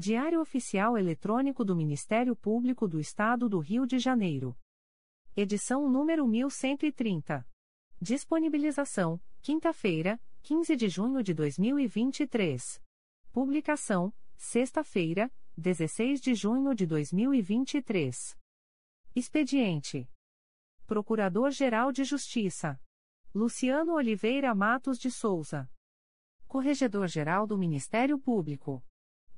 Diário Oficial Eletrônico do Ministério Público do Estado do Rio de Janeiro. Edição número 1130. Disponibilização: quinta-feira, 15 de junho de 2023. Publicação: sexta-feira, 16 de junho de 2023. Expediente: Procurador-Geral de Justiça Luciano Oliveira Matos de Souza. Corregedor-Geral do Ministério Público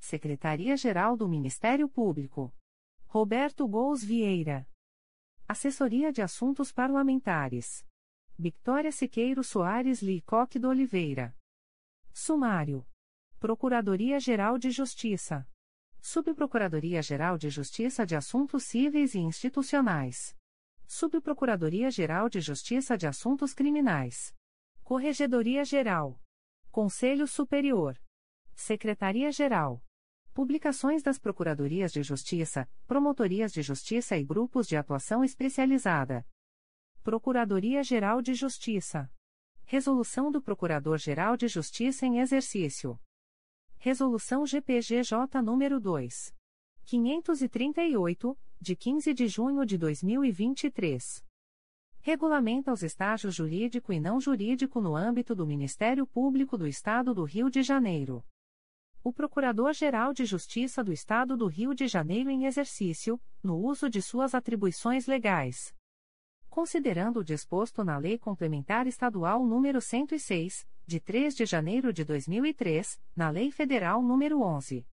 Secretaria-Geral do Ministério Público. Roberto Gous Vieira. Assessoria de Assuntos Parlamentares. Victoria Siqueiro Soares Licoque do Oliveira. Sumário. Procuradoria-Geral de Justiça. Subprocuradoria-Geral de Justiça de Assuntos Cíveis e Institucionais. Subprocuradoria-Geral de Justiça de Assuntos Criminais. Corregedoria-Geral. Conselho Superior. Secretaria-Geral. Publicações das Procuradorias de Justiça, Promotorias de Justiça e Grupos de Atuação Especializada. Procuradoria-Geral de Justiça. Resolução do Procurador-Geral de Justiça em Exercício. Resolução GPGJ nº 2. 538, de 15 de junho de 2023. Regulamenta os estágios jurídico e não jurídico no âmbito do Ministério Público do Estado do Rio de Janeiro. O Procurador-Geral de Justiça do Estado do Rio de Janeiro em exercício, no uso de suas atribuições legais. Considerando o disposto na Lei Complementar Estadual nº 106, de 3 de janeiro de 2003, na Lei Federal nº 11.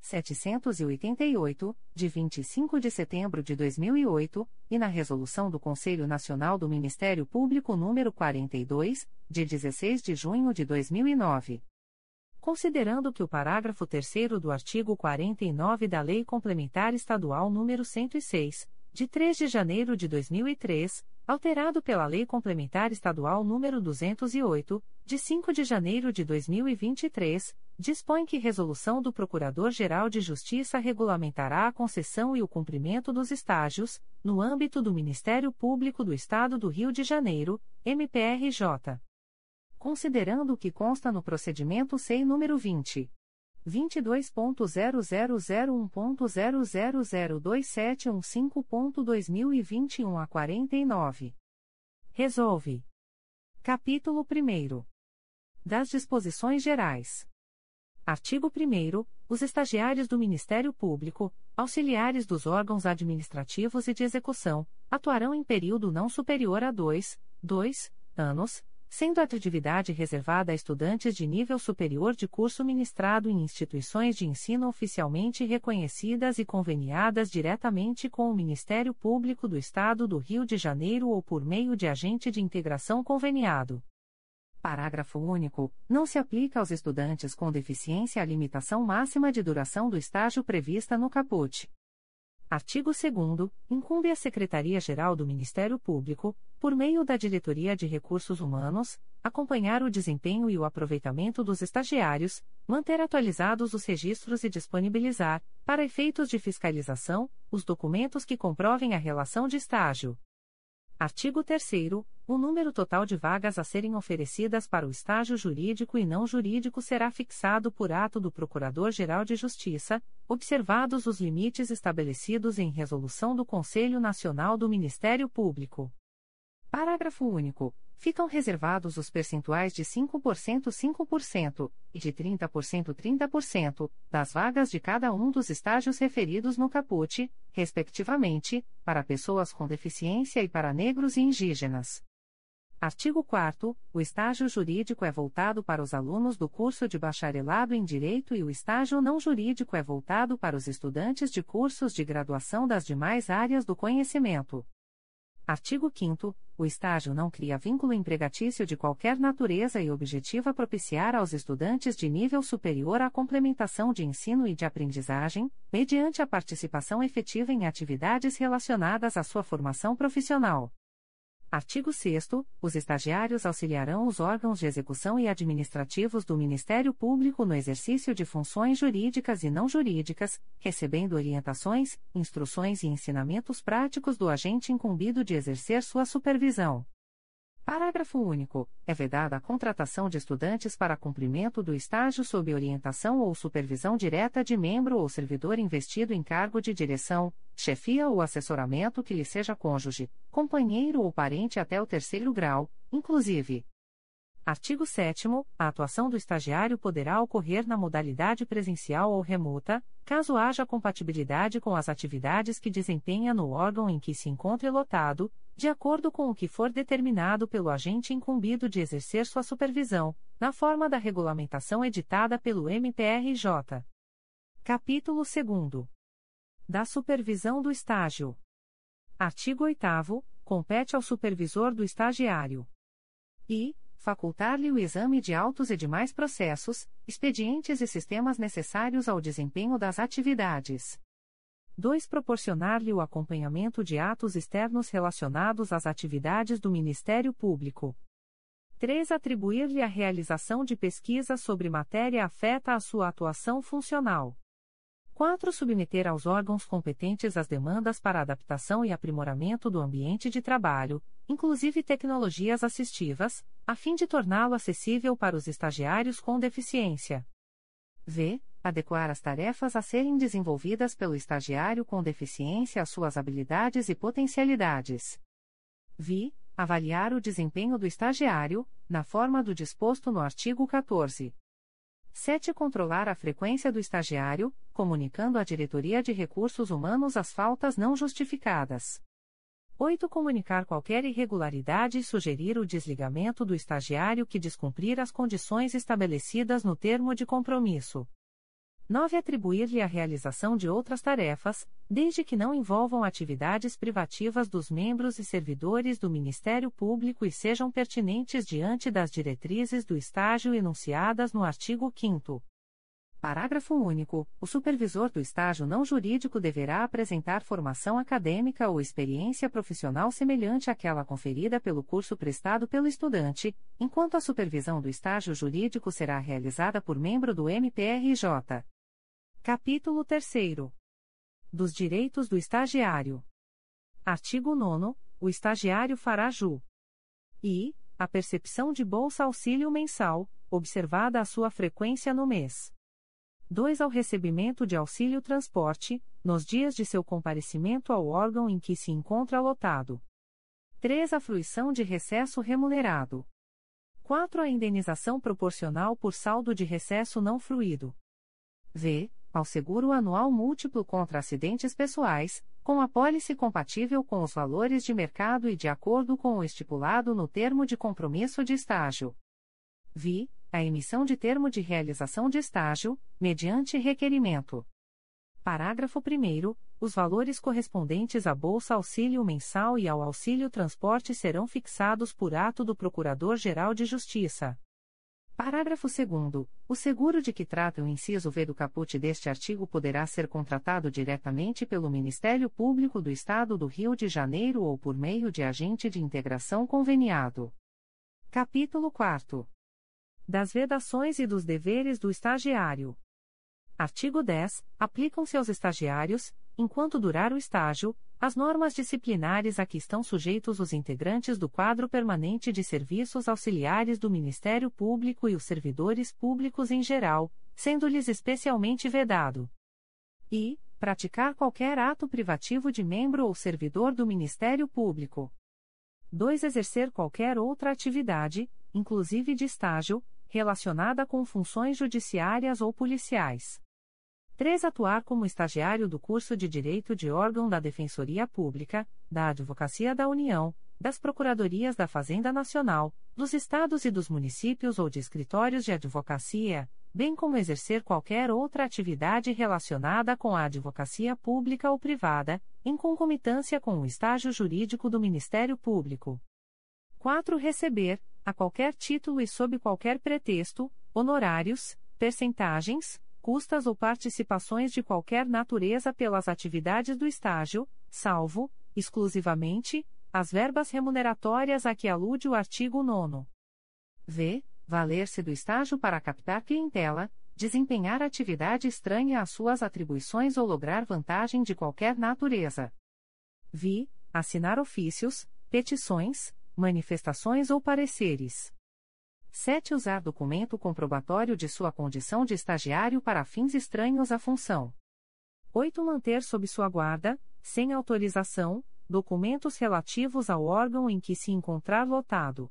788, de 25 de setembro de 2008, e na Resolução do Conselho Nacional do Ministério Público nº 42, de 16 de junho de 2009. Considerando que o parágrafo 3 do artigo 49 da Lei Complementar Estadual nº 106, de 3 de janeiro de 2003, alterado pela Lei Complementar Estadual nº 208, de 5 de janeiro de 2023, dispõe que resolução do Procurador-Geral de Justiça regulamentará a concessão e o cumprimento dos estágios, no âmbito do Ministério Público do Estado do Rio de Janeiro, MPRJ. Considerando o que consta no procedimento SEI número 20. 22.0001.0002715.2021 a 49. Resolve. Capítulo 1. Das Disposições Gerais. Artigo 1. Os estagiários do Ministério Público, auxiliares dos órgãos administrativos e de execução, atuarão em período não superior a dois, dois anos sendo a atividade reservada a estudantes de nível superior de curso ministrado em instituições de ensino oficialmente reconhecidas e conveniadas diretamente com o Ministério Público do Estado do Rio de Janeiro ou por meio de agente de integração conveniado. Parágrafo único. Não se aplica aos estudantes com deficiência a limitação máxima de duração do estágio prevista no caput. Artigo 2 Incumbe à Secretaria-Geral do Ministério Público, por meio da Diretoria de Recursos Humanos, acompanhar o desempenho e o aproveitamento dos estagiários, manter atualizados os registros e disponibilizar, para efeitos de fiscalização, os documentos que comprovem a relação de estágio. Artigo 3 O número total de vagas a serem oferecidas para o estágio jurídico e não jurídico será fixado por ato do Procurador-Geral de Justiça, observados os limites estabelecidos em resolução do Conselho Nacional do Ministério Público. Parágrafo único ficam reservados os percentuais de 5% 5% e de 30% 30% das vagas de cada um dos estágios referidos no caput, respectivamente, para pessoas com deficiência e para negros e indígenas. Artigo 4 O estágio jurídico é voltado para os alunos do curso de bacharelado em Direito e o estágio não jurídico é voltado para os estudantes de cursos de graduação das demais áreas do conhecimento. Artigo 5 O estágio não cria vínculo empregatício de qualquer natureza e objetiva propiciar aos estudantes de nível superior a complementação de ensino e de aprendizagem, mediante a participação efetiva em atividades relacionadas à sua formação profissional. Artigo 6 Os estagiários auxiliarão os órgãos de execução e administrativos do Ministério Público no exercício de funções jurídicas e não jurídicas, recebendo orientações, instruções e ensinamentos práticos do agente incumbido de exercer sua supervisão. Parágrafo único. É vedada a contratação de estudantes para cumprimento do estágio sob orientação ou supervisão direta de membro ou servidor investido em cargo de direção, chefia ou assessoramento que lhe seja cônjuge, companheiro ou parente até o terceiro grau, inclusive. Artigo 7 A atuação do estagiário poderá ocorrer na modalidade presencial ou remota, caso haja compatibilidade com as atividades que desempenha no órgão em que se encontre lotado, de acordo com o que for determinado pelo agente incumbido de exercer sua supervisão, na forma da regulamentação editada pelo MPRJ. Capítulo 2. Da supervisão do estágio. Artigo 8. Compete ao supervisor do estagiário. E, facultar-lhe o exame de autos e demais processos, expedientes e sistemas necessários ao desempenho das atividades. 2. Proporcionar-lhe o acompanhamento de atos externos relacionados às atividades do Ministério Público. 3. Atribuir-lhe a realização de pesquisa sobre matéria afeta a sua atuação funcional. 4. Submeter aos órgãos competentes as demandas para adaptação e aprimoramento do ambiente de trabalho, inclusive tecnologias assistivas, a fim de torná-lo acessível para os estagiários com deficiência. V adequar as tarefas a serem desenvolvidas pelo estagiário com deficiência às suas habilidades e potencialidades. Vi. Avaliar o desempenho do estagiário, na forma do disposto no artigo 14. 7. Controlar a frequência do estagiário, comunicando à Diretoria de Recursos Humanos as faltas não justificadas. 8. Comunicar qualquer irregularidade e sugerir o desligamento do estagiário que descumprir as condições estabelecidas no termo de compromisso. 9. Atribuir-lhe a realização de outras tarefas, desde que não envolvam atividades privativas dos membros e servidores do Ministério Público e sejam pertinentes diante das diretrizes do estágio enunciadas no artigo 5. Parágrafo único. O supervisor do estágio não jurídico deverá apresentar formação acadêmica ou experiência profissional semelhante àquela conferida pelo curso prestado pelo estudante, enquanto a supervisão do estágio jurídico será realizada por membro do MPRJ. Capítulo 3. Dos direitos do estagiário. Artigo 9. O estagiário fará ju. E. A percepção de bolsa auxílio mensal, observada a sua frequência no mês. 2. Ao recebimento de auxílio transporte, nos dias de seu comparecimento ao órgão em que se encontra lotado. 3. A fruição de recesso remunerado. 4. A indenização proporcional por saldo de recesso não fruído. V ao seguro anual múltiplo contra acidentes pessoais, com apólice compatível com os valores de mercado e de acordo com o estipulado no termo de compromisso de estágio. Vi. A emissão de termo de realização de estágio, mediante requerimento. Parágrafo 1. Os valores correspondentes à Bolsa Auxílio Mensal e ao Auxílio Transporte serão fixados por ato do Procurador-Geral de Justiça. Parágrafo 2 O seguro de que trata o inciso V do caput deste artigo poderá ser contratado diretamente pelo Ministério Público do Estado do Rio de Janeiro ou por meio de agente de integração conveniado. Capítulo 4 Das vedações e dos deveres do estagiário. Artigo 10. Aplicam-se aos estagiários, enquanto durar o estágio, as normas disciplinares a que estão sujeitos os integrantes do quadro permanente de serviços auxiliares do Ministério Público e os servidores públicos em geral, sendo-lhes especialmente vedado. E, praticar qualquer ato privativo de membro ou servidor do Ministério Público. 2. Exercer qualquer outra atividade, inclusive de estágio, relacionada com funções judiciárias ou policiais. 3. Atuar como estagiário do curso de Direito de órgão da Defensoria Pública, da Advocacia da União, das Procuradorias da Fazenda Nacional, dos Estados e dos Municípios ou de escritórios de advocacia, bem como exercer qualquer outra atividade relacionada com a advocacia pública ou privada, em concomitância com o estágio jurídico do Ministério Público. 4. Receber, a qualquer título e sob qualquer pretexto, honorários, percentagens, custas ou participações de qualquer natureza pelas atividades do estágio, salvo, exclusivamente, as verbas remuneratórias a que alude o artigo 9. V. Valer-se do estágio para captar clientela, desempenhar atividade estranha às suas atribuições ou lograr vantagem de qualquer natureza. Vi. Assinar ofícios, petições, manifestações ou pareceres. 7. Usar documento comprobatório de sua condição de estagiário para fins estranhos à função. 8. Manter sob sua guarda, sem autorização, documentos relativos ao órgão em que se encontrar lotado.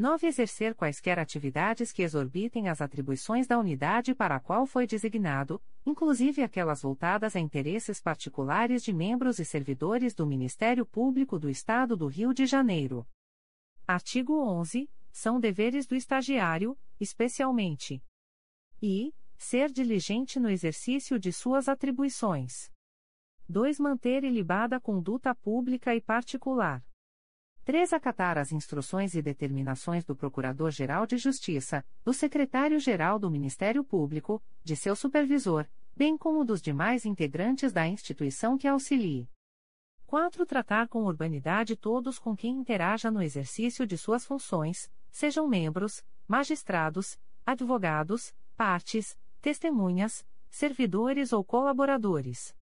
9. Exercer quaisquer atividades que exorbitem as atribuições da unidade para a qual foi designado, inclusive aquelas voltadas a interesses particulares de membros e servidores do Ministério Público do Estado do Rio de Janeiro. Artigo 11 são deveres do estagiário, especialmente. E, ser diligente no exercício de suas atribuições. 2. Manter ilibada a conduta pública e particular. 3. Acatar as instruções e determinações do Procurador-Geral de Justiça, do Secretário-Geral do Ministério Público, de seu supervisor, bem como dos demais integrantes da instituição que auxilie. 4. Tratar com urbanidade todos com quem interaja no exercício de suas funções, sejam membros, magistrados, advogados, partes, testemunhas, servidores ou colaboradores.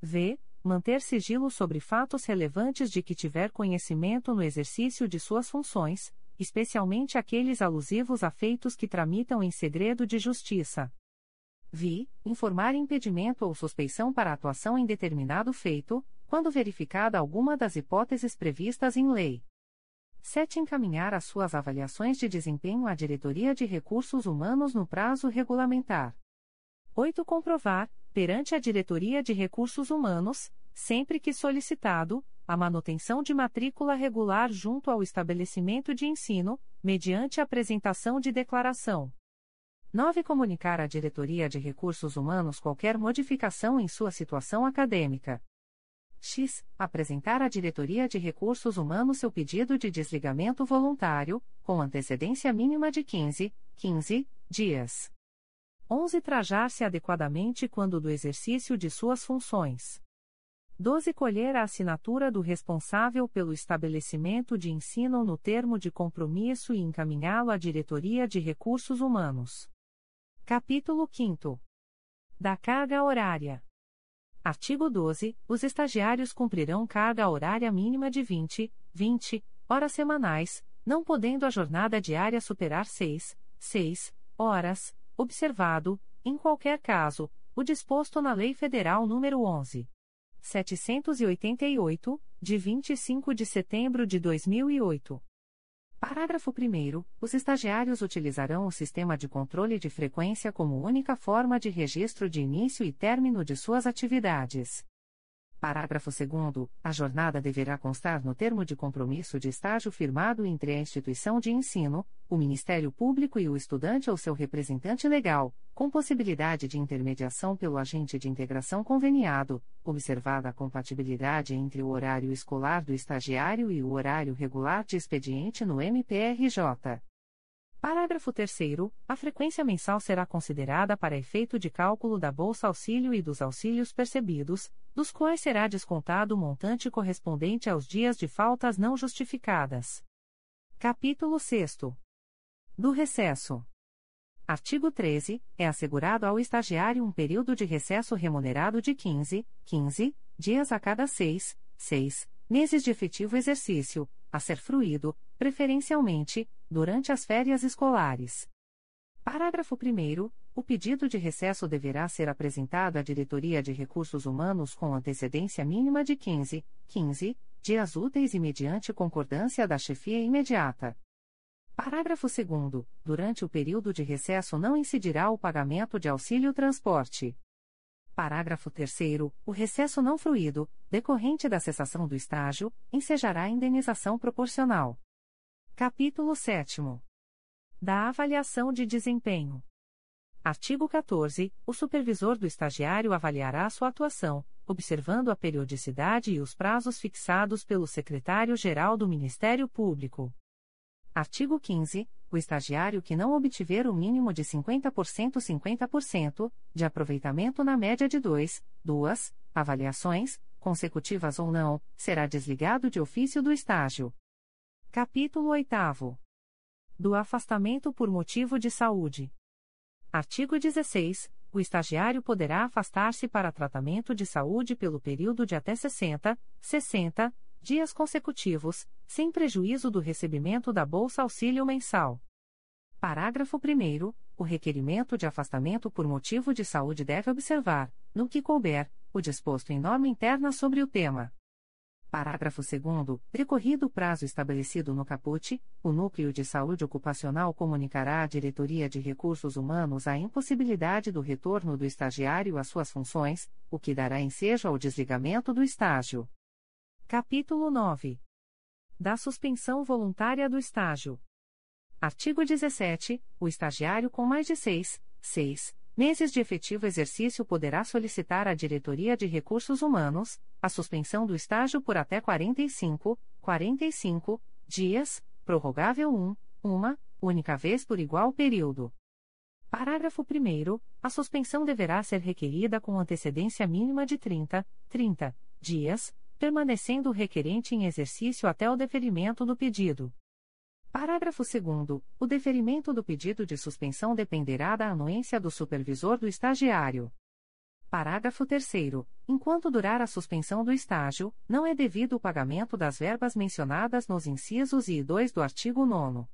V. Manter sigilo sobre fatos relevantes de que tiver conhecimento no exercício de suas funções, especialmente aqueles alusivos a feitos que tramitam em segredo de justiça. Vi. Informar impedimento ou suspeição para atuação em determinado feito, quando verificada alguma das hipóteses previstas em lei. 7. Encaminhar as suas avaliações de desempenho à Diretoria de Recursos Humanos no prazo regulamentar. 8. Comprovar, perante a Diretoria de Recursos Humanos, sempre que solicitado, a manutenção de matrícula regular junto ao estabelecimento de ensino, mediante apresentação de declaração. 9. Comunicar à Diretoria de Recursos Humanos qualquer modificação em sua situação acadêmica. X. Apresentar à Diretoria de Recursos Humanos seu pedido de desligamento voluntário, com antecedência mínima de 15, 15 dias. 11. Trajar-se adequadamente quando do exercício de suas funções. 12. Colher a assinatura do responsável pelo estabelecimento de ensino no termo de compromisso e encaminhá-lo à Diretoria de Recursos Humanos. Capítulo 5. Da carga horária. Artigo 12. Os estagiários cumprirão carga horária mínima de 20, 20 horas semanais, não podendo a jornada diária superar 6, 6 horas, observado, em qualquer caso, o disposto na Lei Federal nº 11. 788, de 25 de setembro de 2008. Parágrafo 1. Os estagiários utilizarão o sistema de controle de frequência como única forma de registro de início e término de suas atividades. Parágrafo 2. A jornada deverá constar no termo de compromisso de estágio firmado entre a instituição de ensino, o Ministério Público e o estudante ou seu representante legal, com possibilidade de intermediação pelo agente de integração conveniado, observada a compatibilidade entre o horário escolar do estagiário e o horário regular de expediente no MPRJ. Parágrafo 3 A frequência mensal será considerada para efeito de cálculo da bolsa auxílio e dos auxílios percebidos, dos quais será descontado o montante correspondente aos dias de faltas não justificadas. Capítulo 6 Do recesso. Artigo 13. É assegurado ao estagiário um período de recesso remunerado de 15, 15 dias a cada 6, 6 meses de efetivo exercício, a ser fruído, preferencialmente, durante as férias escolares. Parágrafo 1. O pedido de recesso deverá ser apresentado à Diretoria de Recursos Humanos com antecedência mínima de 15, 15 dias úteis e mediante concordância da chefia imediata. Parágrafo 2. Durante o período de recesso não incidirá o pagamento de auxílio transporte. Parágrafo 3. O recesso não fruído, decorrente da cessação do estágio, ensejará indenização proporcional. Capítulo 7. Da avaliação de desempenho. Artigo 14. O supervisor do estagiário avaliará sua atuação, observando a periodicidade e os prazos fixados pelo secretário-geral do Ministério Público. Artigo 15. O estagiário que não obtiver o mínimo de 50% 50% de aproveitamento na média de 2, 2 avaliações, consecutivas ou não, será desligado de ofício do estágio. Capítulo 8 Do afastamento por motivo de saúde. Artigo 16. O estagiário poderá afastar-se para tratamento de saúde pelo período de até 60, 60 dias consecutivos, sem prejuízo do recebimento da bolsa auxílio mensal. Parágrafo 1 O requerimento de afastamento por motivo de saúde deve observar, no que couber, o disposto em norma interna sobre o tema. Parágrafo 2 Decorrido o prazo estabelecido no caput, o Núcleo de Saúde Ocupacional comunicará à Diretoria de Recursos Humanos a impossibilidade do retorno do estagiário às suas funções, o que dará ensejo ao desligamento do estágio. Capítulo 9. Da suspensão voluntária do estágio. Artigo 17. O estagiário com mais de 6, 6 meses de efetivo exercício poderá solicitar à Diretoria de Recursos Humanos a suspensão do estágio por até 45, 45 dias, prorrogável 1, uma única vez por igual período. Parágrafo 1. A suspensão deverá ser requerida com antecedência mínima de 30, 30 dias permanecendo o requerente em exercício até o deferimento do pedido. Parágrafo 2. O deferimento do pedido de suspensão dependerá da anuência do supervisor do estagiário. Parágrafo 3. Enquanto durar a suspensão do estágio, não é devido o pagamento das verbas mencionadas nos incisos I e 2 do artigo 9.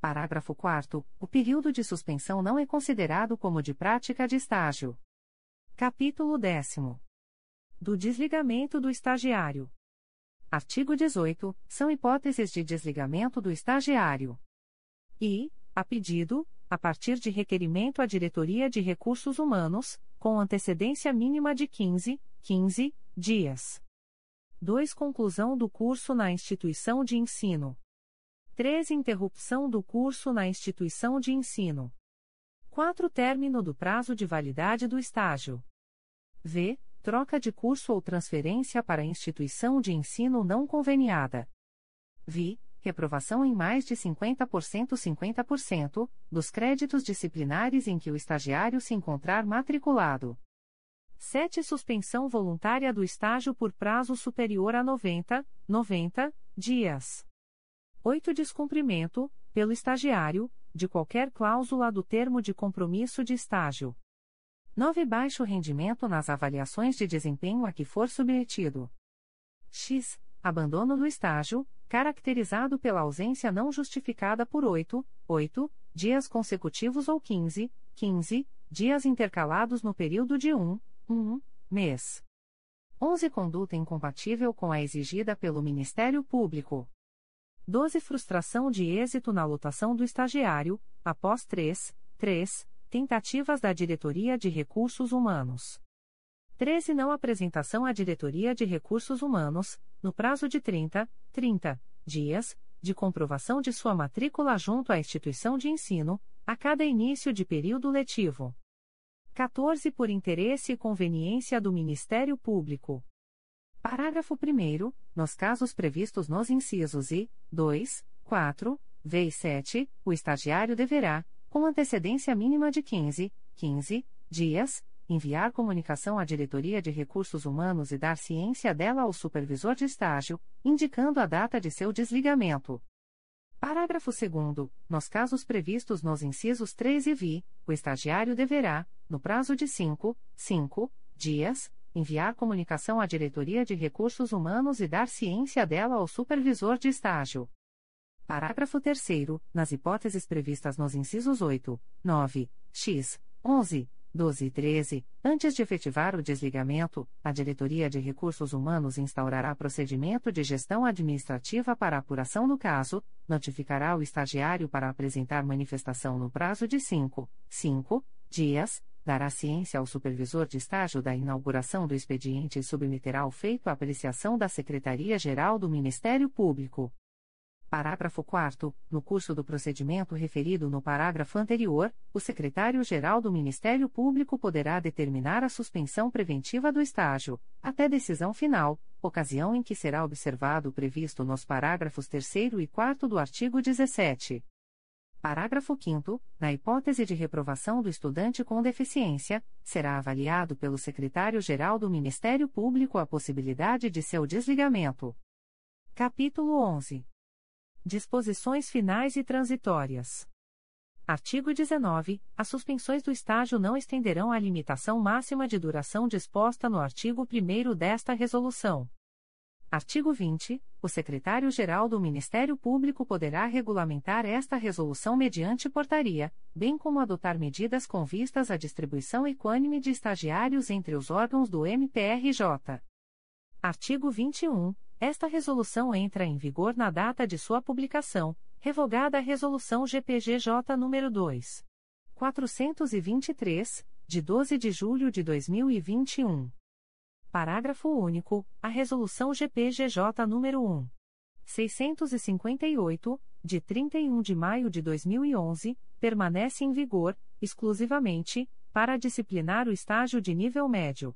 Parágrafo 4. O período de suspensão não é considerado como de prática de estágio. Capítulo 10 do desligamento do estagiário. Artigo 18. São hipóteses de desligamento do estagiário. E, a pedido, a partir de requerimento à Diretoria de Recursos Humanos, com antecedência mínima de 15, 15 dias. 2. Conclusão do curso na instituição de ensino. 3. Interrupção do curso na instituição de ensino. 4. Término do prazo de validade do estágio. V troca de curso ou transferência para instituição de ensino não conveniada. Vi, reprovação em mais de 50% 50% dos créditos disciplinares em que o estagiário se encontrar matriculado. 7. Suspensão voluntária do estágio por prazo superior a 90, 90 dias. 8. Descumprimento, pelo estagiário, de qualquer cláusula do termo de compromisso de estágio. 9. Baixo rendimento nas avaliações de desempenho a que for submetido. X. Abandono do estágio, caracterizado pela ausência não justificada por 8, 8 dias consecutivos ou 15, 15 dias intercalados no período de 1, 1 mês. 11. Conduta incompatível com a exigida pelo Ministério Público. 12. Frustração de êxito na lotação do estagiário, após 3, 3 Tentativas da Diretoria de Recursos Humanos. 13. Não apresentação à Diretoria de Recursos Humanos, no prazo de 30, 30 dias, de comprovação de sua matrícula junto à instituição de ensino, a cada início de período letivo. 14. Por interesse e conveniência do Ministério Público. Parágrafo 1. Nos casos previstos nos incisos I, 2, 4, Vez 7, o estagiário deverá, com antecedência mínima de 15, 15 dias, enviar comunicação à Diretoria de Recursos Humanos e dar ciência dela ao supervisor de estágio, indicando a data de seu desligamento. Parágrafo 2 Nos casos previstos nos incisos 3 e vi, o estagiário deverá, no prazo de 5, 5 dias, enviar comunicação à Diretoria de Recursos Humanos e dar ciência dela ao supervisor de estágio. Parágrafo 3 nas hipóteses previstas nos incisos 8, 9, x, 11, 12 e 13, antes de efetivar o desligamento, a Diretoria de Recursos Humanos instaurará procedimento de gestão administrativa para apuração do caso, notificará o estagiário para apresentar manifestação no prazo de 5, 5 dias, dará ciência ao supervisor de estágio da inauguração do expediente e submeterá o feito à apreciação da Secretaria-Geral do Ministério Público. Parágrafo 4 No curso do procedimento referido no parágrafo anterior, o secretário-geral do Ministério Público poderá determinar a suspensão preventiva do estágio, até decisão final, ocasião em que será observado o previsto nos parágrafos 3 e 4 do artigo 17. Parágrafo 5 Na hipótese de reprovação do estudante com deficiência, será avaliado pelo secretário-geral do Ministério Público a possibilidade de seu desligamento. Capítulo 11 Disposições finais e transitórias. Artigo 19. As suspensões do estágio não estenderão a limitação máxima de duração disposta no artigo 1 desta Resolução. Artigo 20. O secretário-geral do Ministério Público poderá regulamentar esta resolução mediante portaria, bem como adotar medidas com vistas à distribuição equânime de estagiários entre os órgãos do MPRJ. Artigo 21. Esta resolução entra em vigor na data de sua publicação, revogada a Resolução GPGJ nº 2. 423, de 12 de julho de 2021. Parágrafo único. A Resolução GPGJ nº 1. 658, de 31 de maio de 2011, permanece em vigor, exclusivamente, para disciplinar o estágio de nível médio.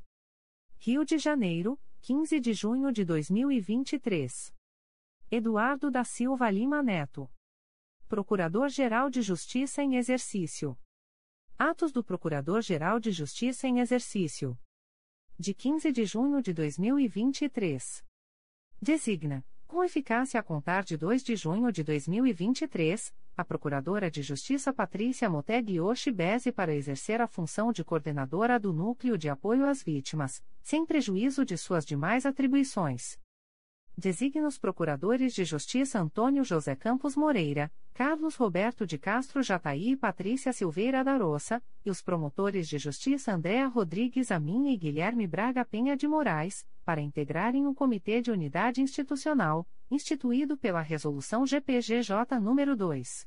Rio de Janeiro, 15 de junho de 2023. Eduardo da Silva Lima Neto. Procurador-Geral de Justiça em Exercício. Atos do Procurador-Geral de Justiça em Exercício. De 15 de junho de 2023. Designa, com eficácia a contar de 2 de junho de 2023, a Procuradora de Justiça Patrícia Moteg Yoshi Beze para exercer a função de coordenadora do Núcleo de Apoio às Vítimas, sem prejuízo de suas demais atribuições. Designa os Procuradores de Justiça Antônio José Campos Moreira, Carlos Roberto de Castro Jataí e Patrícia Silveira da Roça, e os Promotores de Justiça Andréa Rodrigues Amin e Guilherme Braga Penha de Moraes, para integrarem o Comitê de Unidade Institucional, instituído pela Resolução GPGJ nº 2.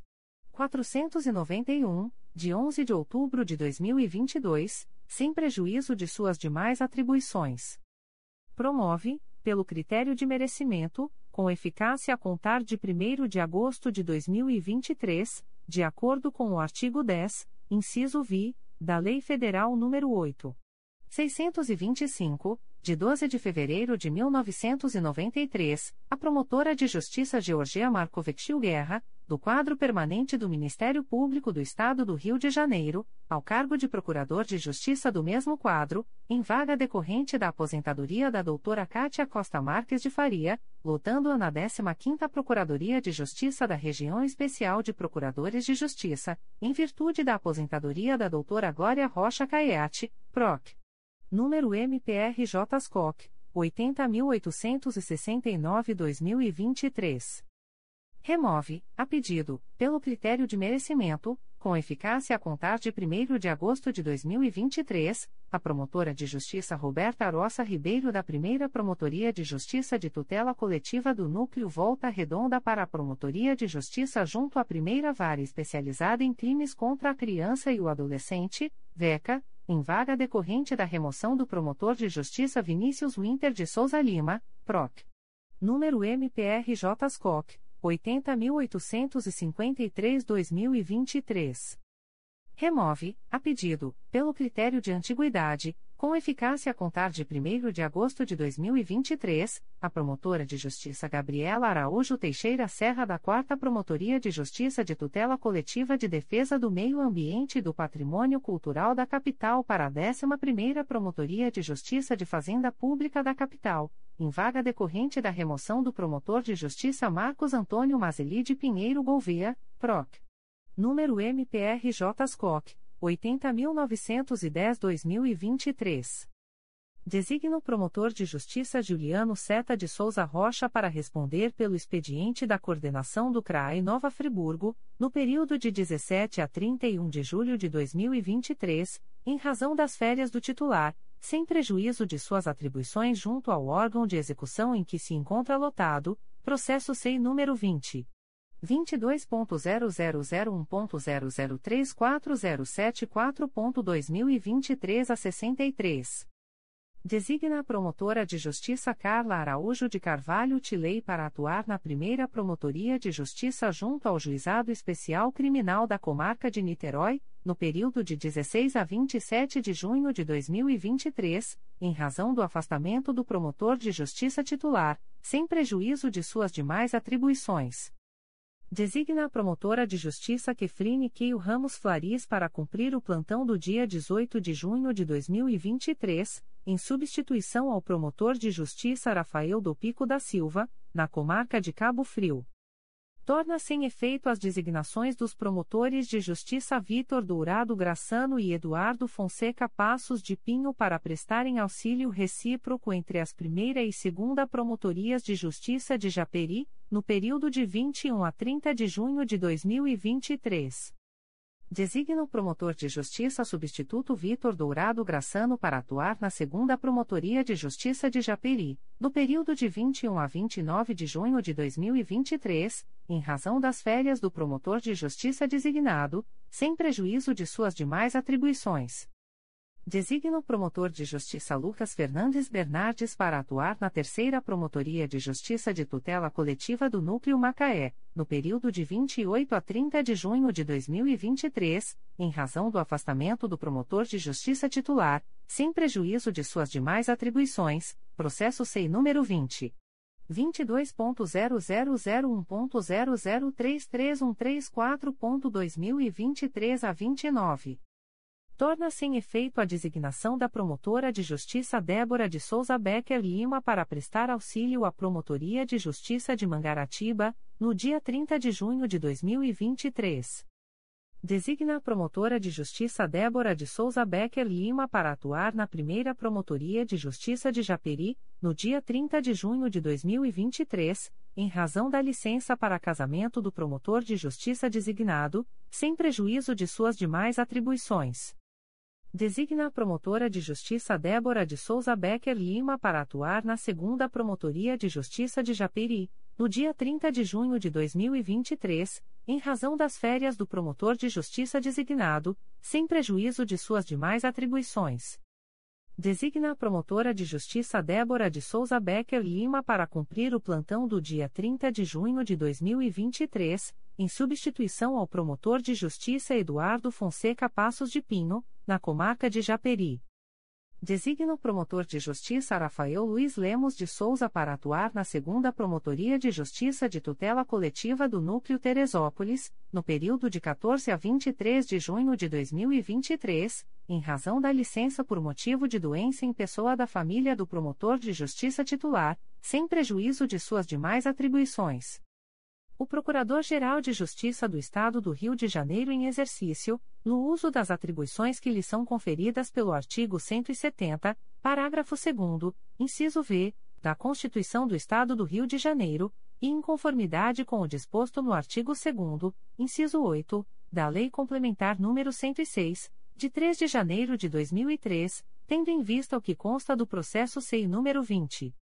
491, de 11 de outubro de 2022, sem prejuízo de suas demais atribuições. Promove, pelo critério de merecimento, com eficácia a contar de 1 de agosto de 2023, de acordo com o artigo 10, inciso vi, da Lei Federal nº 8. 625, de 12 de fevereiro de 1993, a promotora de justiça Georgia Marcovectil Guerra, do quadro permanente do Ministério Público do Estado do Rio de Janeiro, ao cargo de procurador de justiça do mesmo quadro, em vaga decorrente da aposentadoria da doutora Cátia Costa Marques de Faria, lotando-a na 15ª Procuradoria de Justiça da Região Especial de Procuradores de Justiça, em virtude da aposentadoria da doutora Glória Rocha Caiate, PROC número MPRJ SCOC, 80.869-2023. Remove, a pedido, pelo critério de merecimento, com eficácia a contar de 1 de agosto de 2023, a promotora de justiça Roberta Arossa Ribeiro da Primeira Promotoria de Justiça de Tutela Coletiva do Núcleo Volta Redonda para a Promotoria de Justiça junto à Primeira Vara Especializada em Crimes contra a Criança e o Adolescente, VECA, em vaga decorrente da remoção do promotor de justiça Vinícius Winter de Souza Lima, PROC. Número MPRJ SCOC, 80.853-2023. Remove, a pedido, pelo critério de antiguidade, Com eficácia a contar de 1 de agosto de 2023, a promotora de justiça Gabriela Araújo Teixeira Serra da 4 Promotoria de Justiça de Tutela Coletiva de Defesa do Meio Ambiente e do Patrimônio Cultural da Capital para a 11ª Promotoria de Justiça de Fazenda Pública da Capital, em vaga decorrente da remoção do promotor de justiça Marcos Antônio Mazeli de Pinheiro Gouveia, PROC. Número MPRJ SCOC 80.910-2023. Designa o promotor de justiça Juliano Seta de Souza Rocha para responder pelo expediente da coordenação do CRAE Nova Friburgo, no período de 17 a 31 de julho de 2023, em razão das férias do titular, sem prejuízo de suas atribuições junto ao órgão de execução em que se encontra lotado, processo SEI número 20. 22.0001.0034074.2023 a 63. Designa a promotora de justiça Carla Araújo de Carvalho Tilei para atuar na primeira Promotoria de Justiça junto ao Juizado Especial Criminal da Comarca de Niterói, no período de 16 a 27 de junho de 2023, em razão do afastamento do promotor de justiça titular, sem prejuízo de suas demais atribuições. Designa a promotora de justiça Kefrine Keio Ramos Flaris para cumprir o plantão do dia 18 de junho de 2023, em substituição ao promotor de justiça Rafael do Pico da Silva, na comarca de Cabo Frio. Torna sem efeito as designações dos promotores de justiça Vitor Dourado Graçano e Eduardo Fonseca Passos de Pinho para prestarem auxílio recíproco entre as primeira e segunda promotorias de justiça de Japeri, no período de 21 a 30 de junho de 2023. Designa o promotor de justiça substituto Vitor Dourado Graçano para atuar na segunda Promotoria de Justiça de Japeri, no período de 21 a 29 de junho de 2023, em razão das férias do promotor de justiça designado, sem prejuízo de suas demais atribuições. Designa o promotor de justiça Lucas Fernandes Bernardes para atuar na terceira Promotoria de Justiça de Tutela Coletiva do Núcleo Macaé, no período de 28 a 30 de junho de 2023, em razão do afastamento do promotor de justiça titular, sem prejuízo de suas demais atribuições, processo SEI número 20. 22.0001.0033134.2023 a 29 torna sem efeito a designação da promotora de justiça Débora de Souza Becker Lima para prestar auxílio à Promotoria de Justiça de Mangaratiba, no dia 30 de junho de 2023. Designa a promotora de justiça Débora de Souza Becker Lima para atuar na primeira Promotoria de Justiça de Japeri, no dia 30 de junho de 2023, em razão da licença para casamento do promotor de justiça designado, sem prejuízo de suas demais atribuições. Designa a promotora de justiça Débora de Souza Becker Lima para atuar na segunda Promotoria de Justiça de Japeri, no dia 30 de junho de 2023, em razão das férias do promotor de justiça designado, sem prejuízo de suas demais atribuições. Designa a promotora de justiça Débora de Souza Becker Lima para cumprir o plantão do dia 30 de junho de 2023, em substituição ao promotor de justiça Eduardo Fonseca Passos de Pinho, na comarca de Japeri. Designa o promotor de justiça Rafael Luiz Lemos de Souza para atuar na segunda Promotoria de Justiça de Tutela Coletiva do Núcleo Teresópolis, no período de 14 a 23 de junho de 2023, em razão da licença por motivo de doença em pessoa da família do promotor de justiça titular, sem prejuízo de suas demais atribuições. O Procurador-Geral de Justiça do Estado do Rio de Janeiro em exercício, no uso das atribuições que lhe são conferidas pelo artigo 170, parágrafo 2 inciso V, da Constituição do Estado do Rio de Janeiro, e em conformidade com o disposto no artigo 2 inciso 8, da Lei Complementar nº 106, de 3 de janeiro de 2003, tendo em vista o que consta do processo SEI número 20.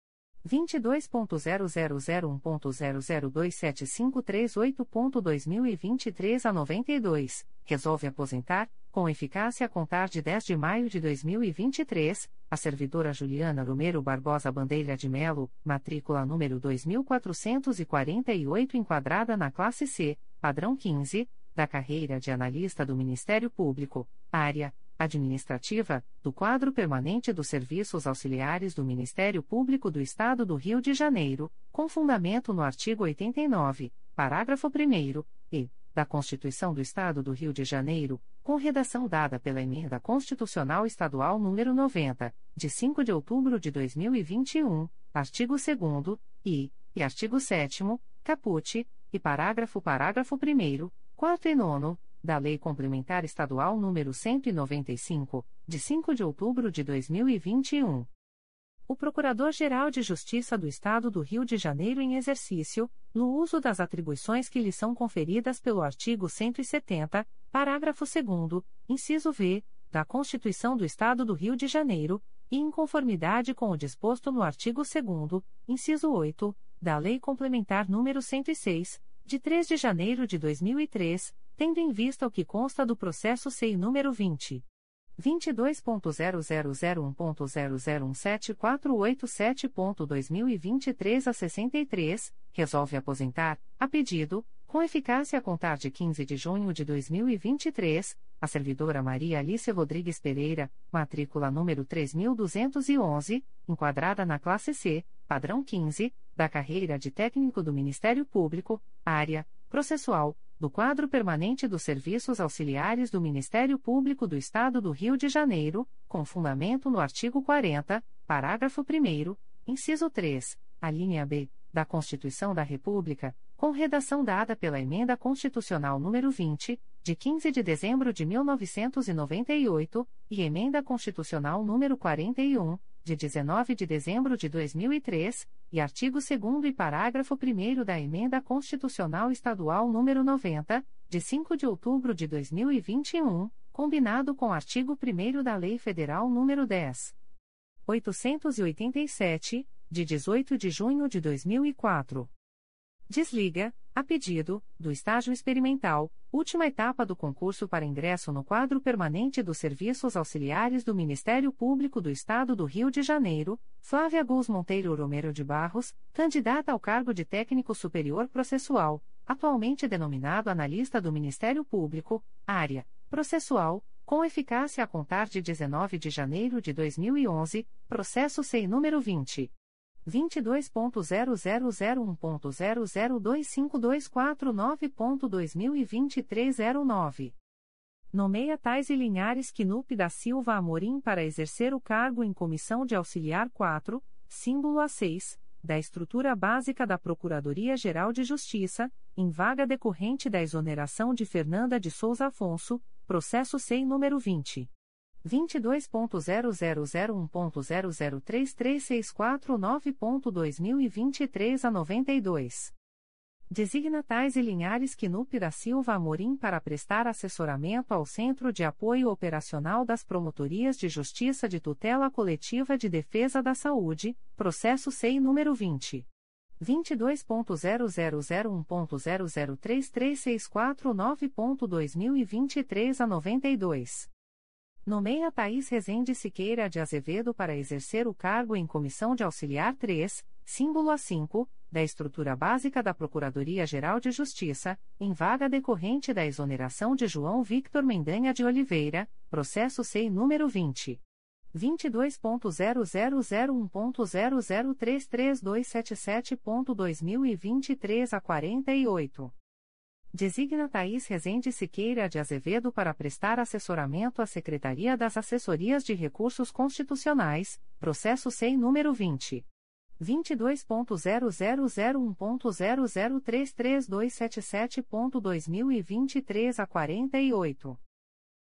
22.0001.0027538.2023 a 92, resolve aposentar, com eficácia a contar de 10 de maio de 2023, a servidora Juliana Romero Barbosa Bandeira de Melo, matrícula número 2448 enquadrada na classe C, padrão 15, da carreira de analista do Ministério Público, área administrativa, do quadro permanente dos serviços auxiliares do Ministério Público do Estado do Rio de Janeiro, com fundamento no artigo 89, parágrafo 1 e da Constituição do Estado do Rio de Janeiro, com redação dada pela Emenda Constitucional Estadual número 90, de 5 de outubro de 2021, artigo 2 e e artigo 7 caput, e parágrafo parágrafo 1 quarto e nono, da Lei Complementar Estadual nº 195, de 5 de outubro de 2021. O Procurador-Geral de Justiça do Estado do Rio de Janeiro em exercício, no uso das atribuições que lhe são conferidas pelo artigo 170, parágrafo 2 inciso V, da Constituição do Estado do Rio de Janeiro, e em conformidade com o disposto no artigo 2 inciso 8, da Lei Complementar nº 106, de 3 de janeiro de 2003, tendo em vista o que consta do processo SEI número 20. 22.0001.0017487.2023 a 63, resolve aposentar, a pedido, com eficácia a contar de 15 de junho de 2023, a servidora Maria Alice Rodrigues Pereira, matrícula número 3211, enquadrada na classe C, padrão 15, da carreira de técnico do Ministério Público, área processual do quadro permanente dos serviços auxiliares do Ministério Público do Estado do Rio de Janeiro, com fundamento no artigo 40, parágrafo 1 inciso 3, a linha B, da Constituição da República, com redação dada pela Emenda Constitucional nº 20, de 15 de dezembro de 1998, e Emenda Constitucional nº 41, de 19 de dezembro de 2003, e artigo 2 e parágrafo 1 da Emenda Constitucional Estadual nº 90, de 5 de outubro de 2021, combinado com artigo 1 da Lei Federal nº 10. 887, de 18 de junho de 2004. Desliga, a pedido, do estágio experimental, última etapa do concurso para ingresso no quadro permanente dos serviços auxiliares do Ministério Público do Estado do Rio de Janeiro, Flávia Guz Monteiro Romero de Barros, candidata ao cargo de técnico superior processual, atualmente denominado analista do Ministério Público, área processual, com eficácia a contar de 19 de janeiro de 2011, processo SEI número 20. 22.0001.0025249.2023 09. Nomeia Tais e Linhares Quinupe da Silva Amorim para exercer o cargo em Comissão de Auxiliar 4, símbolo A6, da estrutura básica da Procuradoria-Geral de Justiça, em vaga decorrente da exoneração de Fernanda de Souza Afonso, processo SEI número 20. 22.0001.0033649.2023 a 92. Designa tais e Linhares Quinupe da Silva Amorim para prestar assessoramento ao Centro de Apoio Operacional das Promotorias de Justiça de Tutela Coletiva de Defesa da Saúde, processo SEI número 20. 22.0001.0033649.2023 a 92. Nomeia Thaís Rezende Siqueira de Azevedo para exercer o cargo em Comissão de Auxiliar 3, símbolo A5, da estrutura básica da Procuradoria-Geral de Justiça, em vaga decorrente da exoneração de João Victor Mendanha de Oliveira, processo SEI número 20. 22.0001.0033277.2023 a 48. Designa Thaís Rezende Siqueira de Azevedo para prestar assessoramento à Secretaria das Assessorias de Recursos Constitucionais, processo SEI número 20. 22.0001.0033277.2023 a 48.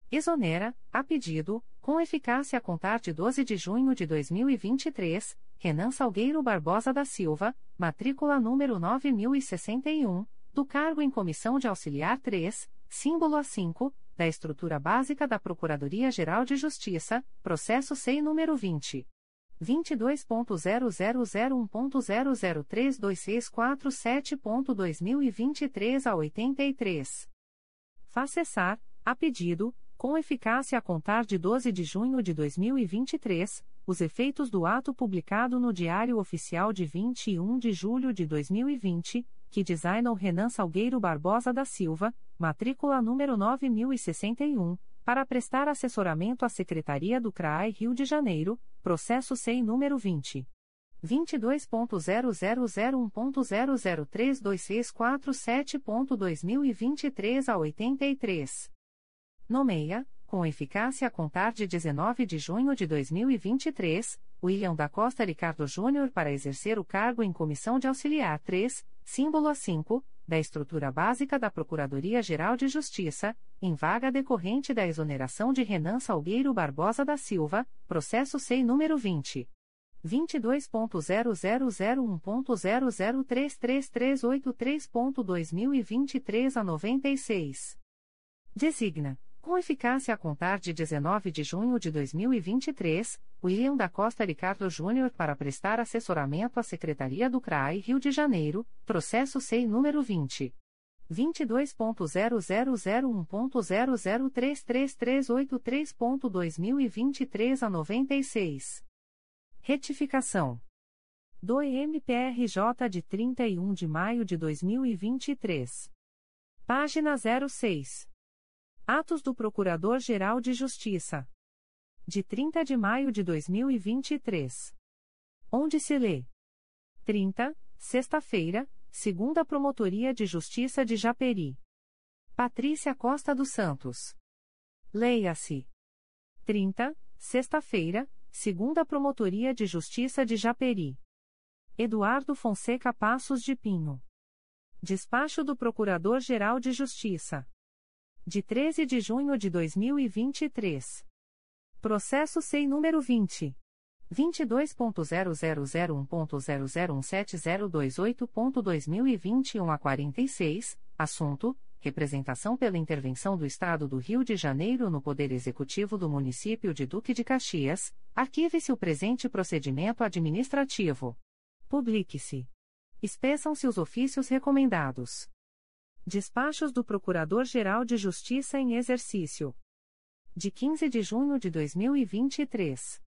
Exonera, a pedido, com eficácia a contar de 12 de junho de 2023, Renan Salgueiro Barbosa da Silva, matrícula número 9061 do cargo em Comissão de Auxiliar 3, símbolo A5, da estrutura básica da Procuradoria-Geral de Justiça, processo SEI número 20. 22.0001.0032647.2023 a 83. Faz cessar, a pedido, com eficácia a contar de 12 de junho de 2023, os efeitos do ato publicado no Diário Oficial de 21 de julho de 2020 que designam Renan Salgueiro Barbosa da Silva, matrícula número 9061, para prestar assessoramento à Secretaria do CRAI Rio de Janeiro, processo SEI número 20. 22.0001.0032647.2023 a 83. Nomeia, com eficácia a contar de 19 de junho de 2023, William da Costa Ricardo Júnior para exercer o cargo em Comissão de Auxiliar 3, símbolo A5, da estrutura básica da Procuradoria-Geral de Justiça, em vaga decorrente da exoneração de Renan Salgueiro Barbosa da Silva, processo SEI número 20. 22.0001.0033383.2023 a 96. Designa com eficácia a contar de 19 de junho de 2023, William da Costa Ricardo Júnior para prestar assessoramento à Secretaria do CRAI Rio de Janeiro, processo SEI número 20. 22.0001.0033383.2023 a 96. Retificação. Do MPRJ de 31 de maio de 2023. Página 06. Atos do Procurador-Geral de Justiça. De 30 de maio de 2023. Onde se lê: 30, sexta-feira, segunda Promotoria de Justiça de Japeri. Patrícia Costa dos Santos. Leia-se: 30, sexta-feira, segunda Promotoria de Justiça de Japeri. Eduardo Fonseca Passos de Pinho. Despacho do Procurador-Geral de Justiça de 13 de junho de 2023. Processo SEI número 20. 22.0001.0017028.2021 a 46, assunto: representação pela intervenção do Estado do Rio de Janeiro no Poder Executivo do Município de Duque de Caxias, arquive-se o presente procedimento administrativo. Publique-se. Espeçam-se os ofícios recomendados. Despachos do Procurador-Geral de Justiça em Exercício. De 15 de junho de 2023.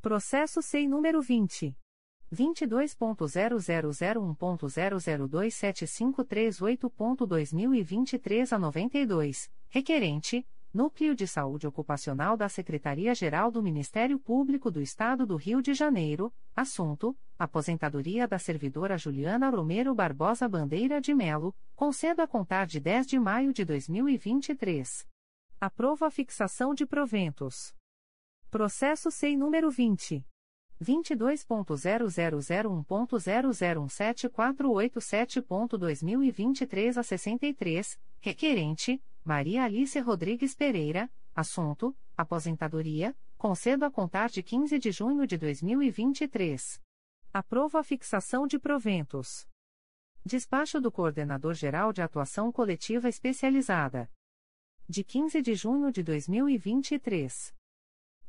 Processo SEI número 20. 22.0001.0027538.2023 a 92, requerente, Núcleo de Saúde Ocupacional da Secretaria-Geral do Ministério Público do Estado do Rio de Janeiro, assunto: aposentadoria da servidora Juliana Romero Barbosa Bandeira de Melo, concedo a contar de 10 de maio de 2023. Aprova a fixação de proventos. Processo SEI número 20. 22.0001.0017487.2023 a 63, requerente Maria Alice Rodrigues Pereira, assunto: aposentadoria, concedo a contar de 15 de junho de 2023. Aprovo a fixação de proventos. Despacho do Coordenador-Geral de Atuação Coletiva Especializada. De 15 de junho de 2023.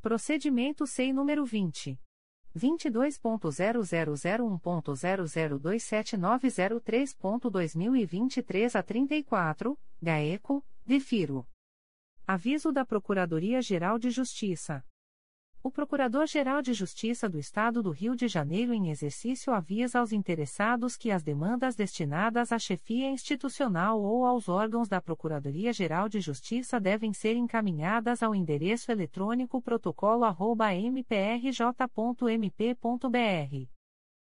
Procedimento SEI número 20. 22.0001.0027903.2023 a 34, GAECO, Defiro. Aviso da Procuradoria-Geral de Justiça. O Procurador-Geral de Justiça do Estado do Rio de Janeiro, em exercício, avisa aos interessados que as demandas destinadas à chefia institucional ou aos órgãos da Procuradoria-Geral de Justiça devem ser encaminhadas ao endereço eletrônico protocolo@mprj.mp.br.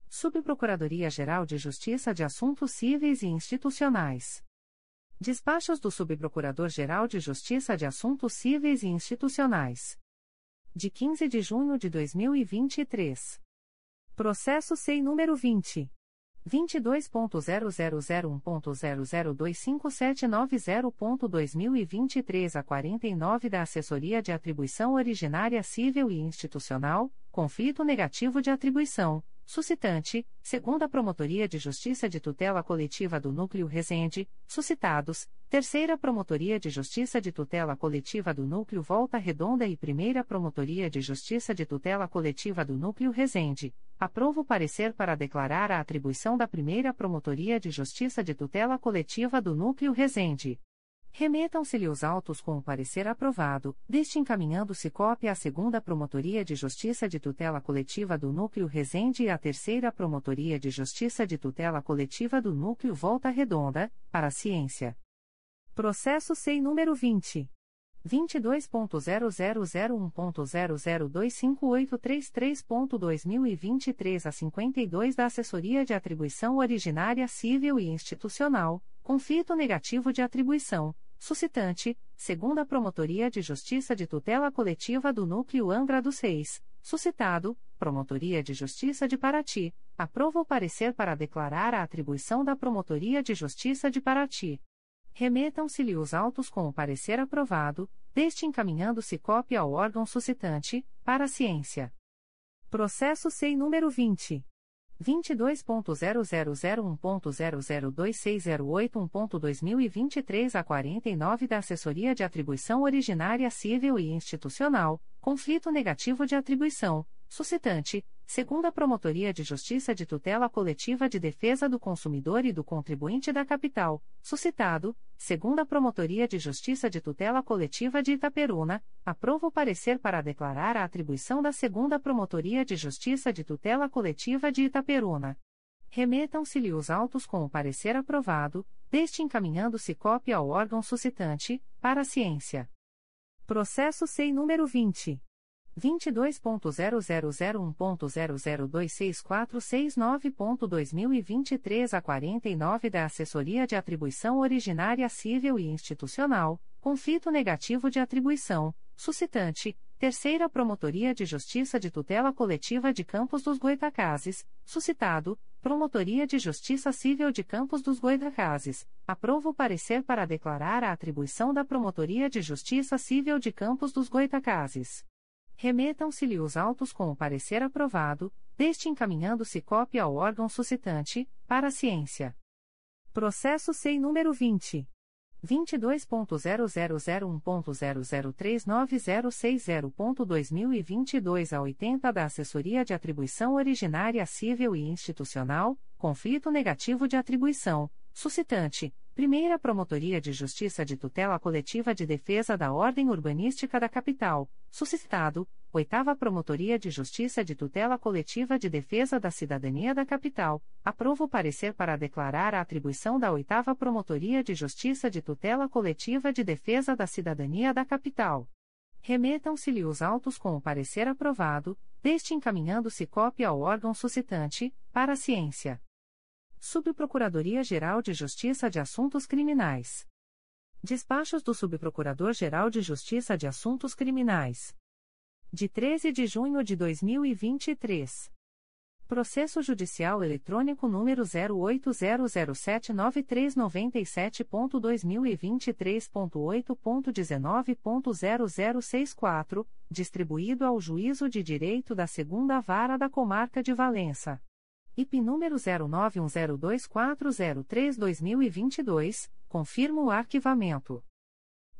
Subprocuradoria-Geral de Justiça de Assuntos Cíveis e Institucionais. Despachos do Subprocurador-Geral de Justiça de Assuntos Cíveis e Institucionais. De 15 de junho de 2023. Processo SEI número 20. 22.0001.0025790.2023 a 49 da Assessoria de Atribuição Originária Civil e Institucional, conflito negativo de atribuição suscitante, segunda Promotoria de Justiça de Tutela Coletiva do Núcleo Resende, suscitados, terceira Promotoria de Justiça de Tutela Coletiva do Núcleo Volta Redonda e primeira Promotoria de Justiça de Tutela Coletiva do Núcleo Resende, aprovo parecer para declarar a atribuição da primeira Promotoria de Justiça de Tutela Coletiva do Núcleo Resende. Remetam-se-lhe os autos com o parecer aprovado, deste encaminhando-se cópia à segunda Promotoria de Justiça de Tutela Coletiva do Núcleo Resende e à terceira Promotoria de Justiça de Tutela Coletiva do Núcleo Volta Redonda, para a ciência. Processo SEI número 20. 22.0001.0025833.2023 a 52 da Assessoria de Atribuição Originária Civil e Institucional, conflito negativo de atribuição, suscitante, segunda Promotoria de Justiça de Tutela Coletiva do Núcleo Angra dos Reis, suscitado, Promotoria de Justiça de Paraty, aprova o parecer para declarar a atribuição da Promotoria de Justiça de Paraty. Remetam-se-lhe os autos com o parecer aprovado, deste encaminhando-se cópia ao órgão suscitante, para ciência. Processo SEI número 20. 22.0001.0026081.2023 a 49 da Assessoria de Atribuição Originária Civil e Institucional, conflito negativo de atribuição, suscitante, segunda Promotoria de Justiça de Tutela Coletiva de Defesa do Consumidor e do Contribuinte da Capital, suscitado, segunda Promotoria de Justiça de Tutela Coletiva de Itaperuna, aprova o parecer para declarar a atribuição da segunda Promotoria de Justiça de Tutela Coletiva de Itaperuna. Remetam-se-lhe os autos com o parecer aprovado, deste encaminhando-se cópia ao órgão suscitante, para a ciência. Processo SEI número 20. 22.0001.0026469.2023 a 49 da Assessoria de Atribuição Originária Civil e Institucional, conflito negativo de atribuição, suscitante, Terceira Promotoria de Justiça de Tutela Coletiva de Campos dos Goitacazes, suscitado, Promotoria de Justiça Civil de Campos dos Goitacazes, aprova o parecer para declarar a atribuição da Promotoria de Justiça Civil de Campos dos Goitacazes remetam-se-lhe os autos com o parecer aprovado, deste encaminhando-se cópia ao órgão suscitante, para a ciência. Processo SEI número 20. 22.0001.0039060.2022 a 80 da Assessoria de Atribuição Originária Civil e Institucional, conflito negativo de atribuição, suscitante, Primeira Promotoria de Justiça de Tutela Coletiva de Defesa da Ordem Urbanística da Capital, suscitado, Oitava Promotoria de Justiça de Tutela Coletiva de Defesa da Cidadania da Capital, aprova o parecer para declarar a atribuição da Oitava Promotoria de Justiça de Tutela Coletiva de Defesa da Cidadania da Capital. Remetam-se-lhe os autos com o parecer aprovado, deste encaminhando-se cópia ao órgão suscitante, para a ciência. Subprocuradoria-Geral de Justiça de Assuntos Criminais. Despachos do Subprocurador-Geral de Justiça de Assuntos Criminais. De 13 de junho de 2023. Processo Judicial Eletrônico número 0800793.2023.8.19.0064, distribuído ao Juízo de Direito da Segunda Vara da Comarca de Valença. IP número 09102403-2022, confirma o arquivamento.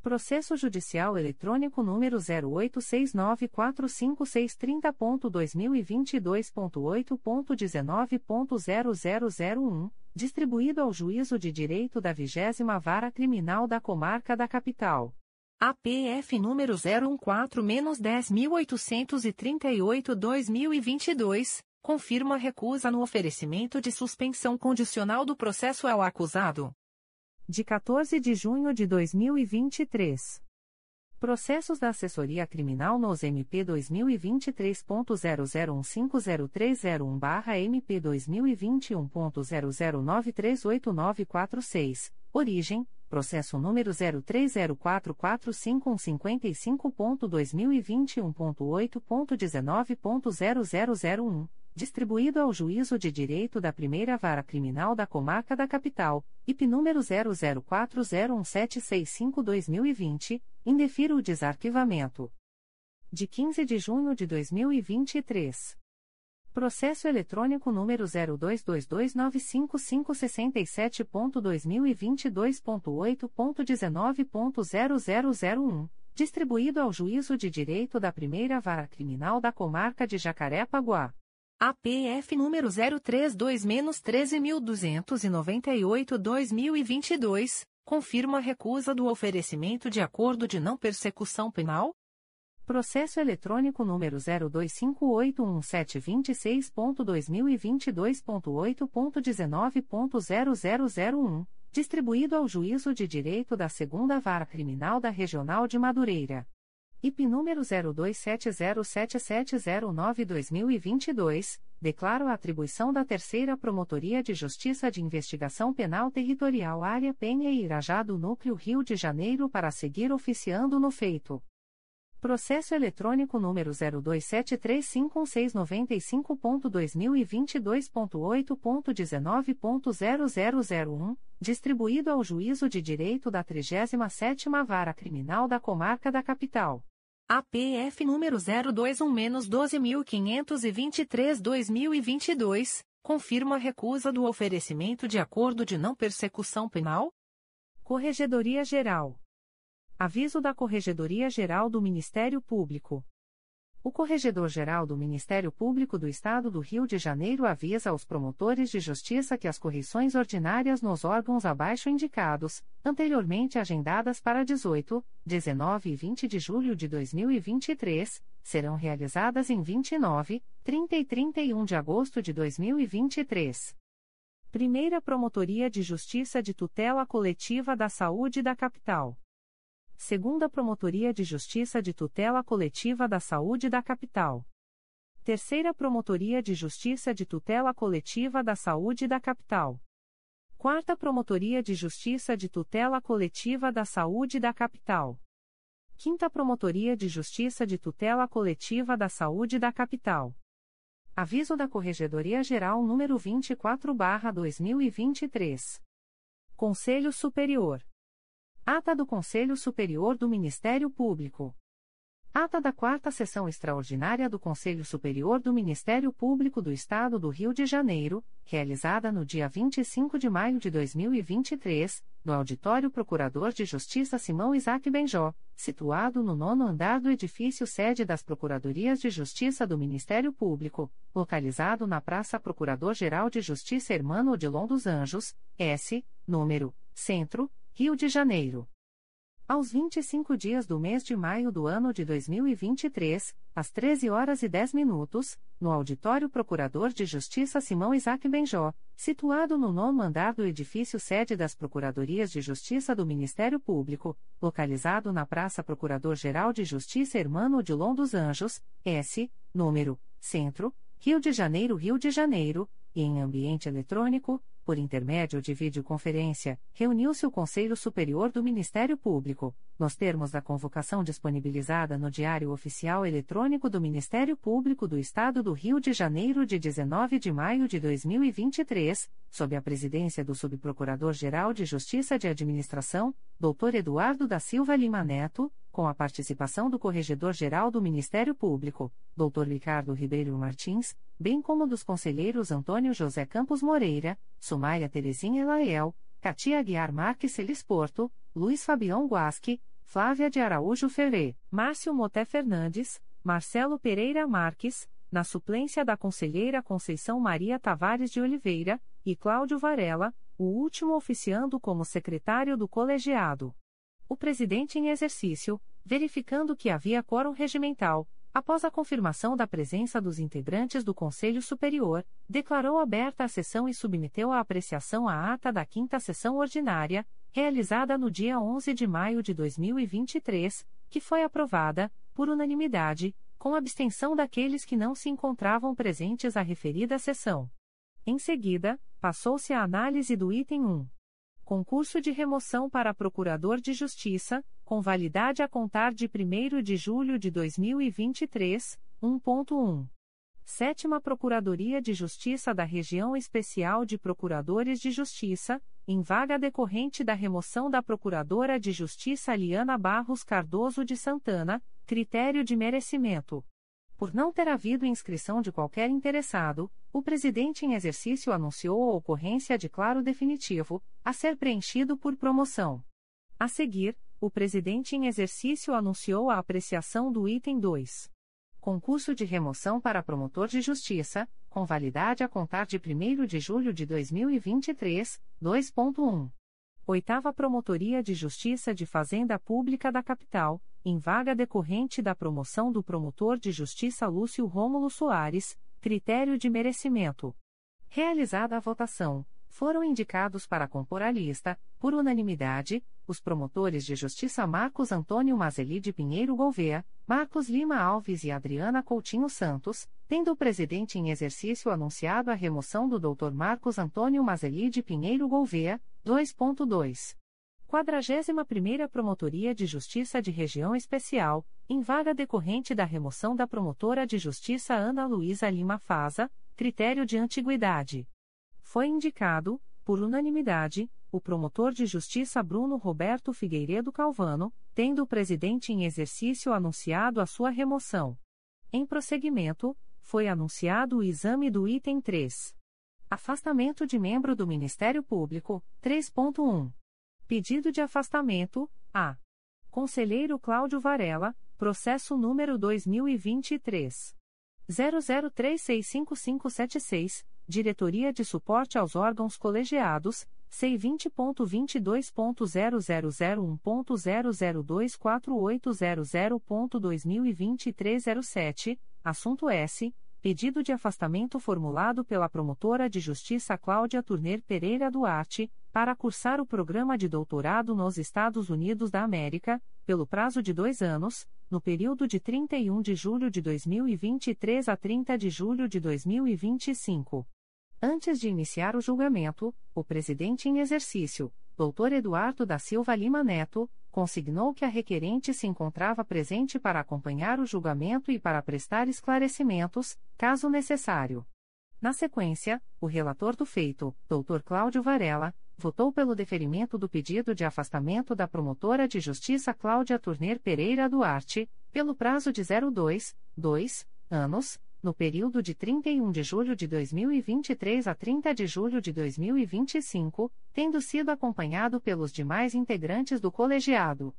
Processo Judicial Eletrônico número 086945630.2022.8.19.0001, distribuído ao Juízo de Direito da 20 Vara Criminal da Comarca da Capital. APF número 014-10838-2022 confirma recusa no oferecimento de suspensão condicional do processo ao acusado. De 14 de junho de 2023. Processos da Assessoria Criminal nos MP 2023.00150301-MP 2021.00938946, origem, processo número 03044555.2021.8.19.0001 distribuído ao Juízo de Direito da Primeira Vara Criminal da Comarca da Capital, IP número 00401765-2020, indefiro o desarquivamento. De 15 de junho de 2023. Processo eletrônico número 02229567.2022.8.19.0001, distribuído ao Juízo de Direito da Primeira Vara Criminal da Comarca de Jacaré-Paguá. APF número 032-13298-2022, confirma a recusa do oferecimento de acordo de não persecução penal? Processo eletrônico número 025811726.2022.8.19.0001 distribuído ao Juízo de Direito da Segunda Vara Criminal da Regional de Madureira. IP número 02707709-2022, declaro a atribuição da Terceira Promotoria de Justiça de Investigação Penal Territorial Área Penha e Irajá do Núcleo Rio de Janeiro para seguir oficiando no feito. Processo eletrônico número 027351695.2022.8.19.0001, distribuído ao Juízo de Direito da 37ª Vara Criminal da Comarca da Capital. APF número 021-12523-2022, confirma a recusa do oferecimento de acordo de não persecução penal? Corregedoria Geral. Aviso da Corregedoria Geral do Ministério Público. O Corregedor-Geral do Ministério Público do Estado do Rio de Janeiro avisa aos promotores de justiça que as correições ordinárias nos órgãos abaixo indicados, anteriormente agendadas para 18, 19 e 20 de julho de 2023, serão realizadas em 29, 30 e 31 de agosto de 2023. Primeira Promotoria de Justiça de Tutela Coletiva da Saúde da Capital. Segunda Promotoria de Justiça de Tutela Coletiva da Saúde da Capital. Terceira Promotoria de Justiça de Tutela Coletiva da Saúde da Capital. Quarta Promotoria de Justiça de Tutela Coletiva da Saúde da Capital. Quinta Promotoria de Justiça de Tutela Coletiva da Saúde da Capital. Aviso da Corregedoria Geral número 24/2023. Conselho Superior Ata do Conselho Superior do Ministério Público. Ata da Quarta Sessão Extraordinária do Conselho Superior do Ministério Público do Estado do Rio de Janeiro, realizada no dia 25 de maio de 2023, no Auditório Procurador de Justiça Simão Isaac Benjó, situado no nono andar do edifício sede das Procuradorias de Justiça do Ministério Público, localizado na Praça Procurador-Geral de Justiça Hermano Odilon dos Anjos, S, número, Centro, Rio de Janeiro. Aos 25 dias do mês de maio do ano de 2023, às 13 horas e 10 minutos, no Auditório Procurador de Justiça Simão Isaac Benjó, situado no nono andar do edifício sede das Procuradorias de Justiça do Ministério Público, localizado na Praça Procurador-Geral de Justiça Hermano Odilon dos Anjos, S, número, Centro, Rio de Janeiro, Rio de Janeiro, e em ambiente eletrônico, por intermédio de videoconferência, reuniu-se o Conselho Superior do Ministério Público, nos termos da convocação disponibilizada no Diário Oficial Eletrônico do Ministério Público do Estado do Rio de Janeiro de 19 de maio de 2023, sob a presidência do Subprocurador-Geral de Justiça de Administração, Dr. Eduardo da Silva Lima Neto, com a participação do Corregedor-Geral do Ministério Público, Dr. Ricardo Ribeiro Martins, bem como dos conselheiros Antônio José Campos Moreira, Sumaia Terezinha Elael, Katia Aguiar Marques Celis Porto, Luiz Fabião Guasque, Flávia de Araújo Ferre, Márcio Moté Fernandes, Marcelo Pereira Marques, na suplência da conselheira Conceição Maria Tavares de Oliveira, e Cláudio Varela, o último oficiando como secretário do colegiado. O presidente em exercício, verificando que havia quórum regimental, após a confirmação da presença dos integrantes do Conselho Superior, declarou aberta a sessão e submeteu à apreciação a ata da quinta sessão ordinária, realizada no dia 11 de maio de 2023, que foi aprovada, por unanimidade, com abstenção daqueles que não se encontravam presentes à referida sessão. Em seguida, passou-se a análise do item 1. Concurso de remoção para Procurador de Justiça, com validade a contar de 1 de julho de 2023, 1.1. Sétima Procuradoria de Justiça da Região Especial de Procuradores de Justiça, em vaga decorrente da remoção da Procuradora de Justiça Liana Barros Cardoso de Santana, critério de merecimento. Por não ter havido inscrição de qualquer interessado, o presidente em exercício anunciou a ocorrência de claro definitivo, a ser preenchido por promoção. A seguir, o presidente em exercício anunciou a apreciação do item 2. Concurso de remoção para promotor de justiça, com validade a contar de 1 de julho de 2023, 2.1. Oitava Promotoria de Justiça de Fazenda Pública da Capital, em vaga decorrente da promoção do promotor de justiça Lúcio Rômulo Soares, critério de merecimento. Realizada a votação, Foram indicados para compor a lista, por unanimidade, os promotores de justiça Marcos Antônio Mazeli de Pinheiro Gouveia, Marcos Lima Alves e Adriana Coutinho Santos, tendo o presidente em exercício anunciado a remoção do Dr. Marcos Antônio Mazeli de Pinheiro Gouveia, 2.2. 41ª Promotoria de Justiça de Região Especial, em vaga decorrente da remoção da promotora de justiça Ana Luísa Lima Faza, critério de antiguidade. Foi indicado, por unanimidade, o promotor de justiça Bruno Roberto Figueiredo Calvano, tendo o presidente em exercício anunciado a sua remoção. Em prosseguimento, foi anunciado o exame do item 3. Afastamento de membro do Ministério Público, 3.1. Pedido de afastamento, A. Conselheiro Cláudio Varela, processo número 2023. 00365576, Diretoria de Suporte aos Órgãos Colegiados, C20.22.0001.0024800.2023 07, assunto S. Pedido de afastamento formulado pela promotora de justiça Cláudia Turner Pereira Duarte, para cursar o programa de doutorado nos Estados Unidos da América, pelo prazo de dois anos, no período de 31 de julho de 2023 a 30 de julho de 2025. Antes de iniciar o julgamento, o presidente em exercício, Dr. Eduardo da Silva Lima Neto, consignou que a requerente se encontrava presente para acompanhar o julgamento e para prestar esclarecimentos, caso necessário. Na sequência, o relator do feito, Dr. Cláudio Varela, votou pelo deferimento do pedido de afastamento da promotora de justiça Cláudia Turner Pereira Duarte, pelo prazo de 02, 2 anos, no período de 31 de julho de 2023 a 30 de julho de 2025, tendo sido acompanhado pelos demais integrantes do colegiado.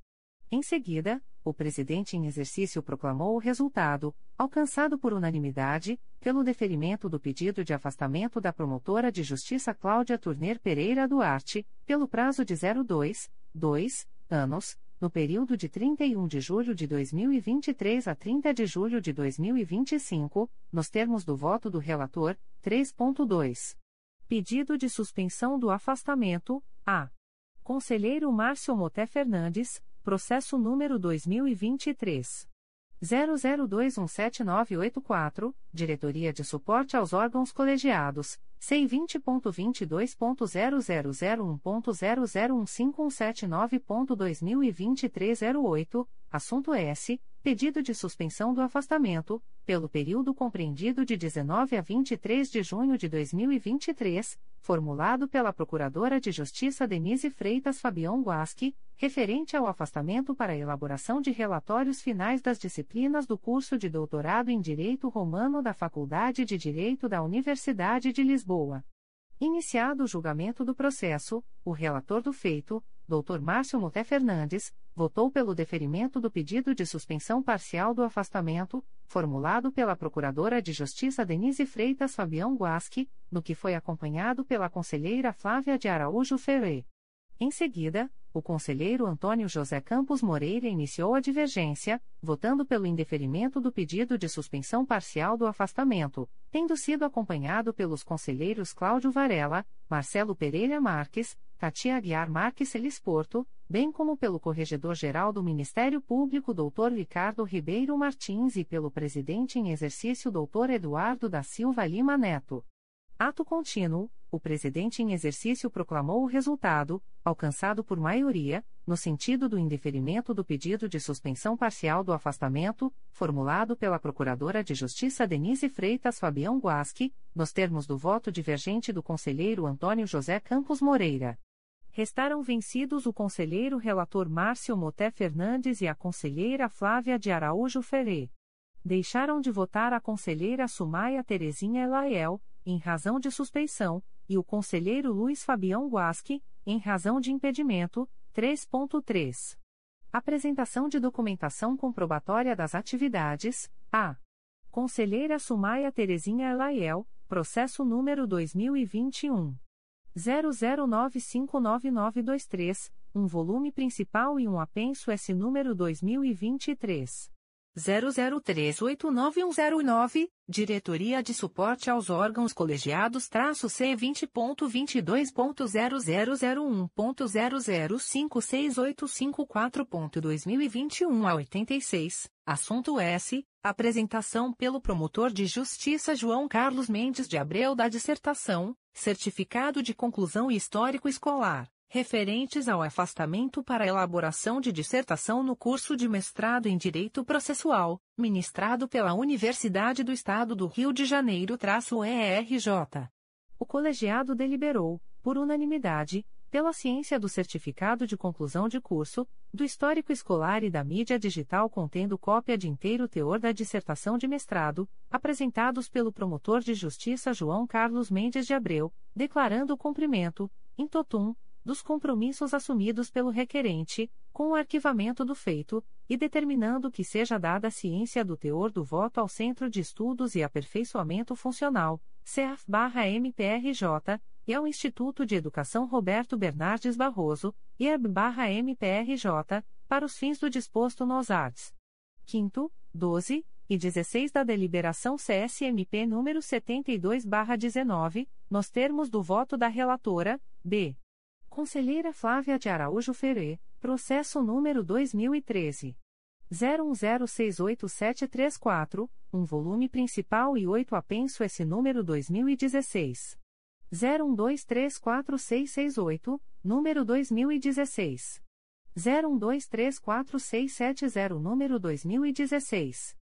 Em seguida, o presidente em exercício proclamou o resultado, alcançado por unanimidade, pelo deferimento do pedido de afastamento da promotora de justiça Cláudia Turner Pereira Duarte, pelo prazo de 02, 2 anos, no período de 31 de julho de 2023 a 30 de julho de 2025, nos termos do voto do relator, 3.2. Pedido de suspensão do afastamento, A. Conselheiro Márcio Moté Fernandes, processo número 2023. 00217984, Diretoria de Suporte aos Órgãos Colegiados, C20.22.0001.0015179.2023 08, assunto S. Pedido de suspensão do afastamento, pelo período compreendido de 19 a 23 de junho de 2023, formulado pela Procuradora de Justiça Denise Freitas Fabião Guasque, referente ao afastamento para elaboração de relatórios finais das disciplinas do curso de doutorado em Direito Romano da Faculdade de Direito da Universidade de Lisboa. Iniciado o julgamento do processo, o relator do feito, Dr. Márcio Muté Fernandes, votou pelo deferimento do pedido de suspensão parcial do afastamento, formulado pela Procuradora de Justiça Denise Freitas Fabião Guasque, no que foi acompanhado pela conselheira Flávia de Araújo Ferre. Em seguida, o conselheiro Antônio José Campos Moreira iniciou a divergência, votando pelo indeferimento do pedido de suspensão parcial do afastamento, tendo sido acompanhado pelos conselheiros Cláudio Varela, Marcelo Pereira Marques, Katia Aguiar Marques Celisporto, bem como pelo Corregedor-Geral do Ministério Público Dr. Ricardo Ribeiro Martins e pelo presidente em exercício Dr. Eduardo da Silva Lima Neto. Ato contínuo, o presidente em exercício proclamou o resultado, alcançado por maioria, no sentido do indeferimento do pedido de suspensão parcial do afastamento, formulado pela Procuradora de Justiça Denise Freitas Fabião Guasque, nos termos do voto divergente do conselheiro Antônio José Campos Moreira. Restaram vencidos o conselheiro relator Márcio Moté Fernandes e a conselheira Flávia de Araújo Ferê. Deixaram de votar a conselheira Sumaia Terezinha Elaiel, em razão de suspeição, e o conselheiro Luiz Fabião Guasque, em razão de impedimento, 3.3. Apresentação de documentação comprobatória das atividades, a. Conselheira Sumaia Terezinha Elaiel, processo número 2021. 00959923, um volume principal e um apenso S número 2023. 00389109, Diretoria de Suporte aos Órgãos Colegiados traço C vinte ponto vinte dois ponto zero zero zero um ponto zero zero cinco seis oito cinco quatro ponto dois mil e vinte e um a oitenta e seis. Assunto S. Apresentação pelo promotor de justiça João Carlos Mendes de Abreu da dissertação certificado de conclusão histórico escolar referentes ao afastamento para elaboração de dissertação no curso de mestrado em Direito Processual, ministrado pela Universidade do Estado do Rio de Janeiro-ERJ. O colegiado deliberou, por unanimidade, pela ciência do certificado de conclusão de curso, do histórico escolar e da mídia digital contendo cópia de inteiro teor da dissertação de mestrado, apresentados pelo promotor de justiça João Carlos Mendes de Abreu, declarando o cumprimento, in totum, dos compromissos assumidos pelo requerente, com o arquivamento do feito, e determinando que seja dada ciência do teor do voto ao Centro de Estudos e Aperfeiçoamento Funcional, CEAF-MPRJ, e ao Instituto de Educação Roberto Bernardes Barroso, IEB-MPRJ, para os fins do disposto nos arts. 5, 12 e 16 da deliberação CSMP número 72/19, nos termos do voto da relatora, B. Conselheira Flávia de Araújo Ferê, processo número 2013. 01068734, um volume principal e oito apenso esse número 2016. 01234668, número 2016. 01234670, número 2016.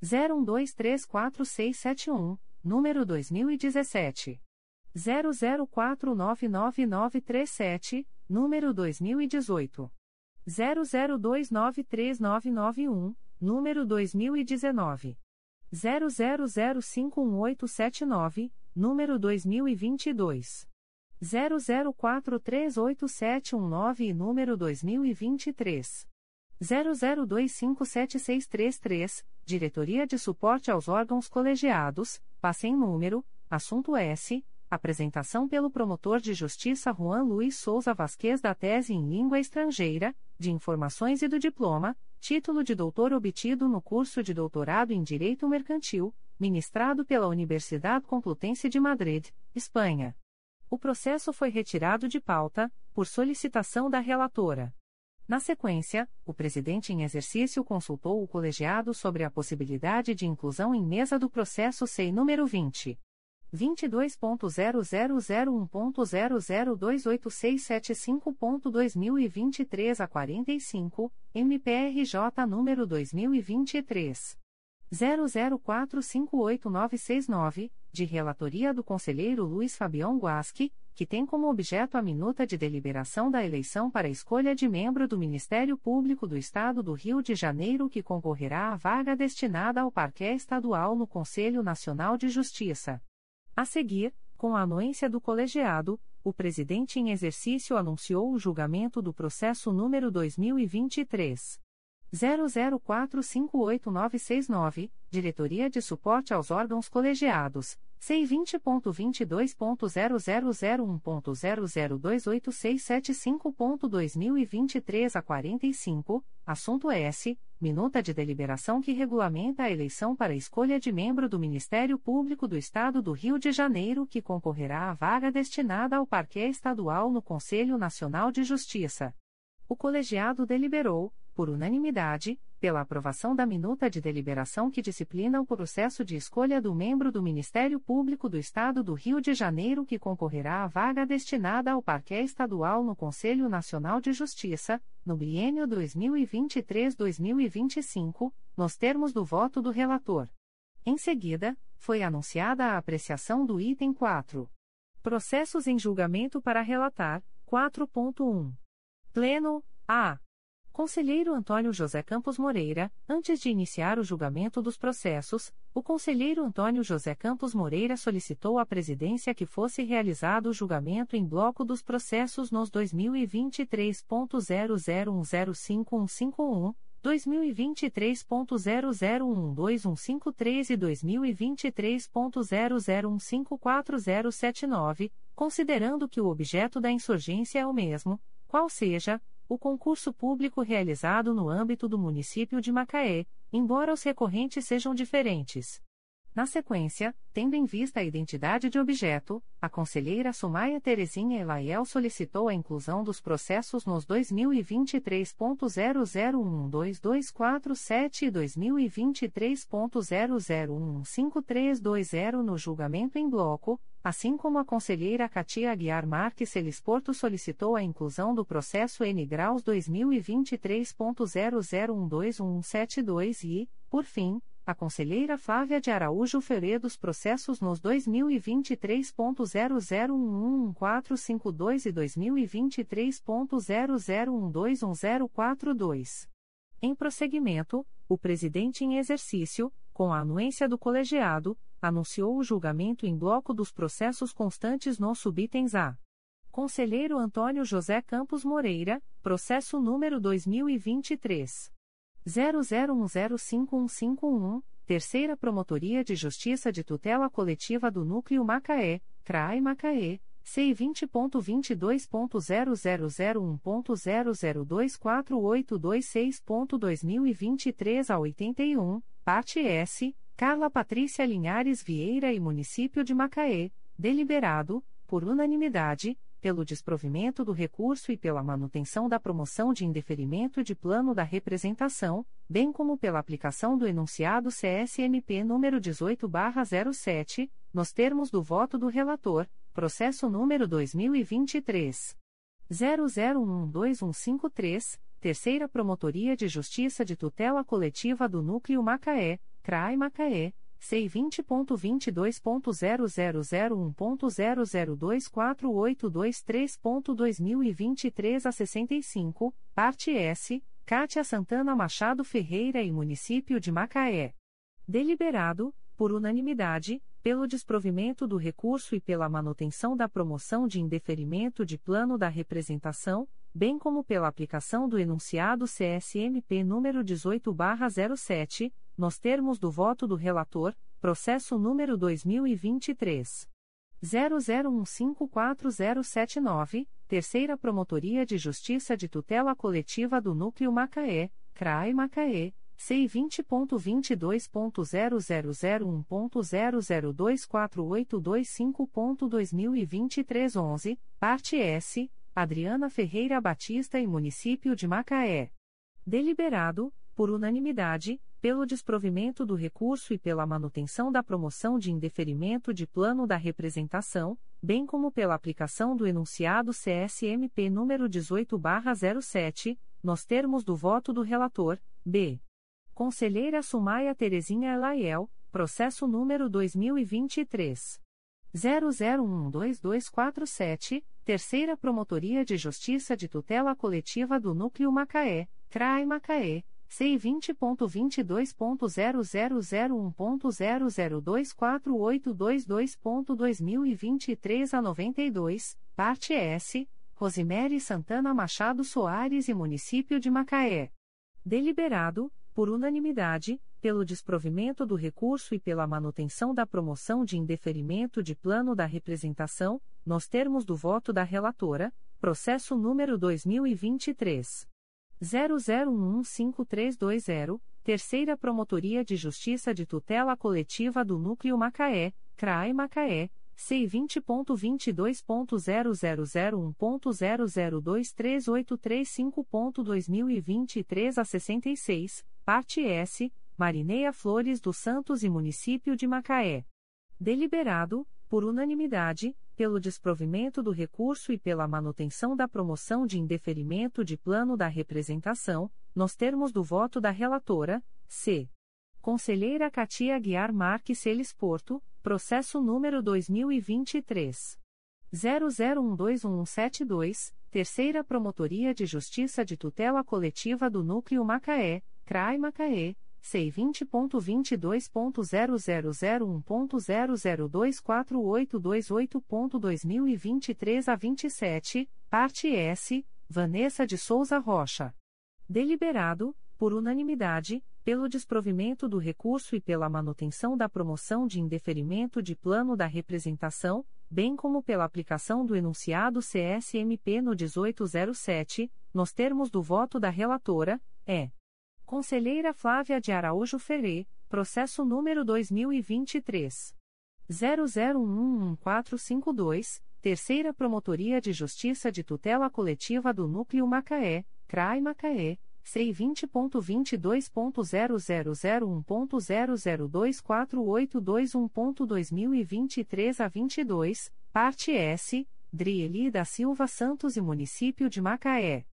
01234671, número 2017. 00499937, número 2018. 00293991, número 2019. 00051879, número 2022. 00438719 e número 2023. 00257633, Diretoria de Suporte aos Órgãos Colegiados, passem número, assunto S Apresentação pelo promotor de justiça Juan Luiz Souza Vasquez da tese em língua estrangeira, de informações e do diploma, título de doutor obtido no curso de doutorado em Direito Mercantil, ministrado pela Universidade Complutense de Madrid, Espanha. O processo foi retirado de pauta, por solicitação da relatora. Na sequência, o presidente em exercício consultou o colegiado sobre a possibilidade de inclusão em mesa do processo SEI número 20. 22.0001.0028675.2023 a 45, MPRJ número 2023. 00458969, de relatoria do Conselheiro Luiz Fabião Guasque, que tem como objeto a minuta de deliberação da eleição para escolha de membro do Ministério Público do Estado do Rio de Janeiro que concorrerá à vaga destinada ao Parquê Estadual no Conselho Nacional de Justiça. A seguir, com a anuência do colegiado, o presidente em exercício anunciou o julgamento do processo número 2023 00458969, Diretoria de Suporte aos Órgãos Colegiados, C20.22.0001.0028675.2023 a 45, assunto S. Minuta de deliberação que regulamenta a eleição para a escolha de membro do Ministério Público do Estado do Rio de Janeiro que concorrerá à vaga destinada ao Parquê Estadual no Conselho Nacional de Justiça. O colegiado deliberou, por unanimidade, pela aprovação da minuta de deliberação que disciplina o processo de escolha do membro do Ministério Público do Estado do Rio de Janeiro que concorrerá à vaga destinada ao Parquê Estadual no Conselho Nacional de Justiça, no biênio 2023-2025, nos termos do voto do relator. Em seguida, foi anunciada a apreciação do item 4. Processos em julgamento para relatar, 4.1. Pleno, A. Conselheiro Antônio José Campos Moreira, antes de iniciar o julgamento dos processos, o conselheiro Antônio José Campos Moreira solicitou à presidência que fosse realizado o julgamento em bloco dos processos nos 2023.00105151, 2023.00122153 e 2023.00154079, considerando que o objeto da insurgência é o mesmo, qual seja, o concurso público realizado no âmbito do município de Macaé, embora os recorrentes sejam diferentes. Na sequência, tendo em vista a identidade de objeto, a conselheira Sumaia Terezinha Elaiel solicitou a inclusão dos processos nos 2023.00122447 e 2023.00153220 no julgamento em bloco, assim como a conselheira Katia Aguiar Marques Celisporto solicitou a inclusão do processo N graus 2023.00121172 e, por fim, a conselheira Flávia de Araújo Ferreira dos processos nos 2023.00111452 e 2023.00121042. Em prosseguimento, o presidente em exercício, com a anuência do colegiado, anunciou o julgamento em bloco dos processos constantes nos subitens A. Conselheiro Antônio José Campos Moreira, processo número 2023 00105151, Terceira Promotoria de Justiça de Tutela Coletiva do Núcleo Macaé, CRAI Macaé, C20.22.0001.0024826.2023 a 81, parte S, Carla Patrícia Linhares Vieira e Município de Macaé, deliberado, por unanimidade, pelo desprovimento do recurso e pela manutenção da promoção de indeferimento de plano da representação, bem como pela aplicação do enunciado CSMP número 18/07, nos termos do voto do relator, processo número 2023 00121153, Terceira Promotoria de Justiça de Tutela Coletiva do Núcleo Macaé, CRAI Macaé C vinte ponto vinte dois ponto zero zero zero um ponto zero zero dois quatro oito dois três ponto dois mil e vinte e três a sessenta e cinco parte S Cátia Santana Machado Ferreira e Município de Macaé. Deliberado por unanimidade pelo desprovimento do recurso e pela manutenção da promoção de indeferimento de plano da representação bem como pela aplicação do enunciado CSMP número 18/07 nos termos do voto do relator, processo número 2023 00154079, Terceira Promotoria de Justiça de Tutela Coletiva do Núcleo Macaé, CRAI Macaé, C20.22.0001.0024825.2023 11, parte S, Adriana Ferreira Batista e Município de Macaé. Deliberado, por unanimidade, pelo desprovimento do recurso e pela manutenção da promoção de indeferimento de plano da representação, bem como pela aplicação do enunciado CSMP número 18/07, nos termos do voto do relator, B. Conselheira Sumaia Terezinha Elaiel, processo número 2023 00122247, Terceira Promotoria de Justiça de Tutela Coletiva do Núcleo Macaé, CRAI Macaé C vinte ponto vinte dois ponto zero zero zero um ponto zero zero dois quatro oito dois dois ponto dois mil e vinte e três a noventa e dois parte S Rosemary Santana Machado Soares e Município de Macaé. Deliberado por unanimidade pelo desprovimento do recurso e pela manutenção da promoção de indeferimento de plano da representação nos termos do voto da relatora processo número dois mil e vinte e três 00115320, Terceira Promotoria de Justiça de Tutela Coletiva do Núcleo Macaé, CRAE Macaé, C20.22.0001.0023835.2023 a 66, parte S, Marineia Flores dos Santos e Município de Macaé. Deliberado, por unanimidade, pelo desprovimento do recurso e pela manutenção da promoção de indeferimento de plano da representação, nos termos do voto da relatora, C. Conselheira Katia Guiar Marques Celes Porto, processo número 2023. 00121172, Terceira Promotoria de Justiça de Tutela Coletiva do Núcleo Macaé, CRAI Macaé, C vinte ponto vinte dois ponto zero zero zero um ponto zero zero dois quatro oito dois oito ponto dois mil e vinte três a vinte e sete parte S Vanessa de Souza Rocha. Deliberado por unanimidade pelo desprovimento do recurso e pela manutenção da promoção de indeferimento de plano da representação bem como pela aplicação do enunciado CSMP no 1807 nos termos do voto da relatora é Conselheira Flávia de Araújo Ferê, processo número 2023. 00111452, Terceira Promotoria de Justiça de Tutela Coletiva do Núcleo Macaé, CRAI Macaé, C20.22.0001.0024821.2023 a 22, parte S, Drieli da Silva Santos e Município de Macaé.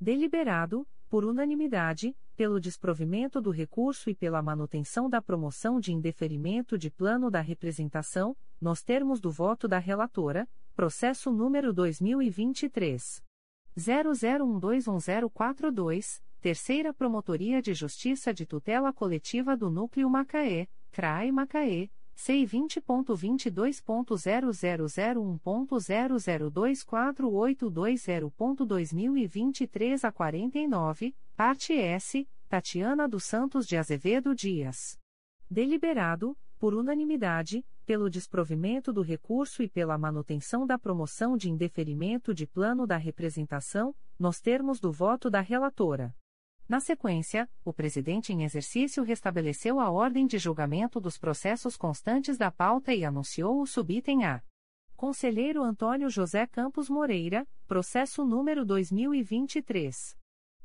Deliberado, por unanimidade, pelo desprovimento do recurso e pela manutenção da promoção de indeferimento de plano da representação, nos termos do voto da relatora, processo número 2023 00121042, Terceira Promotoria de Justiça de Tutela Coletiva do Núcleo Macaé, CRAE Macaé, C20.22.0001.0024820.2023 a 49, parte S, Tatiana dos Santos de Azevedo Dias. Deliberado, por unanimidade, pelo desprovimento do recurso e pela manutenção da promoção de indeferimento de plano da representação, nos termos do voto da relatora. Na sequência, o presidente em exercício restabeleceu a ordem de julgamento dos processos constantes da pauta e anunciou o subitem A. Conselheiro Antônio José Campos Moreira, processo número 2023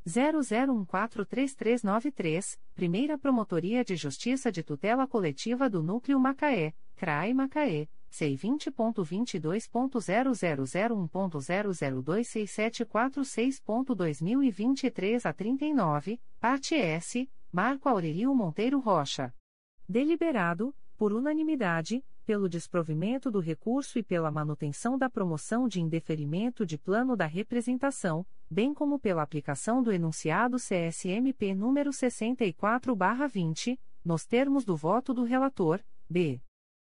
00143393, Primeira Promotoria de Justiça de Tutela Coletiva do Núcleo Macaé, CRAI Macaé C20.22.0001.0026746.2023 a 39, parte S, Marco Aurelio Monteiro Rocha. Deliberado, por unanimidade, pelo desprovimento do recurso e pela manutenção da promoção de indeferimento de plano da representação, bem como pela aplicação do enunciado CSMP número 64/20, nos termos do voto do relator, B.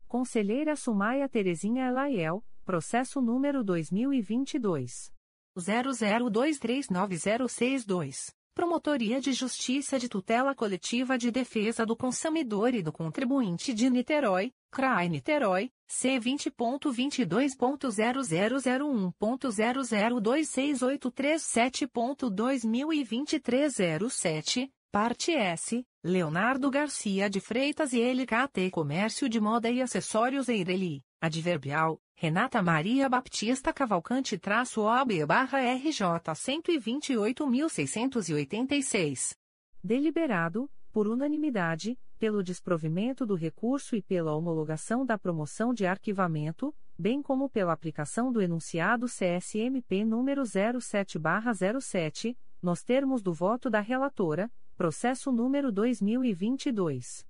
Conselheira Sumaia Terezinha Elaiel, processo número 2022. 00239062. Promotoria de Justiça de Tutela Coletiva de Defesa do Consumidor e do Contribuinte de Niterói, CRAI Niterói, C20.22.0001.0026837.2023 07, parte S, Leonardo Garcia de Freitas e LKT Comércio de Moda e Acessórios Eireli, Adverbial, Renata Maria Baptista Cavalcante traço OB barra RJ 128.686. Deliberado, por unanimidade, pelo desprovimento do recurso e pela homologação da promoção de arquivamento, bem como pela aplicação do enunciado CSMP número 07 barra 07, nos termos do voto da relatora, Processo número 2022.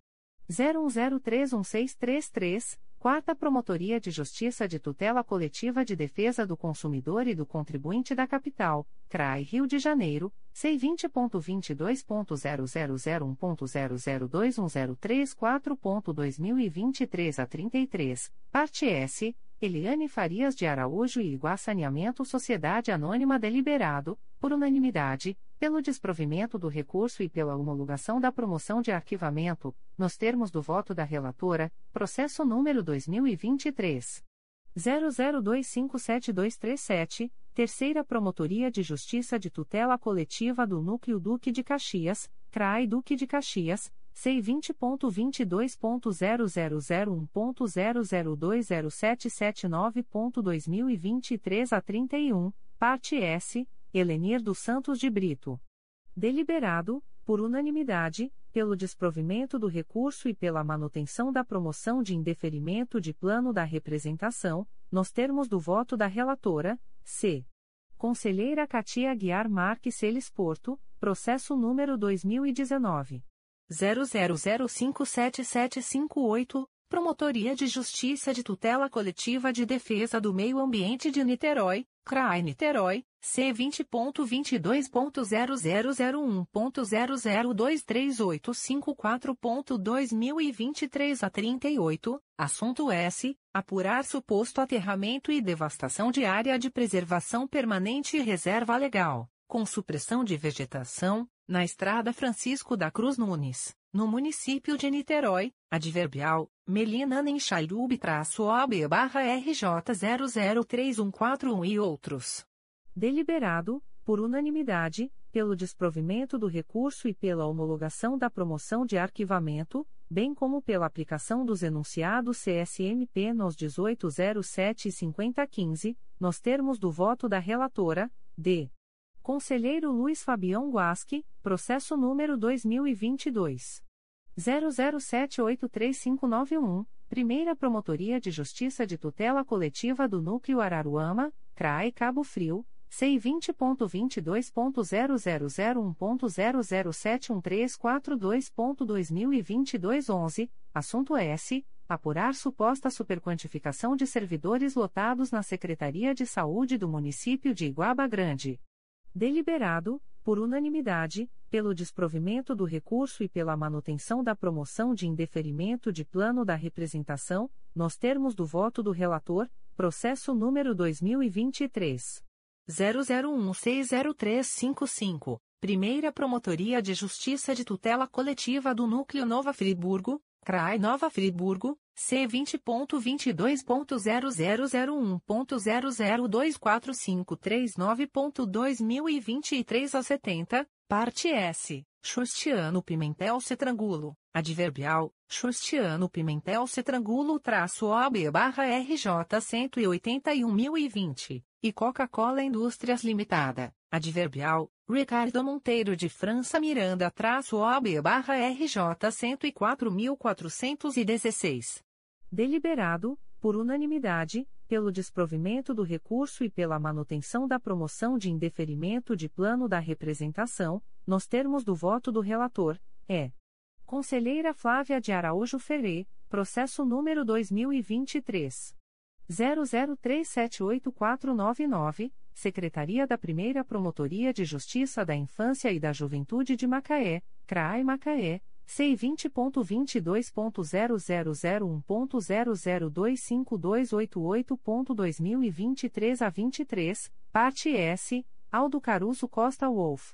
01031633, Quarta Promotoria de Justiça de Tutela Coletiva de Defesa do Consumidor e do Contribuinte da Capital, CRAI Rio de Janeiro, C20.22.0001.0021034.2023 a 33, parte S, Eliane Farias de Araújo e Iguá Saneamento Sociedade Anônima Deliberado, por unanimidade, pelo desprovimento do recurso e pela homologação da promoção de arquivamento, nos termos do voto da relatora, processo número 2023 00257237, Terceira Promotoria de Justiça de Tutela Coletiva do Núcleo Duque de Caxias, CRAI Duque de Caxias, C20.22.0001.0020779.2023 a 31, parte S, Helenir dos Santos de Brito. Deliberado, por unanimidade, pelo desprovimento do recurso e pela manutenção da promoção de indeferimento de plano da representação, nos termos do voto da relatora, C. Conselheira Katia Guiar Marques Celes Porto, processo número 2019. 00057758, Promotoria de Justiça de Tutela Coletiva de Defesa do Meio Ambiente de Niterói, CRAI Niterói, C20.22.0001.0023854.2023 a 38, assunto S. Apurar suposto aterramento e devastação de área de preservação permanente e reserva legal, com supressão de vegetação, na Estrada Francisco da Cruz Nunes, no município de Niterói, adverbial, Melina Nenchailub-OB barra RJ 003141 e outros. Deliberado, por unanimidade, pelo desprovimento do recurso e pela homologação da promoção de arquivamento, bem como pela aplicação dos enunciados CSMP nos 1807 e 5015, nos termos do voto da relatora, D. Conselheiro Luiz Fabião Guasque, processo número 2022 00783591, Primeira Promotoria de Justiça de Tutela Coletiva do Núcleo Araruama, CRAE Cabo Frio, C20.22.0001.0071342.2022 11, assunto S. Apurar suposta superquantificação de servidores lotados na Secretaria de Saúde do município de Iguaba Grande. Deliberado, por unanimidade, pelo desprovimento do recurso e pela manutenção da promoção de indeferimento de plano da representação, nos termos do voto do relator, processo número 2023 00160355, Primeira Promotoria de Justiça de Tutela Coletiva do Núcleo Nova Friburgo, CRAI Nova Friburgo, C20.22.0001.0024539.2023 a 70, parte S, Xustiano Pimentel Cetrangulo, adverbial, Xustiano Pimentel Cetrangulo traço OB barra RJ 181.020, e Coca-Cola Indústrias Limitada, adverbial, Ricardo Monteiro de França Miranda traço OB barra RJ 104.416 deliberado, por unanimidade, pelo desprovimento do recurso e pela manutenção da promoção de indeferimento de plano da representação, nos termos do voto do relator, é. Conselheira Flávia de Araújo Ferê, processo número 2023. 00378499, Secretaria da Primeira Promotoria de Justiça da Infância e da Juventude de Macaé, CRAI Macaé, C vinte a vinte e três parte S Aldo Caruso Costa Wolf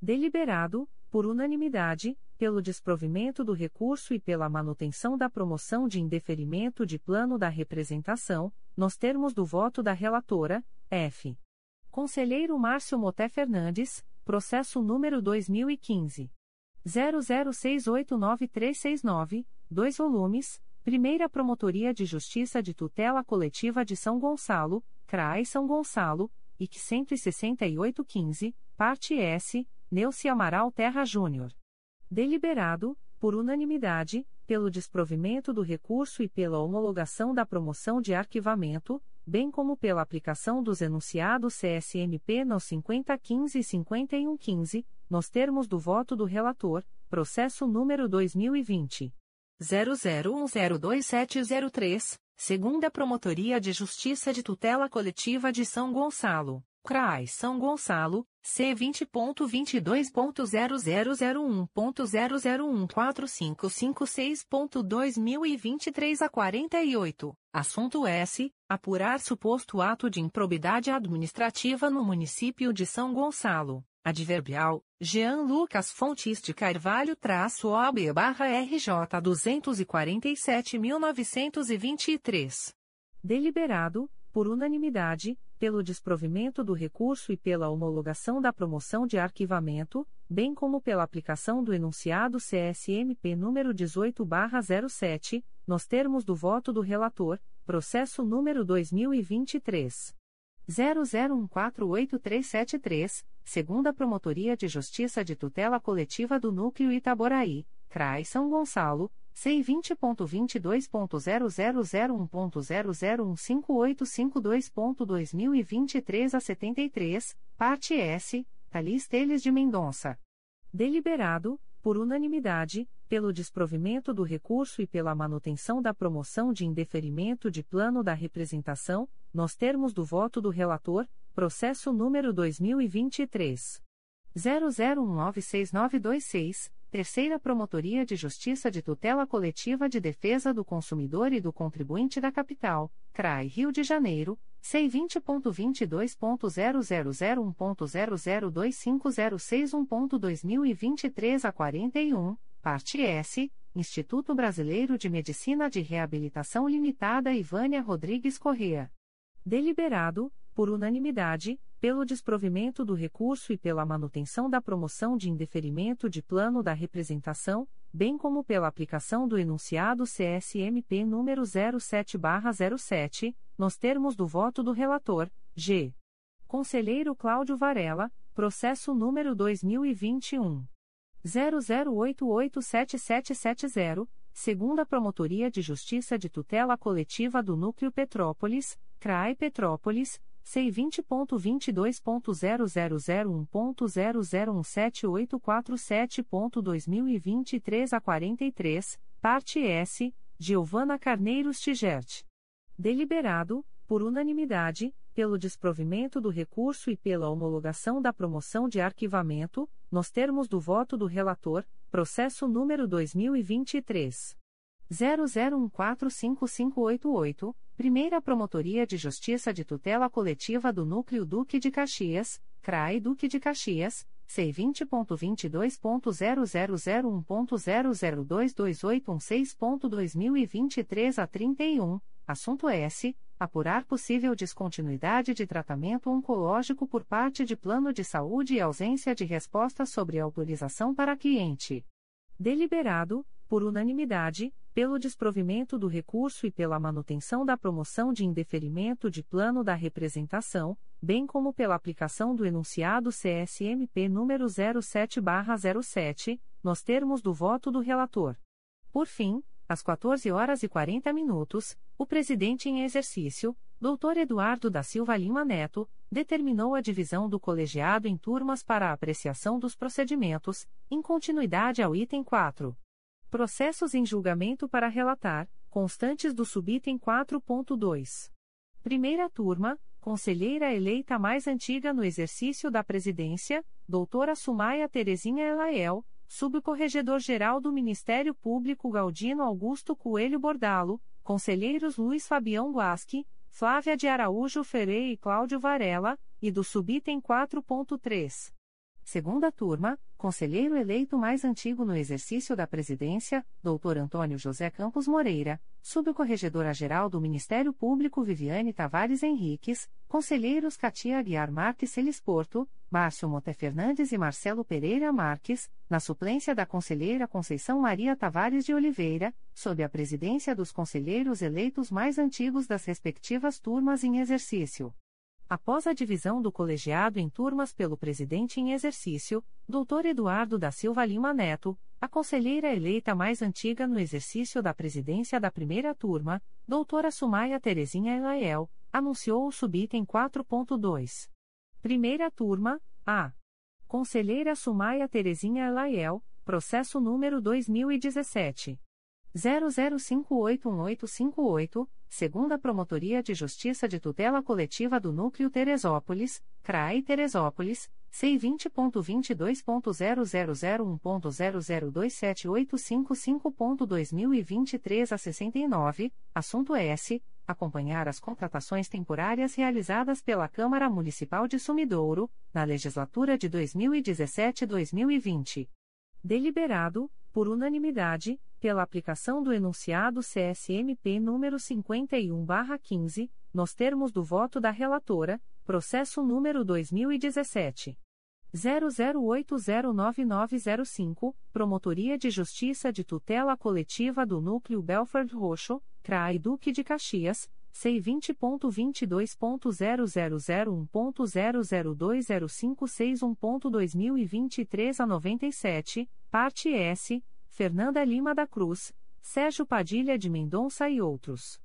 deliberado por unanimidade pelo desprovimento do recurso e pela manutenção da promoção de indeferimento de plano da representação nos termos do voto da relatora F. Conselheiro Márcio Moté Fernandes processo número dois mil e quinze 00689369, 2 volumes, Primeira Promotoria de Justiça de Tutela Coletiva de São Gonçalo, CRAI São Gonçalo, IC 16815, parte S, Neuci Amaral Terra Júnior. Deliberado, por unanimidade, pelo desprovimento do recurso e pela homologação da promoção de arquivamento, bem como pela aplicação dos enunciados CSMP nos 5015 e 5115, nos termos do voto do relator, processo número 2020 00102703, segunda Promotoria de Justiça de Tutela Coletiva de São Gonçalo, CRAI São Gonçalo, C20.22.0001.0014556.2023 a 48, assunto S. Apurar suposto ato de improbidade administrativa no município de São Gonçalo. Adverbial, Jean Lucas Fontes de Carvalho traço OB barra RJ 247.923. Deliberado, por unanimidade, pelo desprovimento do recurso e pela homologação da promoção de arquivamento, bem como pela aplicação do enunciado CSMP número 18 barra 07, nos termos do voto do relator, processo número 2023. 00148373, segunda Promotoria de Justiça de Tutela Coletiva do Núcleo Itaboraí, CRAI São Gonçalo, C20.22.0001.0015852.2023 a 73, parte S, Thalys Teles de Mendonça. Deliberado, por unanimidade, pelo desprovimento do recurso e pela manutenção da promoção de indeferimento de plano da representação, nos termos do voto do relator, processo número 2023 00196926, Terceira Promotoria de Justiça de Tutela Coletiva de Defesa do Consumidor e do Contribuinte da Capital, CRAI Rio de Janeiro, C20.22.0001.0025061.2023 a 41, parte S, Instituto Brasileiro de Medicina de Reabilitação Limitada Ivânia Rodrigues Correa. Deliberado, por unanimidade, pelo desprovimento do recurso e pela manutenção da promoção de indeferimento de plano da representação, bem como pela aplicação do enunciado CSMP número 07/07, nos termos do voto do relator, G. Conselheiro Cláudio Varela, processo número 2021 00887770, segunda Promotoria de Justiça de Tutela Coletiva do Núcleo Petrópolis, CRAE Petrópolis C20.22.0001.0017847.2023 a 43, parte S, Giovana Carneiros Tigert. Deliberado, por unanimidade, pelo desprovimento do recurso e pela homologação da promoção de arquivamento, nos termos do voto do relator, processo número 2023 00145588, Primeira Promotoria de Justiça de Tutela Coletiva do Núcleo Duque de Caxias, CRAI Duque de Caxias, C20.22.0001.0022816.2023 a 31, assunto S. Apurar possível descontinuidade de tratamento oncológico por parte de plano de saúde e ausência de resposta sobre autorização para cliente. Deliberado, por unanimidade, pelo desprovimento do recurso e pela manutenção da promoção de indeferimento de plano da representação, bem como pela aplicação do enunciado CSMP número 07/07, nos termos do voto do relator. Por fim, às 14 horas e 40 minutos, o presidente em exercício, Dr. Eduardo da Silva Lima Neto, determinou a divisão do colegiado em turmas para apreciação dos procedimentos, em continuidade ao item 4. Processos em julgamento para relatar, constantes do subitem 4.2. Primeira turma, conselheira eleita mais antiga no exercício da presidência, doutora Sumaia Terezinha Elael, subcorregedor-geral do Ministério Público Galdino Augusto Coelho Bordalo, conselheiros Luiz Fabião Guasque, Flávia de Araújo Ferreira e Cláudio Varela, e do subitem 4.3. Segunda turma, conselheiro eleito mais antigo no exercício da presidência, Dr. Antônio José Campos Moreira, subcorregedora-geral do Ministério Público Viviane Tavares Henriques, conselheiros Katia Aguiar Marques Celis Porto, Márcio Moté Fernandes e Marcelo Pereira Marques, na suplência da conselheira Conceição Maria Tavares de Oliveira, sob a presidência dos conselheiros eleitos mais antigos das respectivas turmas em exercício. Após a divisão do colegiado em turmas pelo presidente em exercício, Dr. Eduardo da Silva Lima Neto, a conselheira eleita mais antiga no exercício da presidência da primeira turma, doutora Sumaia Terezinha Elael, anunciou o subitem 4.2. Primeira turma, A. Conselheira Sumaia Terezinha Elael, processo número 2017. 00581858, segunda Promotoria de Justiça de Tutela Coletiva do Núcleo Teresópolis, CRAI Teresópolis, C20.22.0001.0027855.2023 a 69, assunto S. Acompanhar as contratações temporárias realizadas pela Câmara Municipal de Sumidouro, na legislatura de 2017-2020. Deliberado, por unanimidade, pela aplicação do enunciado CSMP número 51/15, nos termos do voto da relatora, processo número 2017 00809905, Promotoria de Justiça de Tutela Coletiva do Núcleo Belford Roxo, CRAI Duque de Caxias. C20.22.0001.0020561.2023 a 97, parte S, Fernanda Lima da Cruz, Sérgio Padilha de Mendonça e outros.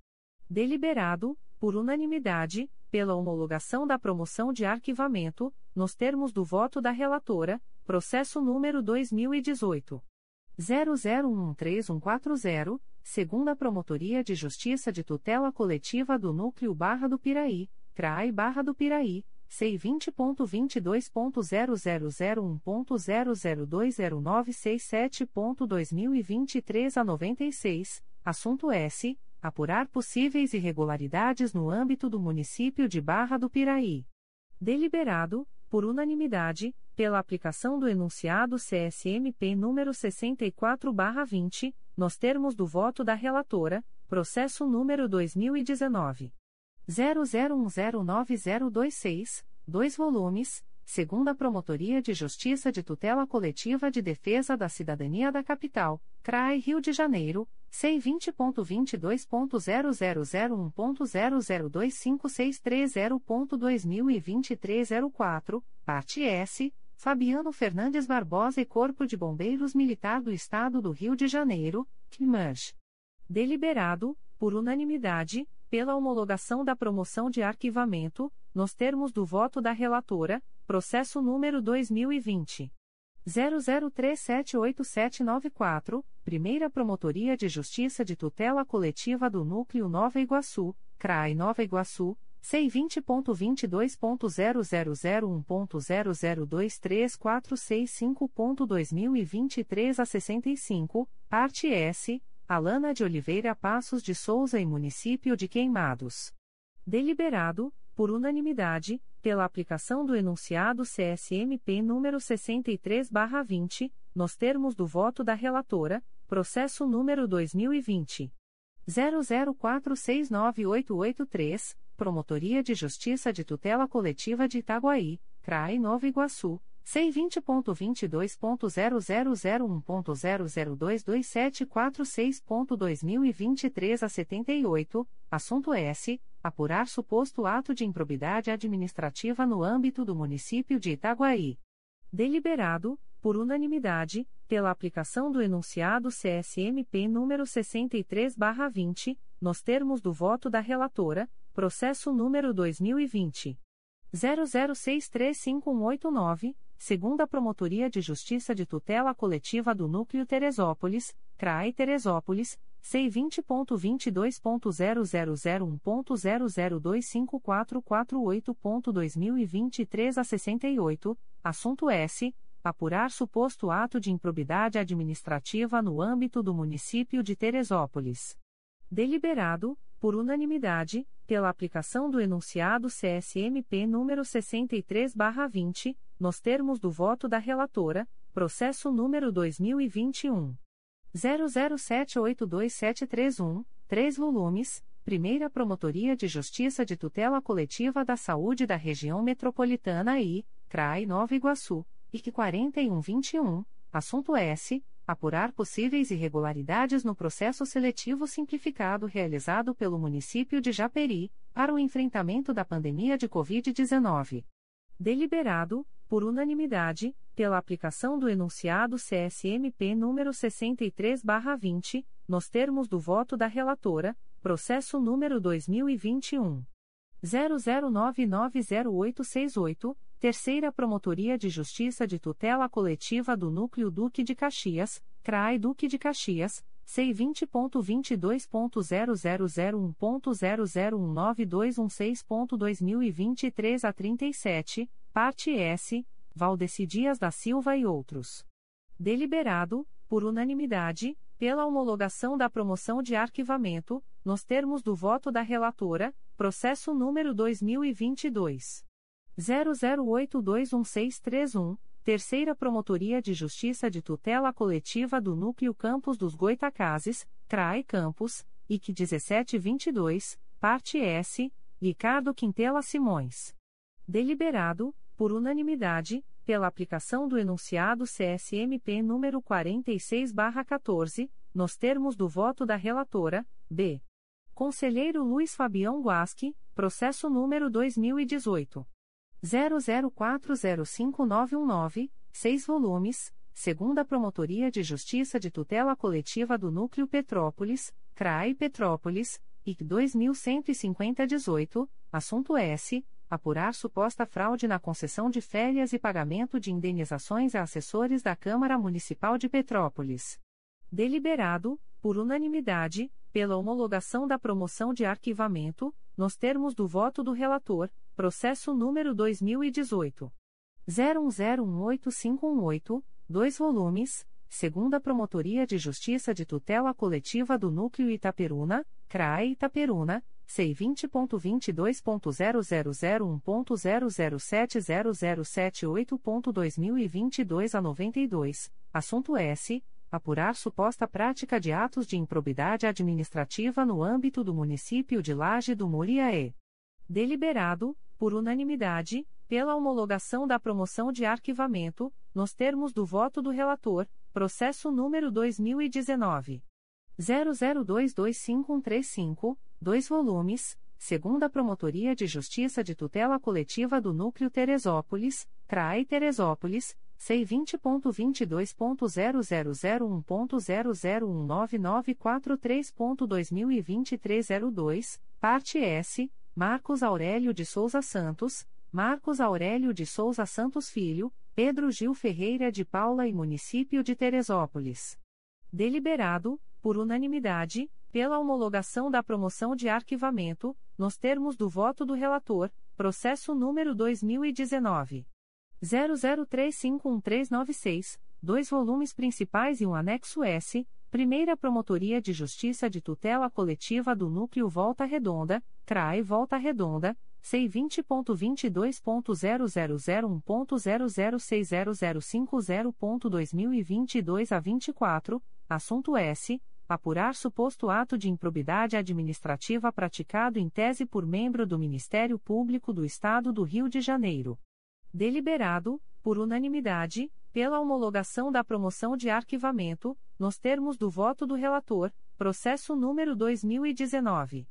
Deliberado, por unanimidade, pela homologação da promoção de arquivamento, nos termos do voto da relatora, processo número 2018. 00131440, segunda Promotoria de Justiça de Tutela Coletiva do Núcleo Barra do Piraí, CRAI Barra do Piraí, C20.22.0001.0020967.2023 a 96, assunto S. Apurar possíveis irregularidades no âmbito do município de Barra do Piraí. Deliberado, por unanimidade, pela aplicação do enunciado CSMP número 64/20, nos termos do voto da relatora, processo número 2019 00109026, 2 volumes, segunda Promotoria de Justiça de Tutela Coletiva de Defesa da Cidadania da Capital, CRAI Rio de Janeiro, C20.22.0001.0025630.2023 04, parte S, Fabiano Fernandes Barbosa e Corpo de Bombeiros Militar do Estado do Rio de Janeiro, CMAJ. Deliberado, por unanimidade, pela homologação da promoção de arquivamento, nos termos do voto da relatora, processo número 2020 00378794, Primeira Promotoria de Justiça de Tutela Coletiva do Núcleo Nova Iguaçu, CRAI Nova Iguaçu, C20.22.0001.0023465.2023 a 65, parte S, Alana de Oliveira Passos de Souza e Município de Queimados. Deliberado, por unanimidade, pela aplicação do enunciado CSMP número 63/20, nos termos do voto da relatora, processo número 2020 00469883, Promotoria de Justiça de Tutela Coletiva de Itaguaí, CRAI Nova Iguaçu. C20.22.0001.0022746.2023 a 78, assunto S. Apurar suposto ato de improbidade administrativa no âmbito do município de Itaguaí. Deliberado, por unanimidade, pela aplicação do enunciado CSMP número 63/20, nos termos do voto da relatora, processo número 2020 00635189 segunda Promotoria de Justiça de Tutela Coletiva do Núcleo Teresópolis, CRAE Teresópolis, C20.22.0001.0025448.2023 a 68, assunto S. Apurar suposto ato de improbidade administrativa no âmbito do município de Teresópolis. Deliberado, por unanimidade, pela aplicação do enunciado CSMP número 63/20, nos termos do voto da relatora, processo número 2021 00782731, 3 volumes, Primeira Promotoria de Justiça de Tutela Coletiva da Saúde da Região Metropolitana I, CRAI Nova Iguaçu, IC 4121, assunto S apurar possíveis irregularidades no processo seletivo simplificado realizado pelo município de Japeri, para o enfrentamento da pandemia de Covid-19. Deliberado, por unanimidade, pela aplicação do enunciado CSMP número 63/20, nos termos do voto da relatora, processo número 2021 00990868 Terceira Promotoria de Justiça de Tutela Coletiva do Núcleo Duque de Caxias, CRAI Duque de Caxias, C20.22.0001.0019216.2023 a 37, parte S, Valdeci Dias da Silva e outros. Deliberado, por unanimidade, pela homologação da promoção de arquivamento, nos termos do voto da relatora, processo número 2022 00821631, Terceira Promotoria de Justiça de Tutela Coletiva do Núcleo Campos dos Goitacazes, CRAE Campos, IC 1722, Parte S, Ricardo Quintela Simões. Deliberado, por unanimidade, pela aplicação do enunciado CSMP número 46/14, nos termos do voto da relatora, B. Conselheiro Luiz Fabião Guasque, processo número 2018 00405919, 6 volumes, segunda Promotoria de Justiça de Tutela Coletiva do Núcleo Petrópolis, CRAI Petrópolis, IC 215018, assunto S. Apurar suposta fraude na concessão de férias e pagamento de indenizações a assessores da Câmara Municipal de Petrópolis. Deliberado, por unanimidade, pela homologação da promoção de arquivamento, nos termos do voto do relator, Processo número 2018. 01018518, 2 volumes, segunda Promotoria de Justiça de Tutela Coletiva do Núcleo Itaperuna, CRAE Itaperuna, C20.22.0001.0070078.2022 a 92, assunto S. Apurar suposta prática de atos de improbidade administrativa no âmbito do município de Laje do Muriaé. Deliberado, por unanimidade, pela homologação da promoção de arquivamento, nos termos do voto do relator, processo número 2019 00225135, dois volumes, segunda Promotoria de Justiça de Tutela Coletiva do Núcleo Teresópolis, CRAE Teresópolis, C20.22.0001.0019943.2023 02, parte S, Marcos Aurélio de Souza Santos, Marcos Aurélio de Souza Santos Filho, Pedro Gil Ferreira de Paula e Município de Teresópolis. Deliberado, por unanimidade, pela homologação da promoção de arquivamento, nos termos do voto do relator, processo número 2019. 00351396, dois volumes principais e um anexo S, Primeira Promotoria de Justiça de Tutela Coletiva do Núcleo Volta Redonda, CRAE Volta Redonda, C20.22.0001.0060050.2022 a 24, assunto S. Apurar suposto ato de improbidade administrativa praticado em tese por membro do Ministério Público do Estado do Rio de Janeiro. Deliberado, por unanimidade, pela homologação da promoção de arquivamento, nos termos do voto do relator, processo número 2019.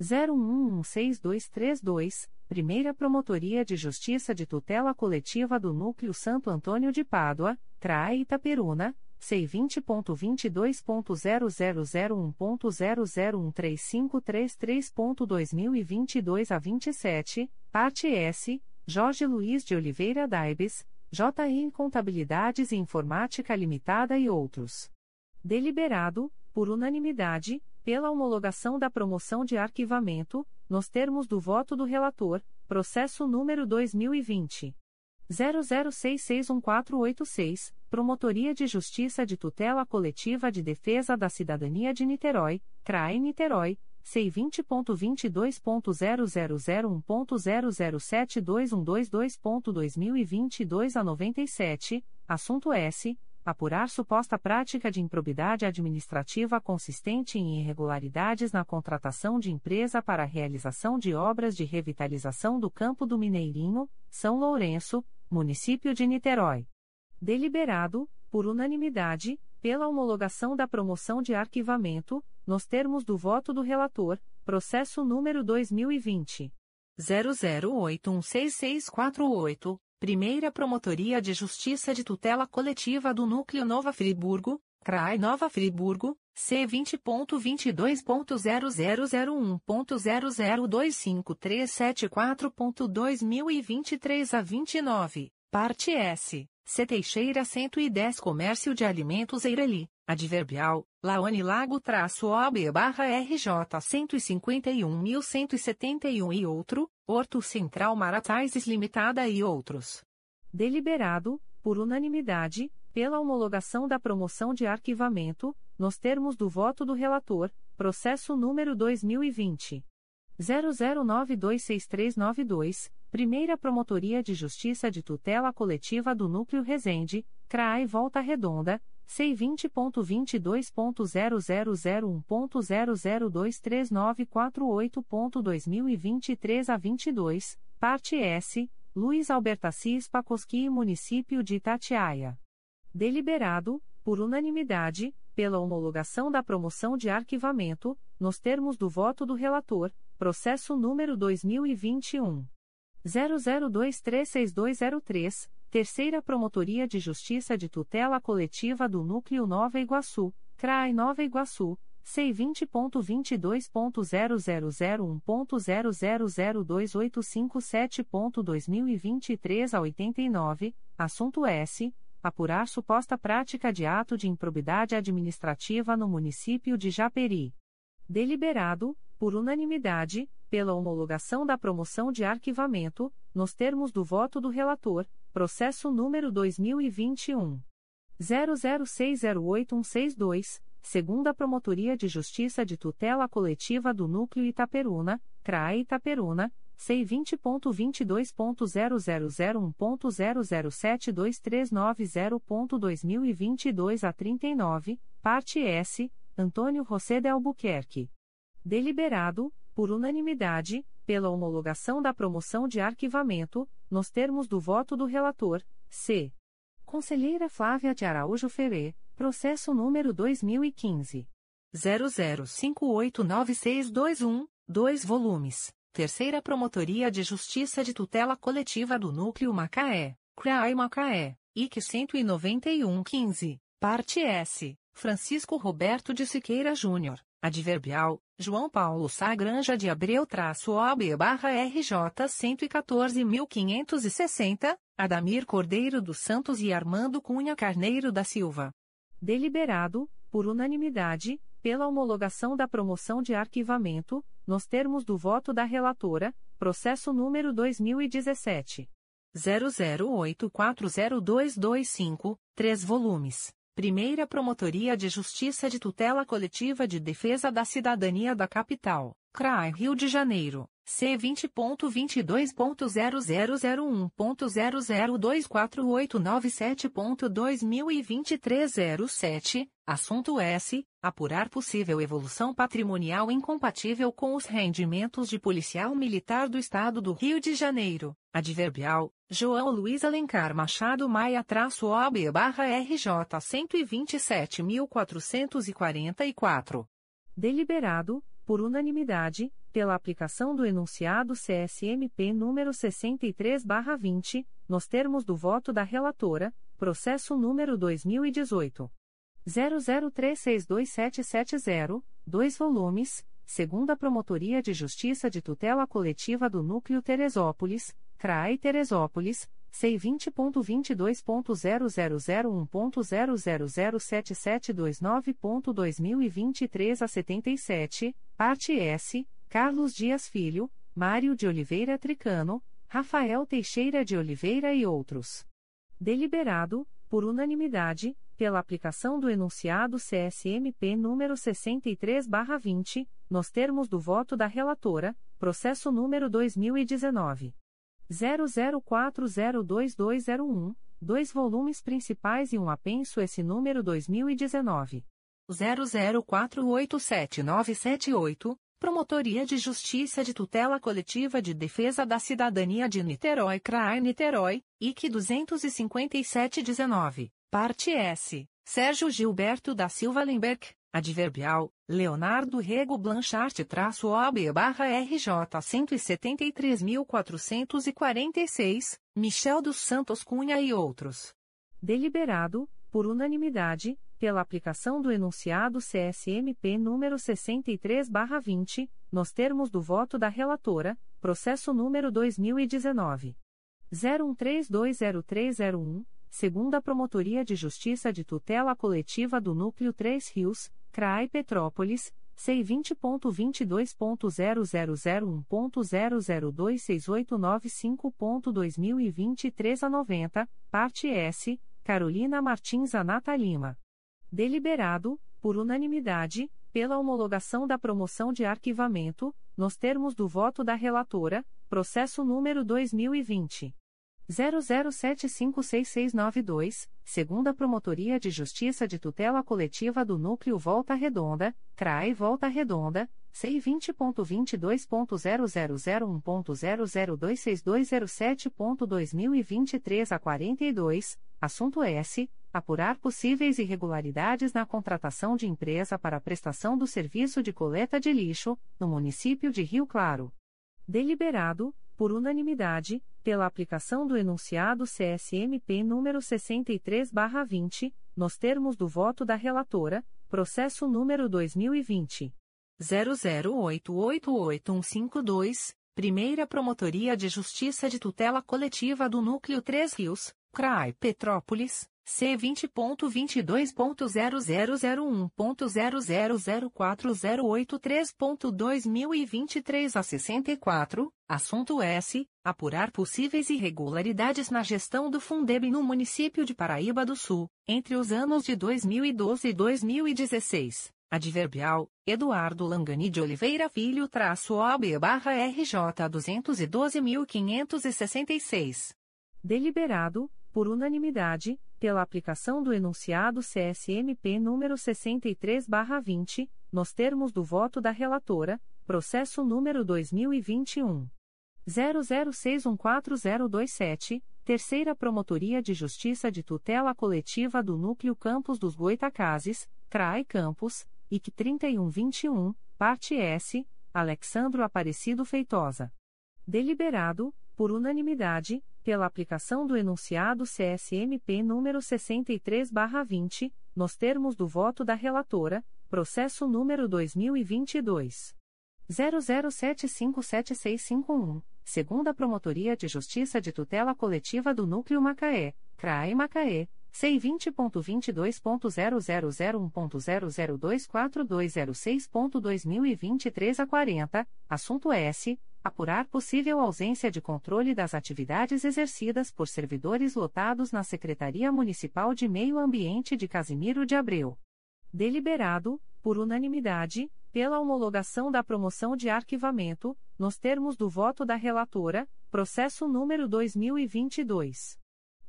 01116232, Primeira Promotoria de Justiça de Tutela Coletiva do Núcleo Santo Antônio de Pádua, CRAE Itaperuna, C20.22.0001.0013533.2022 a 27, parte S, Jorge Luiz de Oliveira Daibes, JI Contabilidades e Informática Limitada e outros. Deliberado, por unanimidade, pela homologação da promoção de arquivamento, nos termos do voto do relator, processo número 2020. 00661486, Promotoria de Justiça de Tutela Coletiva de Defesa da Cidadania de Niterói, CRAE Niterói, C20.22.0001.0072122.2022 a 97, assunto S apurar suposta prática de improbidade administrativa consistente em irregularidades na contratação de empresa para a realização de obras de revitalização do Campo do Mineirinho, São Lourenço, município de Niterói. Deliberado, por unanimidade, pela homologação da promoção de arquivamento, nos termos do voto do relator, processo número 2020 00816648. Primeira Promotoria de Justiça de Tutela Coletiva do Núcleo Nova Friburgo, CRAI Nova Friburgo, C20.22.0001.0025374.2023 a 29, parte S. C. Teixeira 110 Comércio de Alimentos Eireli, Adverbial, Laone Lago traço OB barra RJ 151.171 e outro, Horto Central Maratais Limitada e outros. Deliberado, por unanimidade, pela homologação da promoção de arquivamento, nos termos do voto do relator, processo número 2020. 00926392, Primeira Promotoria de Justiça de Tutela Coletiva do Núcleo Resende, CRAI Volta Redonda, C20.22.0001.0023948.2023 a 22, parte S, Luiz Albertacis Pacoski Município de Itatiaia. Deliberado, por unanimidade, pela homologação da promoção de arquivamento, nos termos do voto do relator, processo número 2021. 00236203, Terceira Promotoria de Justiça de Tutela Coletiva do Núcleo Nova Iguaçu, CRAI Nova Iguaçu, C20.22.0001.0002857.2023 a 89, assunto S. Apurar suposta prática de ato de improbidade administrativa no município de Japeri. Deliberado, por unanimidade, pela homologação da promoção de arquivamento, nos termos do voto do relator, processo número 2021 00608162, segunda Promotoria de Justiça de Tutela Coletiva do Núcleo Itaperuna, CRAE Itaperuna, C20.22.0001.0072390.2022 a 39, parte S, Antônio José de Albuquerque. Deliberado, por unanimidade, pela homologação da promoção de arquivamento, nos termos do voto do relator, C. Conselheira Flávia de Araújo Ferê, processo número 2015. 00589621, 2 volumes. Terceira Promotoria de Justiça de Tutela Coletiva do Núcleo Macaé, CRAI Macaé, IC 19115, parte S. Francisco Roberto de Siqueira Júnior, adverbial, João Paulo Sagranja de Abreu traço OB barra RJ 114.560, Adamir Cordeiro dos Santos e Armando Cunha Carneiro da Silva. Deliberado, por unanimidade, pela homologação da promoção de arquivamento, nos termos do voto da relatora, processo número 2017. 00840225, 3 volumes. Primeira Promotoria de Justiça de Tutela Coletiva de Defesa da Cidadania da Capital, CRAI Rio de Janeiro, C20.22.0001.0024897.2023 07, assunto S. Apurar possível evolução patrimonial incompatível com os rendimentos de policial militar do Estado do Rio de Janeiro, adverbial, João Luiz Alencar Machado Maia-OB barra RJ 127.444. Deliberado, por unanimidade, pela aplicação do enunciado CSMP número 63/20, nos termos do voto da relatora, processo número 2018 00362770, 2 volumes, segunda Promotoria de Justiça de Tutela Coletiva do Núcleo Teresópolis, CRAI Teresópolis. C20.22.0001.0007729.2023 a 77, parte S, Carlos Dias Filho, Mário de Oliveira Tricano, Rafael Teixeira de Oliveira e outros. Deliberado, por unanimidade, pela aplicação do enunciado CSMP número 63/20, nos termos do voto da relatora, processo número 2019 00402201, dois volumes principais e um apenso esse número 2019 00487978 Promotoria de Justiça de Tutela Coletiva de Defesa da Cidadania de Niterói CRAI Niterói, IC 25719, parte S. Sérgio Gilberto da Silva Lemberg, adverbial, Leonardo Rego Blanchard-OB barra RJ 173.446, Michel dos Santos Cunha e outros. Deliberado, por unanimidade, pela aplicação do enunciado CSMP número 63/20, nos termos do voto da relatora, processo número 2019 01320301, segunda Promotoria de Justiça de Tutela Coletiva do Núcleo 3 Rios, CRAI Petrópolis. C20.22.0001.0026895.2023 a 90, parte S, Carolina Martins Anata Lima. Deliberado, por unanimidade, pela homologação da promoção de arquivamento, nos termos do voto da relatora, processo número 2020. 00756692, segunda Promotoria de Justiça de Tutela Coletiva do Núcleo Volta Redonda, CRAE Volta Redonda, C20.22.0001.0026207.2023 a 42, assunto S apurar possíveis irregularidades na contratação de empresa para prestação do serviço de coleta de lixo, no município de Rio Claro. Deliberado, por unanimidade, pela aplicação do enunciado CSMP número 63/20, nos termos do voto da relatora, processo número 2020 00888152, Primeira Promotoria de Justiça de Tutela Coletiva do Núcleo 3 Rios, CRAI Petrópolis. C20.22.0001.0004083.2023 a 64, assunto S. Apurar possíveis irregularidades na gestão do Fundeb no município de Paraíba do Sul, entre os anos de 2012 e 2016. Adverbial, Eduardo Langani de Oliveira Filho traço OB barra RJ 212.566. Deliberado, por unanimidade, pela aplicação do enunciado CSMP número 63/20, nos termos do voto da relatora, processo número 2021 00614027, Terceira Promotoria de Justiça de Tutela Coletiva do Núcleo Campos dos Goitacazes, CRAE Campos, IC 3121, Parte S, Alexandro Aparecido Feitosa. Deliberado, por unanimidade, pela aplicação do enunciado CSMP número 63/20, nos termos do voto da relatora, processo número 2022 00757651, segunda Promotoria de Justiça de Tutela Coletiva do Núcleo Macaé, CRAE Macaé. C20.22.0001.0024206.2023 a 40, assunto S apurar possível ausência de controle das atividades exercidas por servidores lotados na Secretaria Municipal de Meio Ambiente de Casimiro de Abreu. Deliberado, por unanimidade, pela homologação da promoção de arquivamento, nos termos do voto da relatora, processo número 2022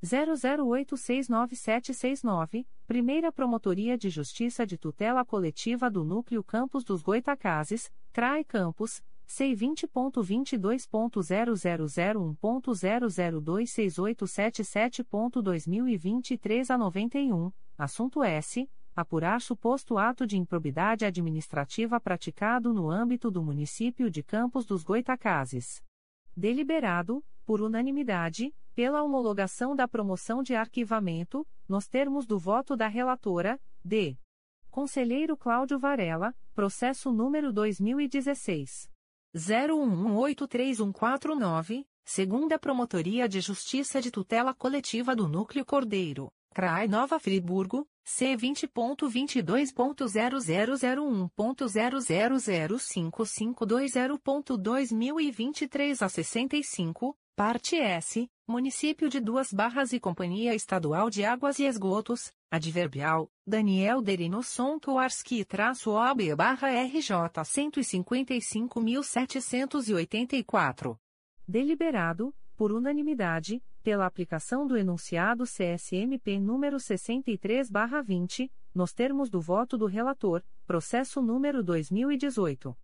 00869769, Primeira Promotoria de Justiça de Tutela Coletiva do Núcleo Campos dos Goitacazes, CRAE Campos C20.22.0001.0026877.2023 a 91, assunto S. Apurar suposto ato de improbidade administrativa praticado no âmbito do município de Campos dos Goitacazes. Deliberado, por unanimidade, pela homologação da promoção de arquivamento, nos termos do voto da relatora, D. Conselheiro Cláudio Varela, processo número 2016. 01183149, segunda Promotoria de Justiça de Tutela Coletiva do Núcleo Cordeiro, CRAI Nova Friburgo, C20.22.0001.0005520.2023 a 65, parte S, Município de Duas Barras e Companhia Estadual de Águas e Esgotos, adverbial, Daniel Derino Toarski-OB barra RJ 155.784. Deliberado, por unanimidade, pela aplicação do enunciado CSMP número 63/20, nos termos do voto do relator, processo número 2018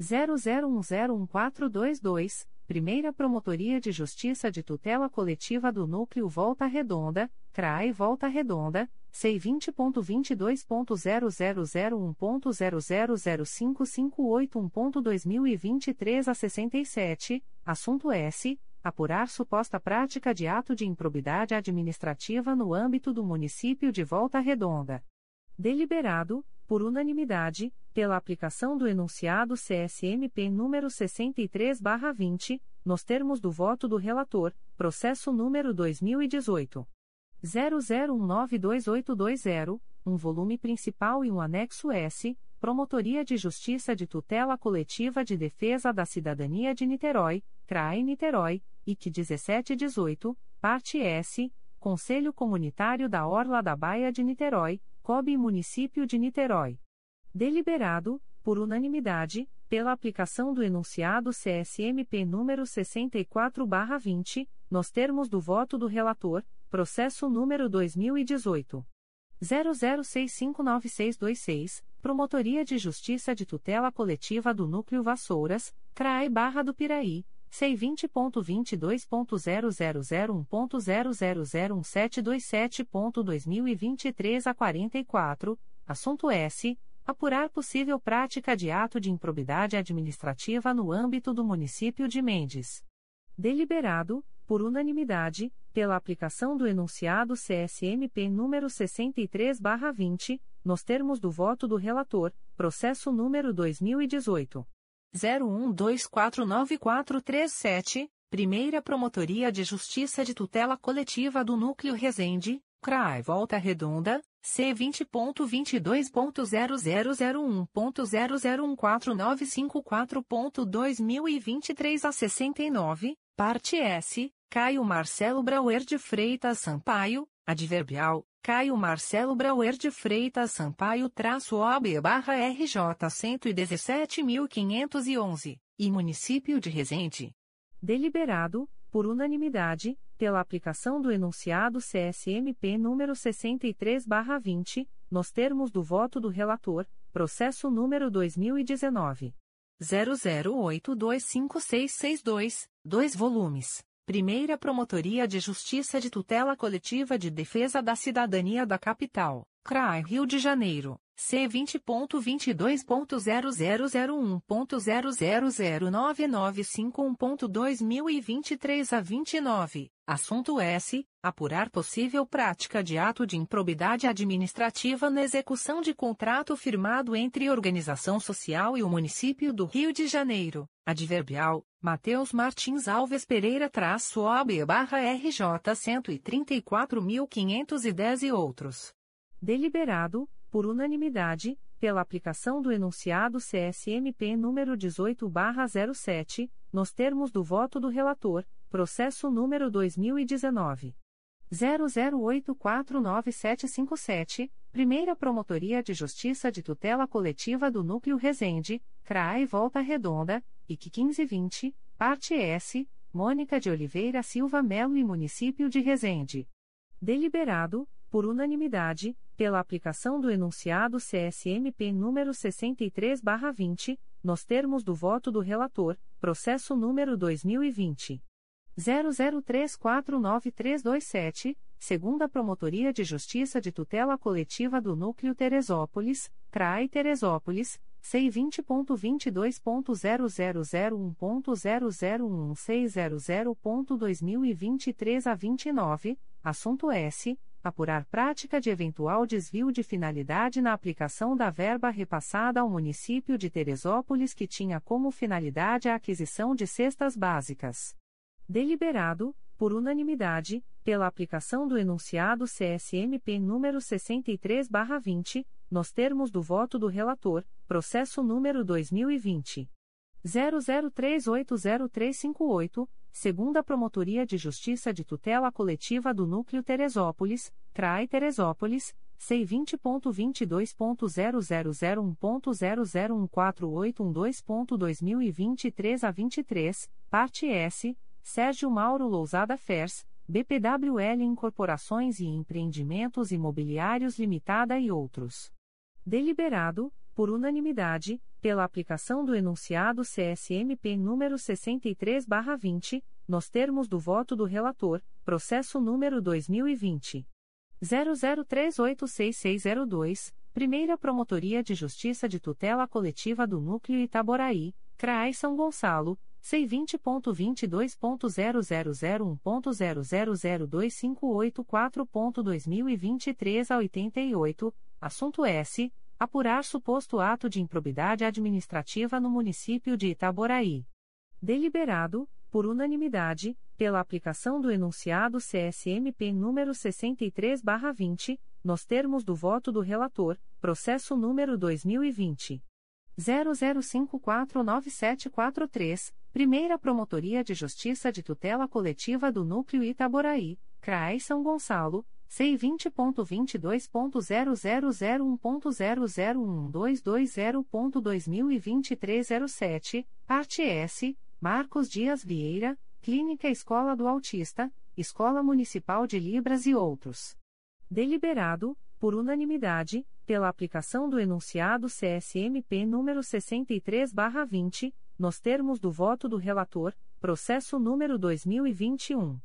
00101422, Primeira Promotoria de Justiça de Tutela Coletiva do Núcleo Volta Redonda, CRAE Volta Redonda, C20.22.0001.0005581.2023 a 67, assunto S apurar suposta prática de ato de improbidade administrativa no âmbito do município de Volta Redonda. Deliberado, por unanimidade, pela aplicação do enunciado CSMP número 63/20, nos termos do voto do relator, processo número 2018 00192820, um volume principal e um anexo S, Promotoria de Justiça de Tutela Coletiva de Defesa da Cidadania de Niterói, CRAE Niterói, IC 1718, parte S, Conselho Comunitário da Orla da Baia de Niterói, COB Município de Niterói. Deliberado, por unanimidade, pela aplicação do enunciado CSMP número 64/20, nos termos do voto do relator, processo número 2018 00659626, Promotoria de Justiça de Tutela Coletiva do Núcleo Vassouras, CRAE Barra do Piraí. C20.22.0001.0001727.2023 a 44, assunto S. Apurar possível prática de ato de improbidade administrativa no âmbito do município de Mendes. Deliberado, por unanimidade, pela aplicação do enunciado CSMP número 63/20, nos termos do voto do relator, processo número 2018 01249437, Primeira Promotoria de Justiça de Tutela Coletiva do Núcleo Resende, CRAI Volta Redonda, C20.22.0001.0014954.2023 a 69, parte S, Caio Marcelo Brauer de Freitas Sampaio, adverbial, Caio Marcelo Brauer de Freitas Sampaio traço OB barra RJ 117.511, e Município de Resende. Deliberado, por unanimidade, pela aplicação do enunciado CSMP número 63 barra 20, nos termos do voto do relator, processo número 2019. 00825662, 2 volumes. Primeira Promotoria de Justiça de Tutela Coletiva de Defesa da Cidadania da Capital, CRAI Rio de Janeiro, C20.22.0001.0009951.2023 a 29, assunto S. Apurar possível prática de ato de improbidade administrativa na execução de contrato firmado entre Organização Social e o Município do Rio de Janeiro, adverbial, Mateus Martins Alves Pereira traço OB barra RJ 134.510 e outros. Deliberado, por unanimidade, pela aplicação do enunciado CSMP número 18/07, nos termos do voto do relator, processo número 2019 00849757, Primeira Promotoria de Justiça de Tutela Coletiva do Núcleo Resende, CRAE Volta Redonda, IC 1520, parte S, Mônica de Oliveira Silva Melo e Município de Resende. Deliberado, por unanimidade, pela aplicação do enunciado CSMP número 63/20, nos termos do voto do relator, processo número 2020 00349327, segunda Promotoria de Justiça de Tutela Coletiva do Núcleo Teresópolis, CRAI Teresópolis, C20.22.0001.0011600.2023 a 29, assunto S apurar prática de eventual desvio de finalidade na aplicação da verba repassada ao município de Teresópolis que tinha como finalidade a aquisição de cestas básicas. Deliberado, por unanimidade, pela aplicação do enunciado CSMP número 63/20, nos termos do voto do relator, processo número 2020 00380358 segunda Promotoria de Justiça de Tutela Coletiva do Núcleo Teresópolis, CRAI Teresópolis, C20.22.0001.0014812.2023 a 23, parte S, Sérgio Mauro Lousada Fers, BPWL Incorporações e Empreendimentos Imobiliários Limitada e outros. Deliberado, por unanimidade, pela aplicação do enunciado CSMP número 63/20, nos termos do voto do relator, processo número 2020 00386602, Primeira Promotoria de Justiça de Tutela Coletiva do Núcleo Itaboraí, CRAI São Gonçalo, C20.22.0001.0002584.2023 a 88, assunto S apurar suposto ato de improbidade administrativa no município de Itaboraí. Deliberado, por unanimidade, pela aplicação do enunciado CSMP número 63/20, nos termos do voto do relator, processo número 2020 00549743, Primeira Promotoria de Justiça de Tutela Coletiva do Núcleo Itaboraí, CRAI São Gonçalo C20.22.0001.0012220.2023 07, parte S, Marcos Dias Vieira, Clínica Escola do Autista, Escola Municipal de Libras e outros. Deliberado, por unanimidade, pela aplicação do enunciado CSMP número 63/20, nos termos do voto do relator, processo número 2021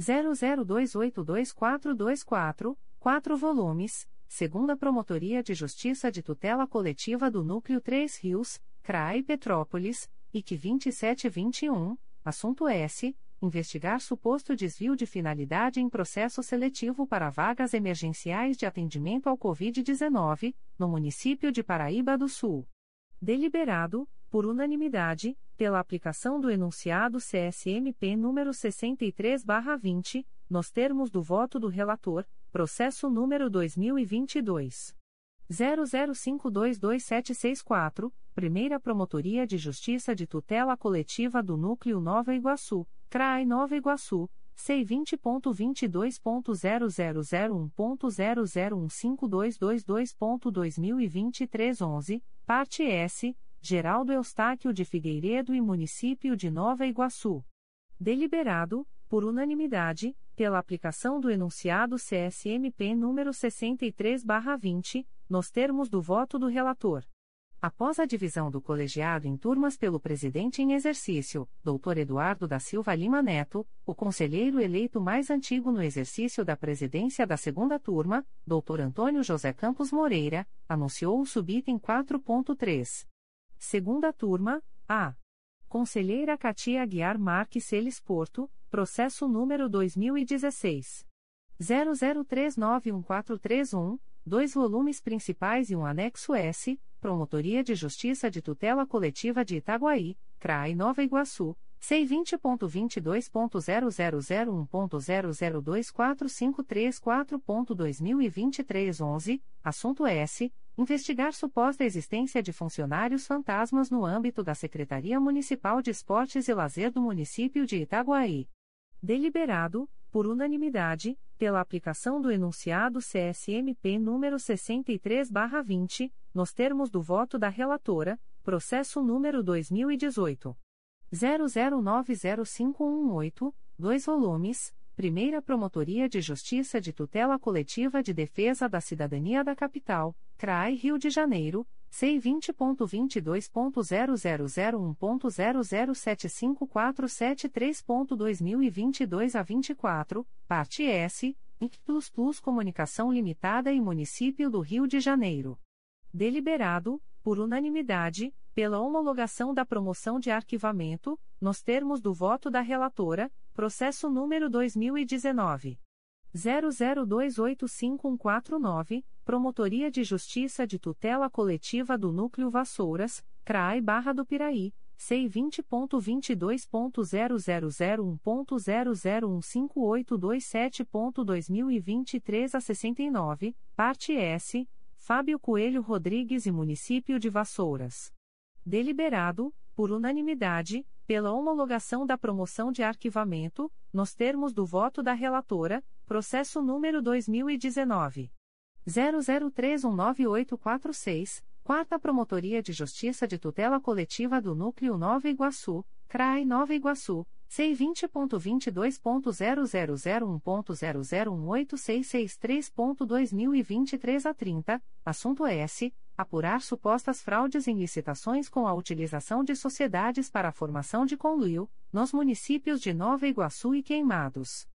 00282424, 4 volumes, segunda Promotoria de Justiça de Tutela Coletiva do Núcleo 3 Rios, CRAI Petrópolis, IC 2721, assunto S. Investigar suposto desvio de finalidade em processo seletivo para vagas emergenciais de atendimento ao Covid-19, no município de Paraíba do Sul. Deliberado, por unanimidade, pela aplicação do enunciado CSMP número 63/20, nos termos do voto do relator, processo número 2022 00522764, Primeira Promotoria de Justiça de Tutela Coletiva do Núcleo Nova Iguaçu, CRAI Nova Iguaçu. C20.22.0001.0015222.2023 11, parte S, Geraldo Eustáquio de Figueiredo e Município de Nova Iguaçu. Deliberado, por unanimidade, pela aplicação do enunciado CSMP número 63/20, nos termos do voto do relator. Após a divisão do colegiado em turmas pelo presidente em exercício, Dr. Eduardo da Silva Lima Neto, o conselheiro eleito mais antigo no exercício da presidência da segunda turma, Dr. Antônio José Campos Moreira, anunciou o subitem 4.3. Segunda turma, A. Conselheira Katia Aguiar Marques Celes Porto, processo número 2016. 00391431, dois volumes principais e um anexo S Promotoria de Justiça de Tutela Coletiva de Itaguaí, CRAI Nova Iguaçu, C20.22.0001.0024534.2023 11, assunto S. Investigar suposta existência de funcionários fantasmas no âmbito da Secretaria Municipal de Esportes e Lazer do município de Itaguaí. Deliberado, por unanimidade, pela aplicação do enunciado CSMP número 63/20, nos termos do voto da relatora, processo número 2018 00905118, dois volumes. Primeira Promotoria de Justiça de Tutela Coletiva de Defesa da Cidadania da Capital, CRAI Rio de Janeiro, C20.22.0001.0075473.2022 a 24, parte S, Plus Plus Comunicação Limitada e Município do Rio de Janeiro. Deliberado, por unanimidade, pela homologação da promoção de arquivamento, nos termos do voto da relatora, processo número 2019 00285149, Promotoria de Justiça de Tutela Coletiva do Núcleo Vassouras, CRAI Barra do Piraí, C20.22.0001.0015827.2023 a 69, parte S, Fábio Coelho Rodrigues e Município de Vassouras. Deliberado, por unanimidade, pela homologação da promoção de arquivamento, nos termos do voto da relatora, processo número 2019 00319846, Quarta Promotoria de Justiça de Tutela Coletiva do Núcleo Nova Iguaçu, CRAI Nova Iguaçu, C20.22.0001.0018663.2023 a 30, assunto S. Apurar supostas fraudes em licitações com a utilização de sociedades para a formação de conluio, nos municípios de Nova Iguaçu e Queimados.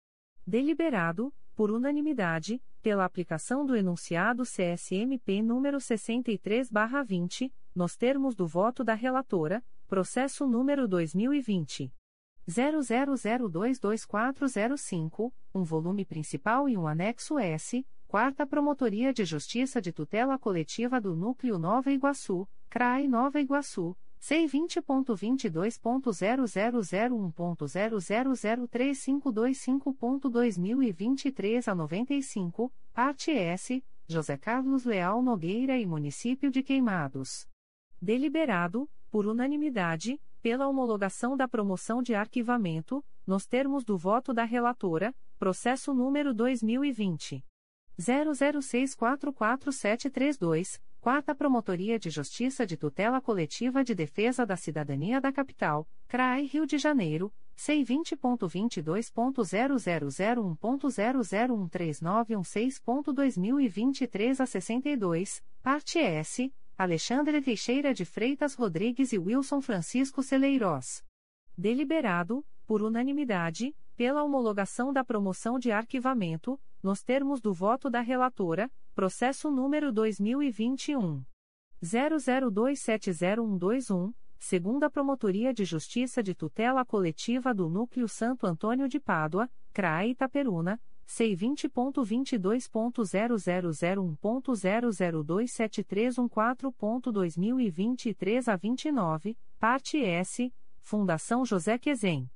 Deliberado, por unanimidade, pela aplicação do enunciado CSMP número 63/20, nos termos do voto da relatora, processo número 2020 00022405, um volume principal e um anexo S, Quarta Promotoria de Justiça de Tutela Coletiva do Núcleo Nova Iguaçu, CRAI Nova Iguaçu, C20.22.0001.0003525.2023 a 95, parte S, José Carlos Leal Nogueira e Município de Queimados. Deliberado, por unanimidade, pela homologação da promoção de arquivamento, nos termos do voto da relatora, processo número 2020 00644732, Quarta Promotoria de Justiça de Tutela Coletiva de Defesa da Cidadania da Capital, CRAI Rio de Janeiro, C20.22.0001.0013916.2023 a 62, parte S, Alexandre Teixeira de Freitas Rodrigues e Wilson Francisco Celeiros. Deliberado, por unanimidade, pela homologação da promoção de arquivamento, nos termos do voto da relatora, processo número 2021 00270121, segunda Promotoria de Justiça de Tutela Coletiva do Núcleo Santo Antônio de Pádua, CRAE Itaperuna, C20.22.0001.0027314.2023 a 29, parte S, Fundação José Quezem.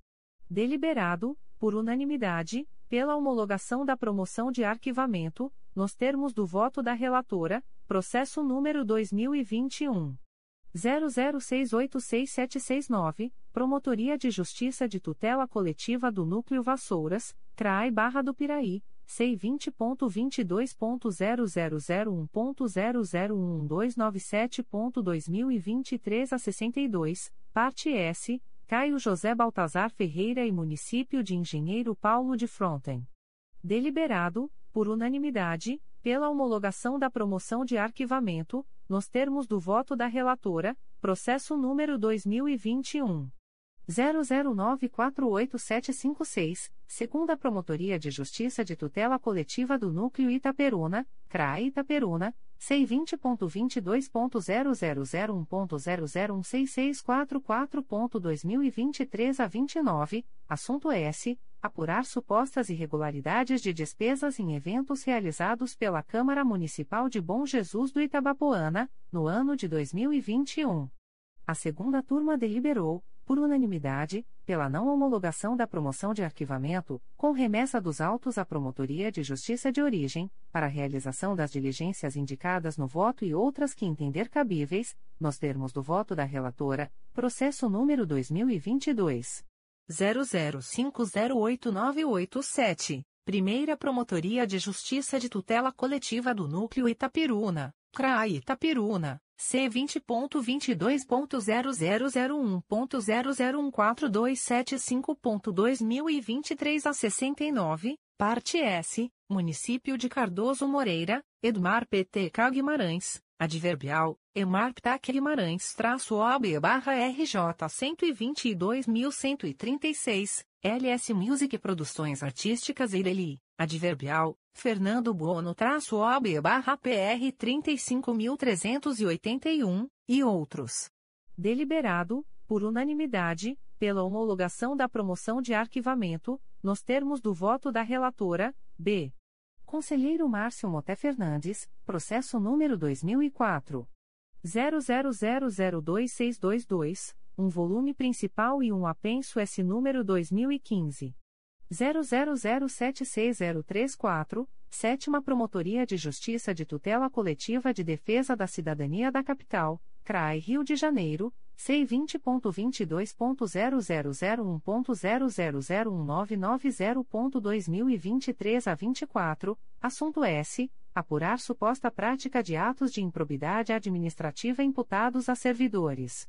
Deliberado, por unanimidade, pela homologação da promoção de arquivamento, nos termos do voto da relatora, processo número 2021. 00686769, Promotoria de Justiça de Tutela Coletiva do Núcleo Vassouras, CRAI Barra do Piraí, C20.22.0001.0011297.2023 a 62, parte S, Caio José Baltazar Ferreira e Município de Engenheiro Paulo de Fronten. Deliberado, por unanimidade, pela homologação da promoção de arquivamento, nos termos do voto da relatora, processo número 2021 00948756, segunda Promotoria de Justiça de Tutela Coletiva do Núcleo Itaperuna, CRA Itaperuna, C20.22.0001.0016644.2023 a 29, assunto S. Apurar supostas irregularidades de despesas em eventos realizados pela Câmara Municipal de Bom Jesus do Itabapoana, no ano de 2021. A segunda turma deliberou, por unanimidade, pela não homologação da promoção de arquivamento, com remessa dos autos à Promotoria de Justiça de Origem, para realização das diligências indicadas no voto e outras que entender cabíveis, nos termos do voto da relatora, processo número 2022 00508987, Primeira Promotoria de Justiça de Tutela Coletiva do Núcleo Itapiruna, CRA Itapiruna. C vinte ponto vinte dois ponto zero zero zero um ponto zero zero um quatro dois sete cinco ponto dois mil e vinte três a sessenta e nove parte S Município de Cardoso Moreira Edmar PTK Guimarães adverbial Emar PTK Guimarães traço OB barra RJ cento e vinte e dois mil cento e trinta e seis LS Music Produções Artísticas Ireli adverbial Fernando Bono traço OB barra PR 35.381, e outros. Deliberado, por unanimidade, pela homologação da promoção de arquivamento, nos termos do voto da relatora, B. Conselheiro Márcio Moté Fernandes, processo número 2004. 00002622, um volume principal e um apenso S número 2015. 00076034, Sétima Promotoria de Justiça de Tutela Coletiva de Defesa da Cidadania da Capital, CRAI Rio de Janeiro, C20.22.0001.0001990.2023 a 24, assunto S. Apurar suposta prática de atos de improbidade administrativa imputados a servidores.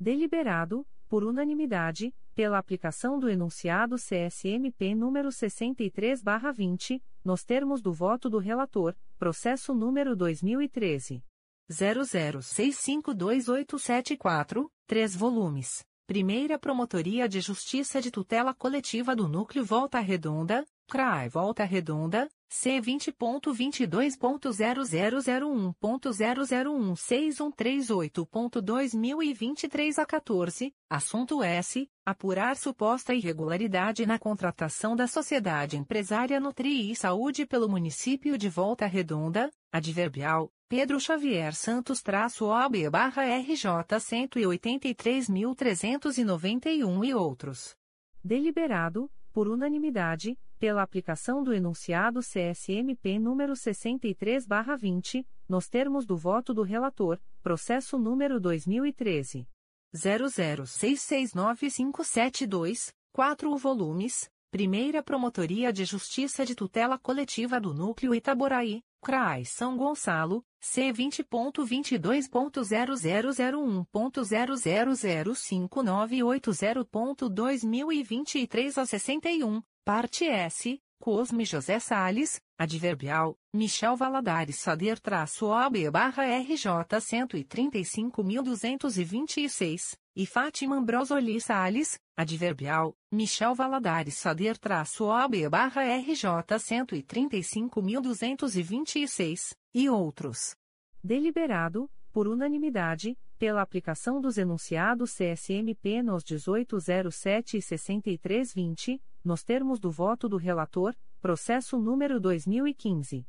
Deliberado, por unanimidade, pela aplicação do enunciado CSMP número 63/20, nos termos do voto do relator, processo número 2013 00652874, 3 volumes. Primeira Promotoria de Justiça de Tutela Coletiva do Núcleo Volta Redonda, CRAI Volta Redonda, C20.22.0001.0016138.2023 a 14, assunto S. Apurar suposta irregularidade na contratação da Sociedade Empresária Nutri e Saúde pelo município de Volta Redonda, adverbial, Pedro Xavier Santos traço OB barra RJ 183.391 e outros. Deliberado, por unanimidade, pela aplicação do enunciado CSMP número 63/20, nos termos do voto do relator, processo número 2013 00669572, 4 volumes. Primeira Promotoria de Justiça de Tutela Coletiva do Núcleo Itaboraí, CRAI São Gonçalo, C20.22.0001.0005980.2023 a 61, parte S, Cosme José Sales, adverbial, Michel Valadares Sader traço OB barra RJ 135.226, e Fátima Ambrosoli Sales, adverbial, Michel Valadares Sader traço OB barra RJ 135.226, e outros. Deliberado, por unanimidade, pela aplicação dos enunciados CSMP nos 1807 e 6320, nos termos do voto do relator, processo número 2015.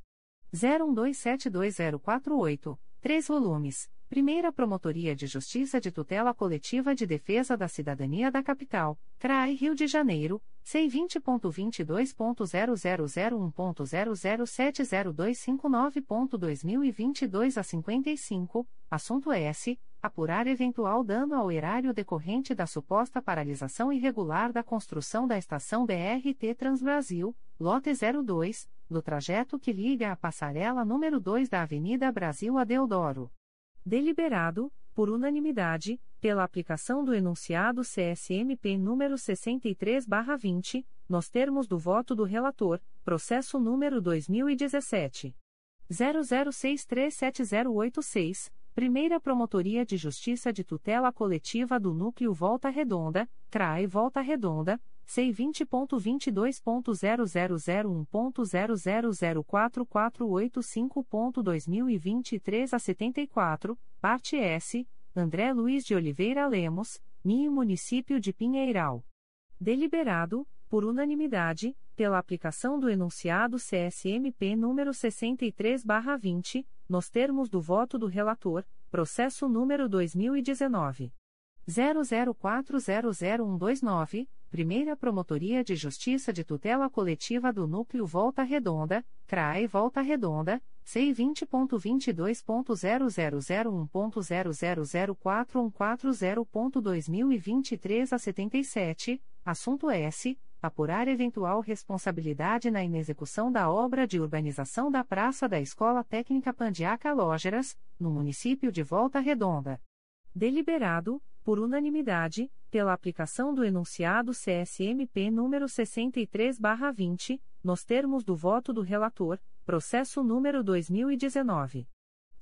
01272048, 3 volumes. Primeira Promotoria de Justiça de Tutela Coletiva de Defesa da Cidadania da Capital, CRAI Rio de Janeiro, C20.22.0001.0070259.2022 a 55, assunto S. Apurar eventual dano ao erário decorrente da suposta paralisação irregular da construção da estação BRT Transbrasil, lote 02, do trajeto que liga a passarela número 2 da Avenida Brasil a Deodoro. Deliberado, por unanimidade, pela aplicação do enunciado CSMP número 63/20, nos termos do voto do relator, processo número 2017 00637086, Primeira Promotoria de Justiça de Tutela Coletiva do Núcleo Volta Redonda, CRAE Volta Redonda, C20.22.0001.0004485.2023 a 74, parte S, André Luiz de Oliveira Lemos, MIE Município de Pinheiral. Deliberado, por unanimidade, pela aplicação do enunciado CSMP número 63/20, nos termos do voto do relator, processo número 2019 00400129, Primeira Promotoria de Justiça de Tutela Coletiva do Núcleo Volta Redonda, CRAE Volta Redonda, C20.22.0001.0004140.2023 a 77, assunto S apurar eventual responsabilidade na inexecução da obra de urbanização da Praça da Escola Técnica Pandiaca Lógeras, no município de Volta Redonda. Deliberado, por unanimidade, pela aplicação do enunciado CSMP número 63/20, nos termos do voto do relator, processo número 2019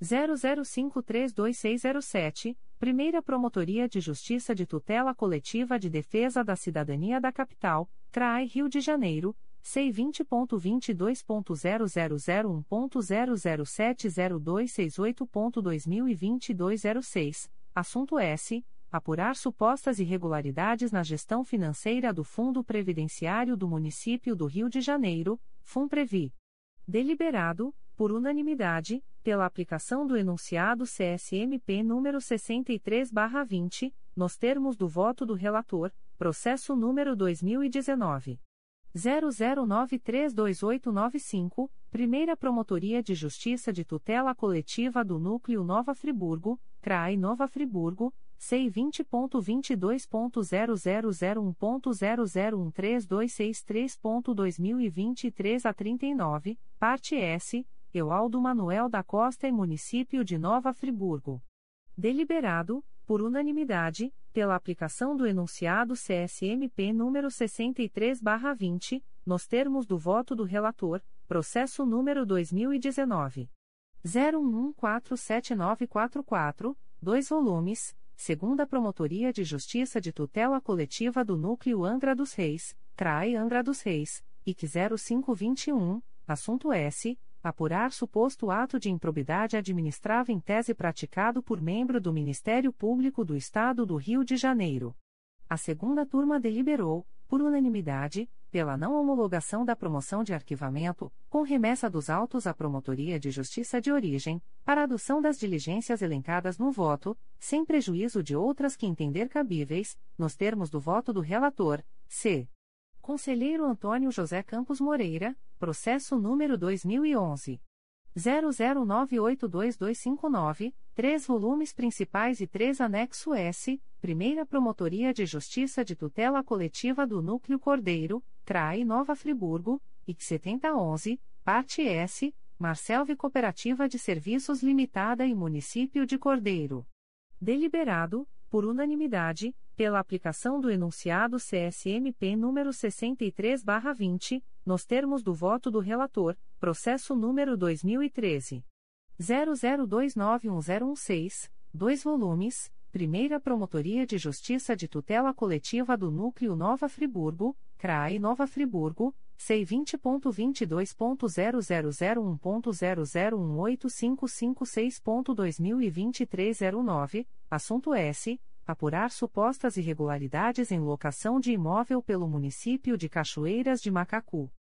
00532607, Primeira Promotoria de Justiça de Tutela Coletiva de Defesa da Cidadania da Capital, CRAI Rio de Janeiro, C20.22.0001.0070268.2022 06, assunto S. Apurar supostas irregularidades na gestão financeira do Fundo Previdenciário do Município do Rio de Janeiro, FUNPREVI. Deliberado, por unanimidade, pela aplicação do enunciado CSMP número 63/20, nos termos do voto do relator, processo número 2019 00932895, Primeira Promotoria de Justiça de Tutela Coletiva do Núcleo Nova Friburgo, CRAI Nova Friburgo, C20.22.0001.0013263.2023 a 39, parte S, Eualdo Manuel da Costa e Município de Nova Friburgo. Deliberado, por unanimidade, pela aplicação do enunciado CSMP número 63/20, nos termos do voto do relator, processo número 2019 01147944, dois volumes segunda Promotoria de Justiça de Tutela Coletiva do Núcleo Angra dos Reis, CRAI Angra dos Reis, IC 0521, assunto S. Apurar suposto ato de improbidade administrável em tese praticado por membro do Ministério Público do Estado do Rio de Janeiro. A segunda turma deliberou, por unanimidade, pela não homologação da promoção de arquivamento, com remessa dos autos à Promotoria de Justiça de Origem, para adoção das diligências elencadas no voto, sem prejuízo de outras que entender cabíveis, nos termos do voto do relator, c. Conselheiro Antônio José Campos Moreira, processo número 2011. 00982259, três volumes principais e três anexo S, Primeira Promotoria de Justiça de Tutela Coletiva do Núcleo Cordeiro, CRAI Nova Friburgo, IC 7011, parte S, Marcelvi Cooperativa de Serviços Limitada e Município de Cordeiro. Deliberado, por unanimidade, pela aplicação do enunciado CSMP número 63/20, nos termos do voto do relator, processo número 2013 00291016, dois volumes. Primeira Promotoria de Justiça de Tutela Coletiva do Núcleo Nova Friburgo, CRAI Nova Friburgo, C20.22.0001.0018556.2023 09, assunto S. Apurar supostas irregularidades em locação de imóvel pelo município de Cachoeiras de Macacu.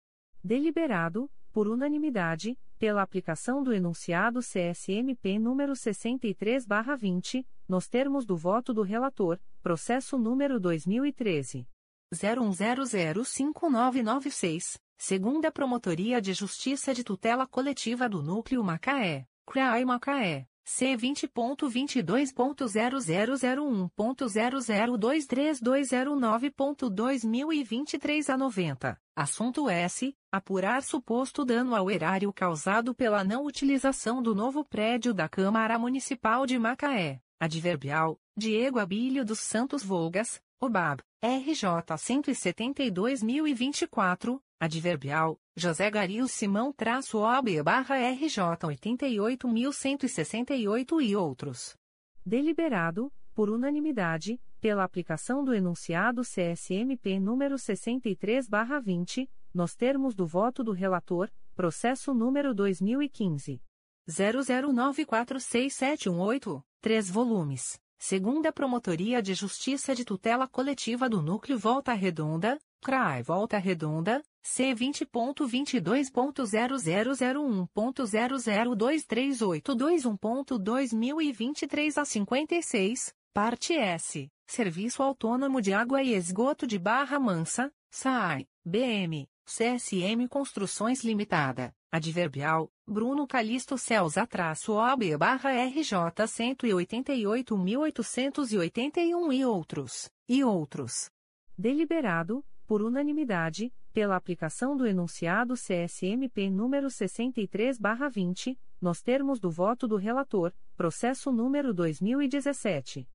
Deliberado, por unanimidade, pela aplicação do enunciado CSMP número 63/20, nos termos do voto do relator, processo número 2013 01005996, segunda Promotoria de Justiça de Tutela Coletiva do Núcleo Macaé, CRAI Macaé. C20.22.0001.0023209.2023 a 90. Assunto S. Apurar suposto dano ao erário causado pela não utilização do novo prédio da Câmara Municipal de Macaé. Adverbial. Diego Abílio dos Santos Volgas, OBAB, RJ 172.024, Adverbial, José Garil Simão traço OB barra RJ 88.168 e outros. Deliberado, por unanimidade, pela aplicação do enunciado CSMP número 63 barra 20, nos termos do voto do relator, processo número 2015. 00946718, 3 volumes. Segunda Promotoria de Justiça de Tutela Coletiva do Núcleo Volta Redonda, CRAI Volta Redonda, C20.22.0001.0023821.2023 a 56, parte S, Serviço Autônomo de Água e Esgoto de Barra Mansa, SAI, BM, CSM Construções Limitada, Adverbial, Bruno Calixto Celsa traço OB barra RJ 188.881 e outros, e outros. Deliberado, por unanimidade, pela aplicação do enunciado CSMP número 63 barra 20, nos termos do voto do relator, processo número 2017.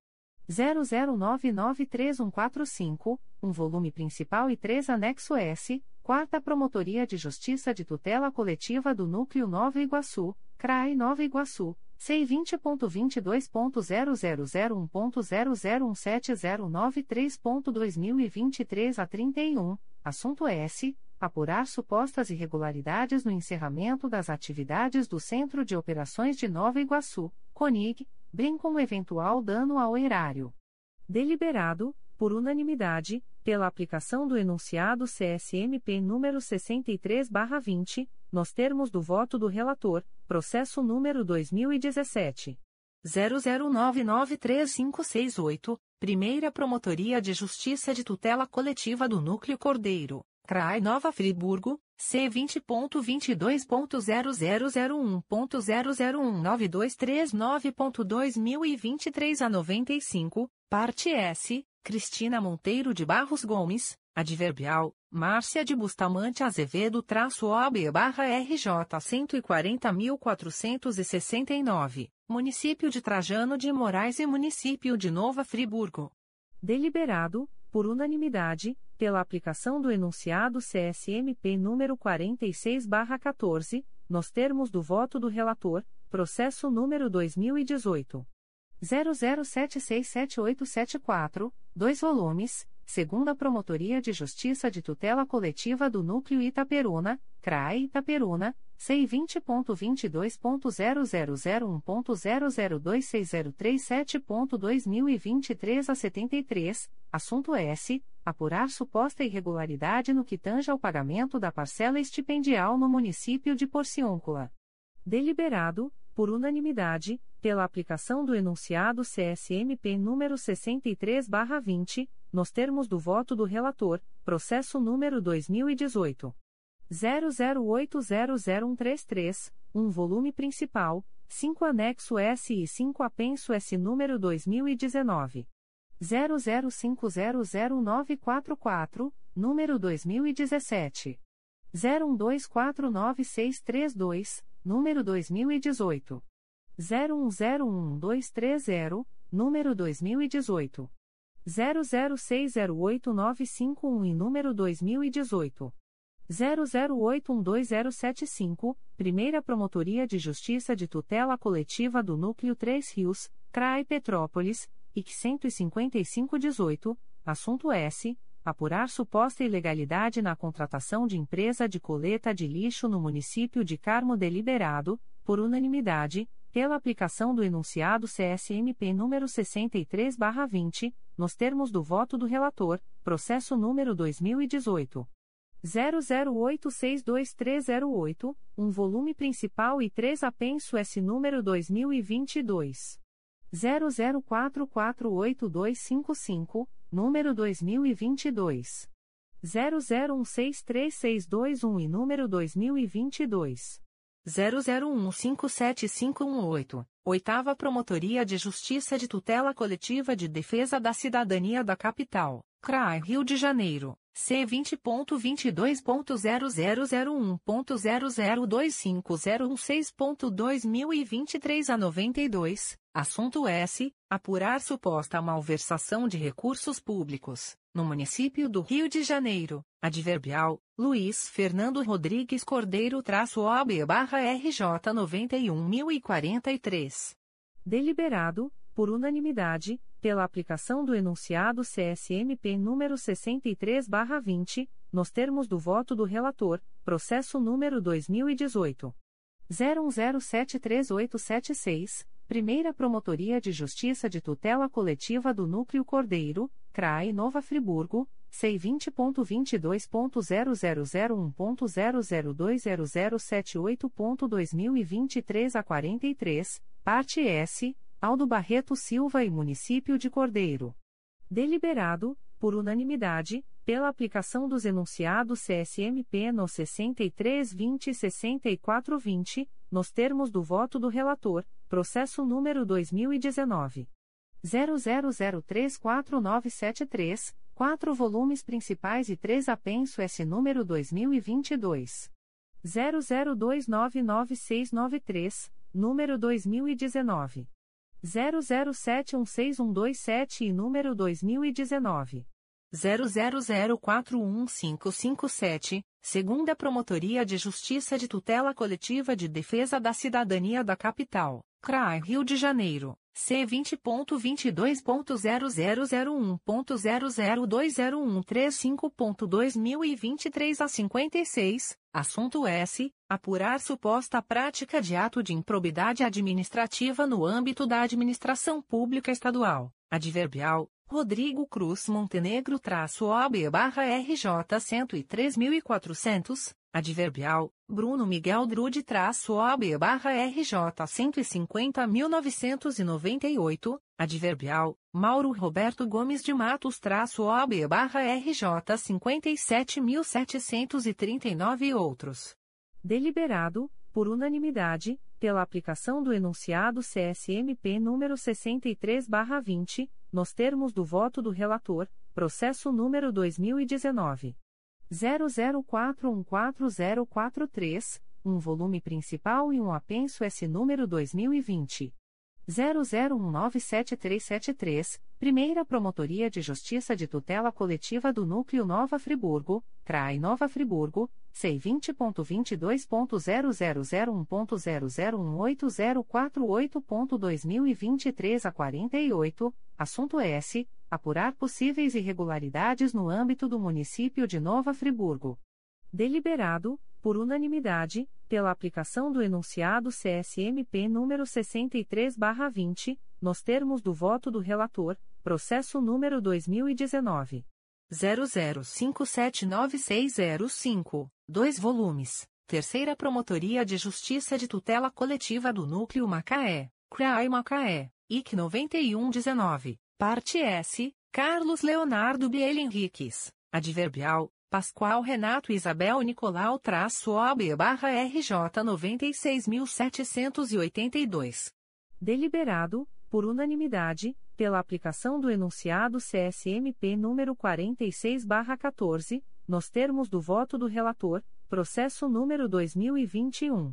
00993145, um volume principal e três anexo S, Quarta Promotoria de Justiça de Tutela Coletiva do Núcleo Nova Iguaçu, CRAE Nova Iguaçu, C20.22.0001.0017093.2023 a 31, assunto S. Apurar supostas irregularidades no encerramento das atividades do Centro de Operações de Nova Iguaçu, CONIG, bem como eventual dano ao erário. Deliberado, por unanimidade, pela aplicação do enunciado CSMP número 63/20, nos termos do voto do relator, processo número 2017 00993568, Primeira Promotoria de Justiça de Tutela Coletiva do Núcleo Cordeiro, CRAI Nova Friburgo, C20.22.0001.0019239.2023 a 95, parte S Cristina Monteiro de Barros Gomes, adverbial, Márcia de Bustamante Azevedo traço OB barra RJ 140.469, Município de Trajano de Moraes e Município de Nova Friburgo. Deliberado, por unanimidade, pela aplicação do enunciado CSMP número 46 barra 14, nos termos do voto do relator, processo número 2018. 00767874, 2 volumes, segunda Promotoria de Justiça de Tutela Coletiva do Núcleo Itaperuna, CRAE Itaperuna, C20.22.0001.0026037.2023 a 73, assunto S. Apurar suposta irregularidade no que tange ao pagamento da parcela estipendial no município de Porciúncula. Deliberado, por unanimidade, pela aplicação do enunciado CSMP número 63/20, nos termos do voto do relator, processo número 2018 00800133, um volume principal, 5 anexo S e 5 apenso S número 2019 00500944, número 2017 01249632 número 2018. 01011230, número 2018. 00608951 e número 2018. 00812075, Primeira Promotoria de Justiça de Tutela Coletiva do Núcleo 3 Rios, CRAI Petrópolis, IC 15518, assunto S apurar suposta ilegalidade na contratação de empresa de coleta de lixo no município de Carmo Deliberado, por unanimidade, pela aplicação do enunciado CSMP número 63/20, nos termos do voto do relator, processo número 2018 00862308, um volume principal e três apenso S número 2022 00448255 número 2022 00163621 e número 2022 00157518, Oitava Promotoria de Justiça de Tutela Coletiva de Defesa da Cidadania da Capital, CRAI Rio de Janeiro, C20.22.0001.0025016.2023 a 92, assunto S. Apurar suposta malversação de recursos públicos, no município do Rio de Janeiro, adverbial, Luiz Fernando Rodrigues Cordeiro-OB-RJ 91.043. Deliberado, por unanimidade, pela aplicação do enunciado CSMP número 63/20, nos termos do voto do relator, processo número 2018 01073876, Primeira Promotoria de Justiça de Tutela Coletiva do Núcleo Cordeiro, CRAE Nova Friburgo, C20.22.0001.0020078.2023 a 43, parte S Aldo Barreto Silva e Município de Cordeiro. Deliberado, por unanimidade, pela aplicação dos enunciados CSMP no 6320 e 6420, nos termos do voto do relator, processo número 2019 00034973, quatro volumes principais e três apenso S número 2022 00299693, número 2019 00716127 e número 2019 00041557, segunda Promotoria de Justiça de Tutela Coletiva de Defesa da Cidadania da Capital, CRAI Rio de Janeiro, C20.22.0001.0020135.2023 a 56, assunto S. Apurar suposta prática de ato de improbidade administrativa no âmbito da administração pública estadual, adverbial, Rodrigo Cruz Montenegro traço OB barra RJ 103.400, adverbial, Bruno Miguel Drude traço OB barra RJ 150.998, adverbial, Mauro Roberto Gomes de Matos traço OB barra RJ 57.739 e outros. Deliberado, por unanimidade, pela aplicação do enunciado CSMP número 63 barra 20, nos termos do voto do relator, processo número 2019. 00414043, um volume principal e um apenso S número 2020. 00197373, Primeira Promotoria de Justiça de Tutela Coletiva do Núcleo Nova Friburgo, CRAI Nova Friburgo, C20.22.0001.0018048.2023 a 48, assunto S. Apurar possíveis irregularidades no âmbito do município de Nova Friburgo. Deliberado, por unanimidade, pela aplicação do enunciado CSMP número 63/20, nos termos do voto do relator, processo número 2019 00579605, dois volumes. Terceira Promotoria de Justiça de Tutela Coletiva do Núcleo Macaé, CRAI Macaé, IC 9119, parte S, Carlos Leonardo Biel Henriques, adverbial, Pascoal Renato Isabel Nicolau traço OB barra RJ 96.782. Deliberado, por unanimidade, pela aplicação do enunciado CSMP número 46 barra 14, nos termos do voto do relator, processo número 2021.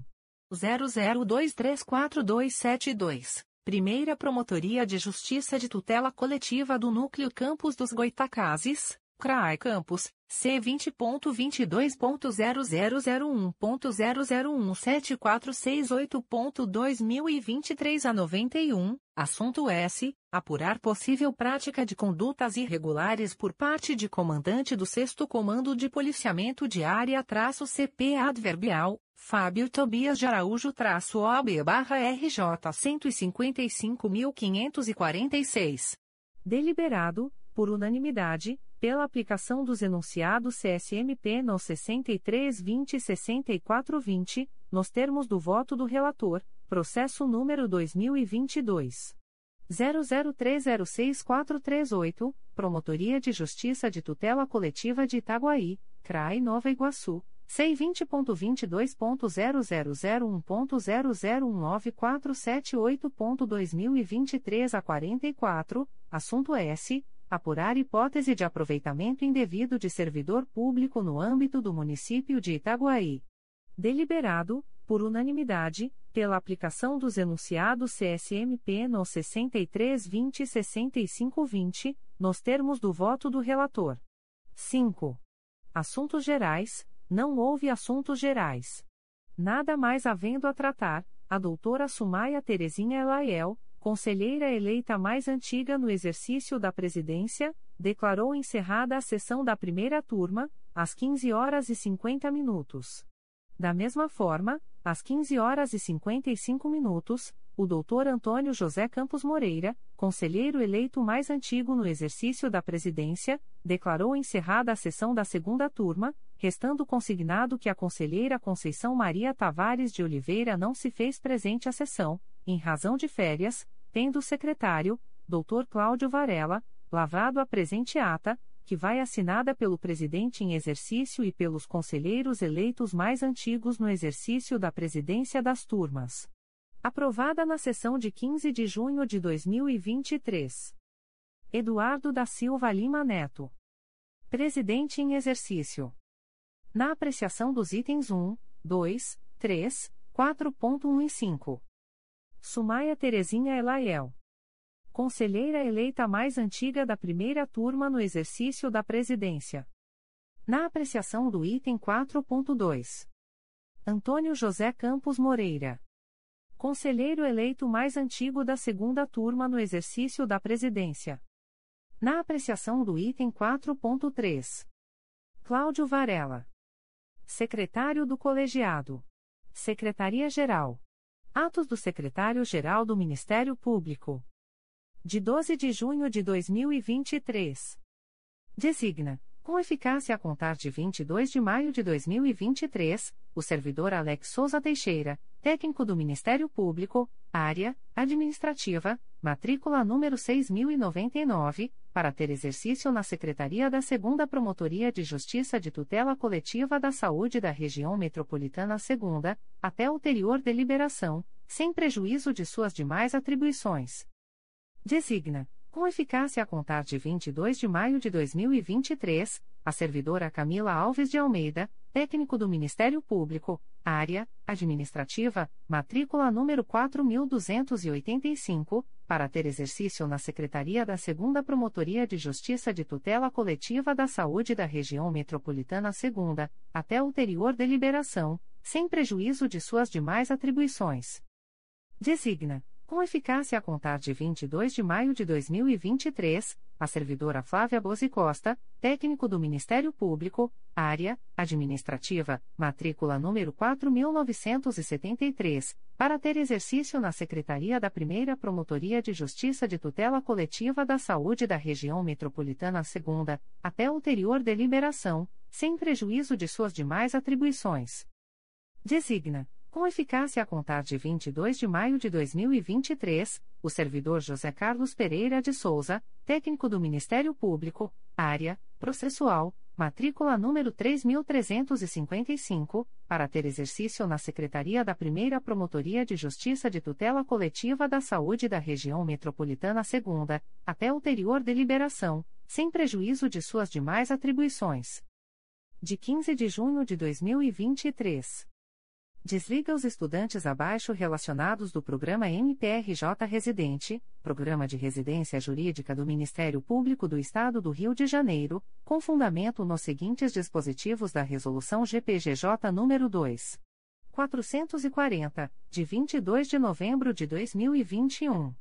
00234272. Primeira Promotoria de Justiça de Tutela Coletiva do Núcleo Campos dos Goitacazes, CRAI Campos, C20.22.0001.0017468.2023 a 91, assunto S. Apurar possível prática de condutas irregulares por parte de comandante do 6 Comando de Policiamento de Área-CP Adverbial, Fábio Tobias de Araújo-OB-RJ 155.546. Deliberado, por unanimidade, pela aplicação dos enunciados CSMP no 6320 e 6420, nos termos do voto do relator, processo número 2022 00306438, Promotoria de Justiça de Tutela Coletiva de Itaguaí, CRAI Nova Iguaçu. C20.22.0001.0019478.2023 a 44, assunto S apurar hipótese de aproveitamento indevido de servidor público no âmbito do município de Itaguaí. Deliberado, por unanimidade, pela aplicação dos enunciados CSMP no 6320 e 6520, nos termos do voto do relator. 5. Assuntos Gerais, não houve assuntos gerais. Nada mais havendo a tratar, a doutora Sumaia Terezinha Elaiel, conselheira eleita mais antiga no exercício da presidência, declarou encerrada a sessão da primeira turma, às 15 horas e 50 minutos. Da mesma forma, às 15 horas e 55 minutos, o doutor Antônio José Campos Moreira, conselheiro eleito mais antigo no exercício da presidência, declarou encerrada a sessão da segunda turma, restando consignado que a conselheira Conceição Maria Tavares de Oliveira não se fez presente à sessão, em razão de férias, tendo o secretário, doutor Cláudio Varela, lavrado a presente ata, que vai assinada pelo presidente em exercício e pelos conselheiros eleitos mais antigos no exercício da presidência das turmas. Aprovada na sessão de 15 de junho de 2023. Eduardo da Silva Lima Neto. Presidente em exercício. Na apreciação dos itens 1, 2, 3, 4.1 e 5. Sumaia Terezinha Elaiel. Conselheira eleita mais antiga da primeira turma no exercício da presidência. Na apreciação do item 4.2. Antônio José Campos Moreira. Conselheiro eleito mais antigo da segunda turma no exercício da presidência. Na apreciação do item 4.3. Cláudio Varela. Secretário do Colegiado. Secretaria-Geral. Atos do Secretário-Geral do Ministério Público. De 12 de junho de 2023. Designa com eficácia a contar de 22 de maio de 2023, o servidor Alex Souza Teixeira, técnico do Ministério Público, área administrativa, matrícula número 6099, para ter exercício na Secretaria da 2 Promotoria de Justiça de Tutela Coletiva da Saúde da Região Metropolitana II, até ulterior deliberação, sem prejuízo de suas demais atribuições. Designa com eficácia a contar de 22 de maio de 2023, a servidora Camila Alves de Almeida, técnico do Ministério Público, área administrativa, matrícula número 4285, para ter exercício na Secretaria da 2 Promotoria de Justiça de Tutela Coletiva da Saúde da Região Metropolitana II, até ulterior deliberação, sem prejuízo de suas demais atribuições. Designa com eficácia a contar de 22 de maio de 2023, a servidora Flávia Bozi Costa, técnico do Ministério Público, área administrativa, matrícula número 4973, para ter exercício na Secretaria da Primeira Promotoria de Justiça de Tutela Coletiva da Saúde da Região Metropolitana II, até ulterior deliberação, sem prejuízo de suas demais atribuições. Designa com eficácia a contar de 22 de maio de 2023, o servidor José Carlos Pereira de Souza, técnico do Ministério Público, área processual, matrícula número 3355, para ter exercício na Secretaria da Primeira Promotoria de Justiça de Tutela Coletiva da Saúde da Região Metropolitana II, até ulterior deliberação, sem prejuízo de suas demais atribuições. De 15 de junho de 2023. Desliga os estudantes abaixo relacionados do programa MPRJ Residente, Programa de Residência Jurídica do Ministério Público do Estado do Rio de Janeiro, com fundamento nos seguintes dispositivos da Resolução GPGJ nº 2. 440, de 22 de novembro de 2021.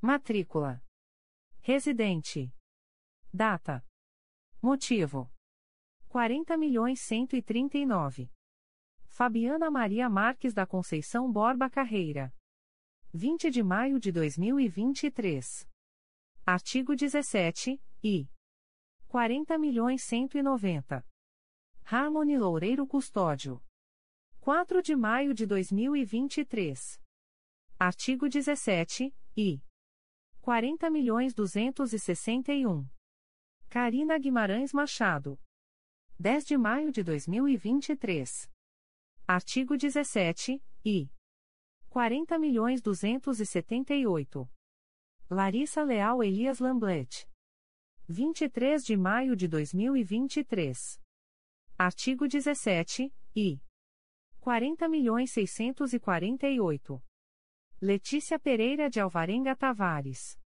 Matrícula. Residente. Data. Motivo. 40.139. Fabiana Maria Marques da Conceição Borba Carreira. 20 de maio de 2023. Artigo 17, e 40.190. Harmony Loureiro Custódio. 4 de maio de 2023. Artigo 17, e 40.261. Carina Guimarães Machado. 10 de maio de 2023. Artigo 17, e 40.278. Larissa Leal Elias Lamblet. 23 de maio de 2023. Artigo 17, e 40.648. Letícia Pereira de Alvarenga Tavares.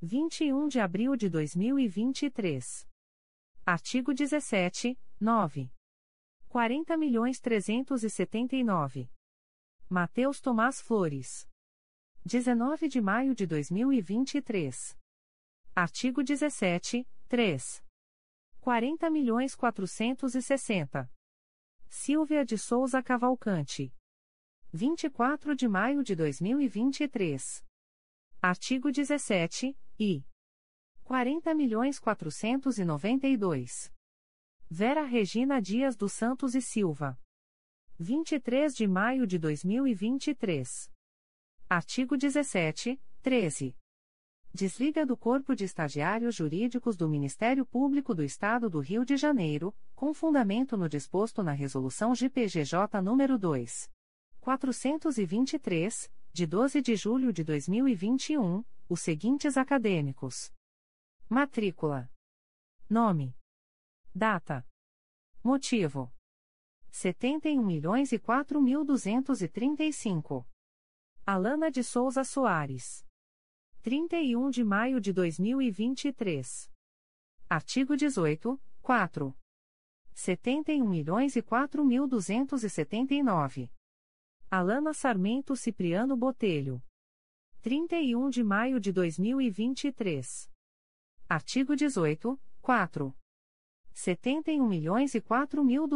21 de abril de 2023. Artigo 17, 9. 40.379. Mateus Tomás Flores. 19 de maio de 2023. Artigo 17, 3. 40 milhões 460. Silvia de Souza Cavalcante. 24 de maio de 2023. Artigo 17, e 40 milhões 492. Vera Regina Dias dos Santos e Silva. 23 de maio de 2023. Artigo 17, 13. Desliga do Corpo de Estagiários Jurídicos do Ministério Público do Estado do Rio de Janeiro, com fundamento no disposto na Resolução GPGJ nº 2. 423, de 12 de julho de 2021, os seguintes acadêmicos: Matrícula. Nome. Data. Motivo. 71 milhões e mil Alana de Souza Soares. 31 de maio de 2023. Artigo 18, 4. 71 milhões e mil Alana Sarmento Cipriano Botelho. 31 de maio de 2023. Artigo 18, 4. 71 milhões e mil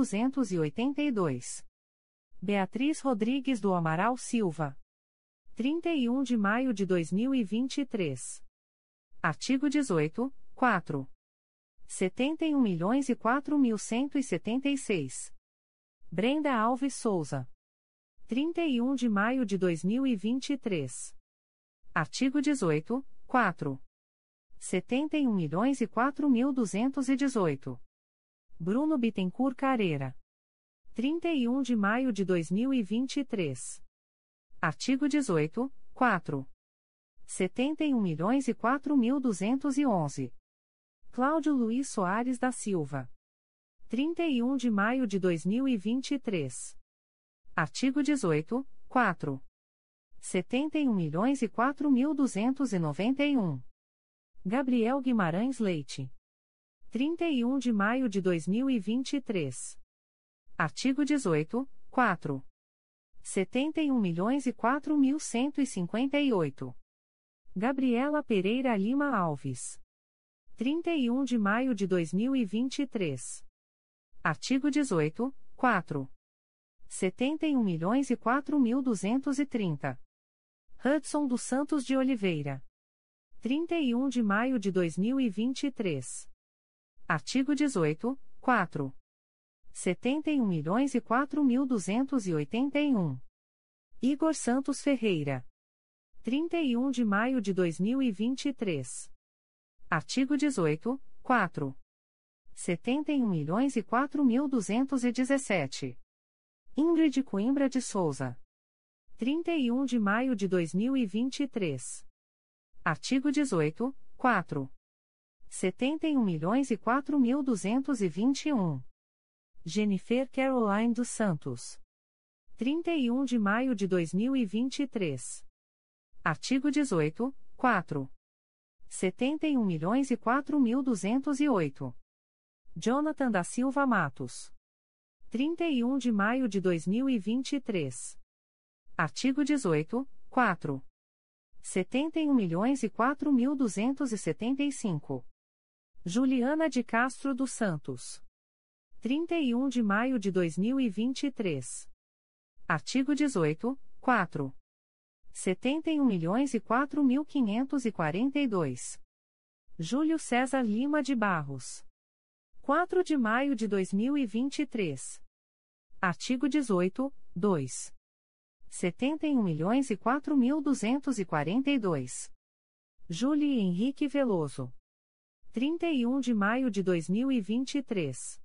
Beatriz Rodrigues do Amaral Silva. 31 de maio de 2023. Artigo 18, 4. 71 milhões e mil Brenda Alves Souza. 31 de maio de 2023. Artigo 18, 4. 71 milhões e mil Bruno Bittencourt Careira. 31 de maio de 2023. Artigo 18, 4. 71 milhões e mil Cláudio Luiz Soares da Silva. 31 de maio de 2023. Artigo 18, 4. 71 milhões e mil Gabriel Guimarães Leite. 31 de maio de 2023. Artigo 18, 4. 71 milhões e mil Gabriela Pereira Lima Alves. 31 de maio de 2023. Artigo 18, 4. 71 milhões e mil Hudson dos Santos de Oliveira. 31 de maio de 2023. Artigo 18, 4. 71 milhões e mil Igor Santos Ferreira. 31 de maio de 2023. Artigo 18, 4. 71 milhões e mil Ingrid Coimbra de Souza. 31 de maio de 2023. Artigo 18, 4. 71 milhões e mil Jennifer Caroline dos Santos. 31 de maio de 2023. Artigo 18, 4. 71 milhões e mil Jonathan da Silva Matos. 31 de maio de 2023. Artigo 18, 4. 71 milhões e mil Juliana de Castro dos Santos. 31 de maio de 2023. Artigo 18, 4. 71 milhões e mil Júlio César Lima de Barros. 4 de maio de 2023. Artigo 18, 2. 71 milhões e mil Júlio Henrique Veloso. 31 de maio de 2023.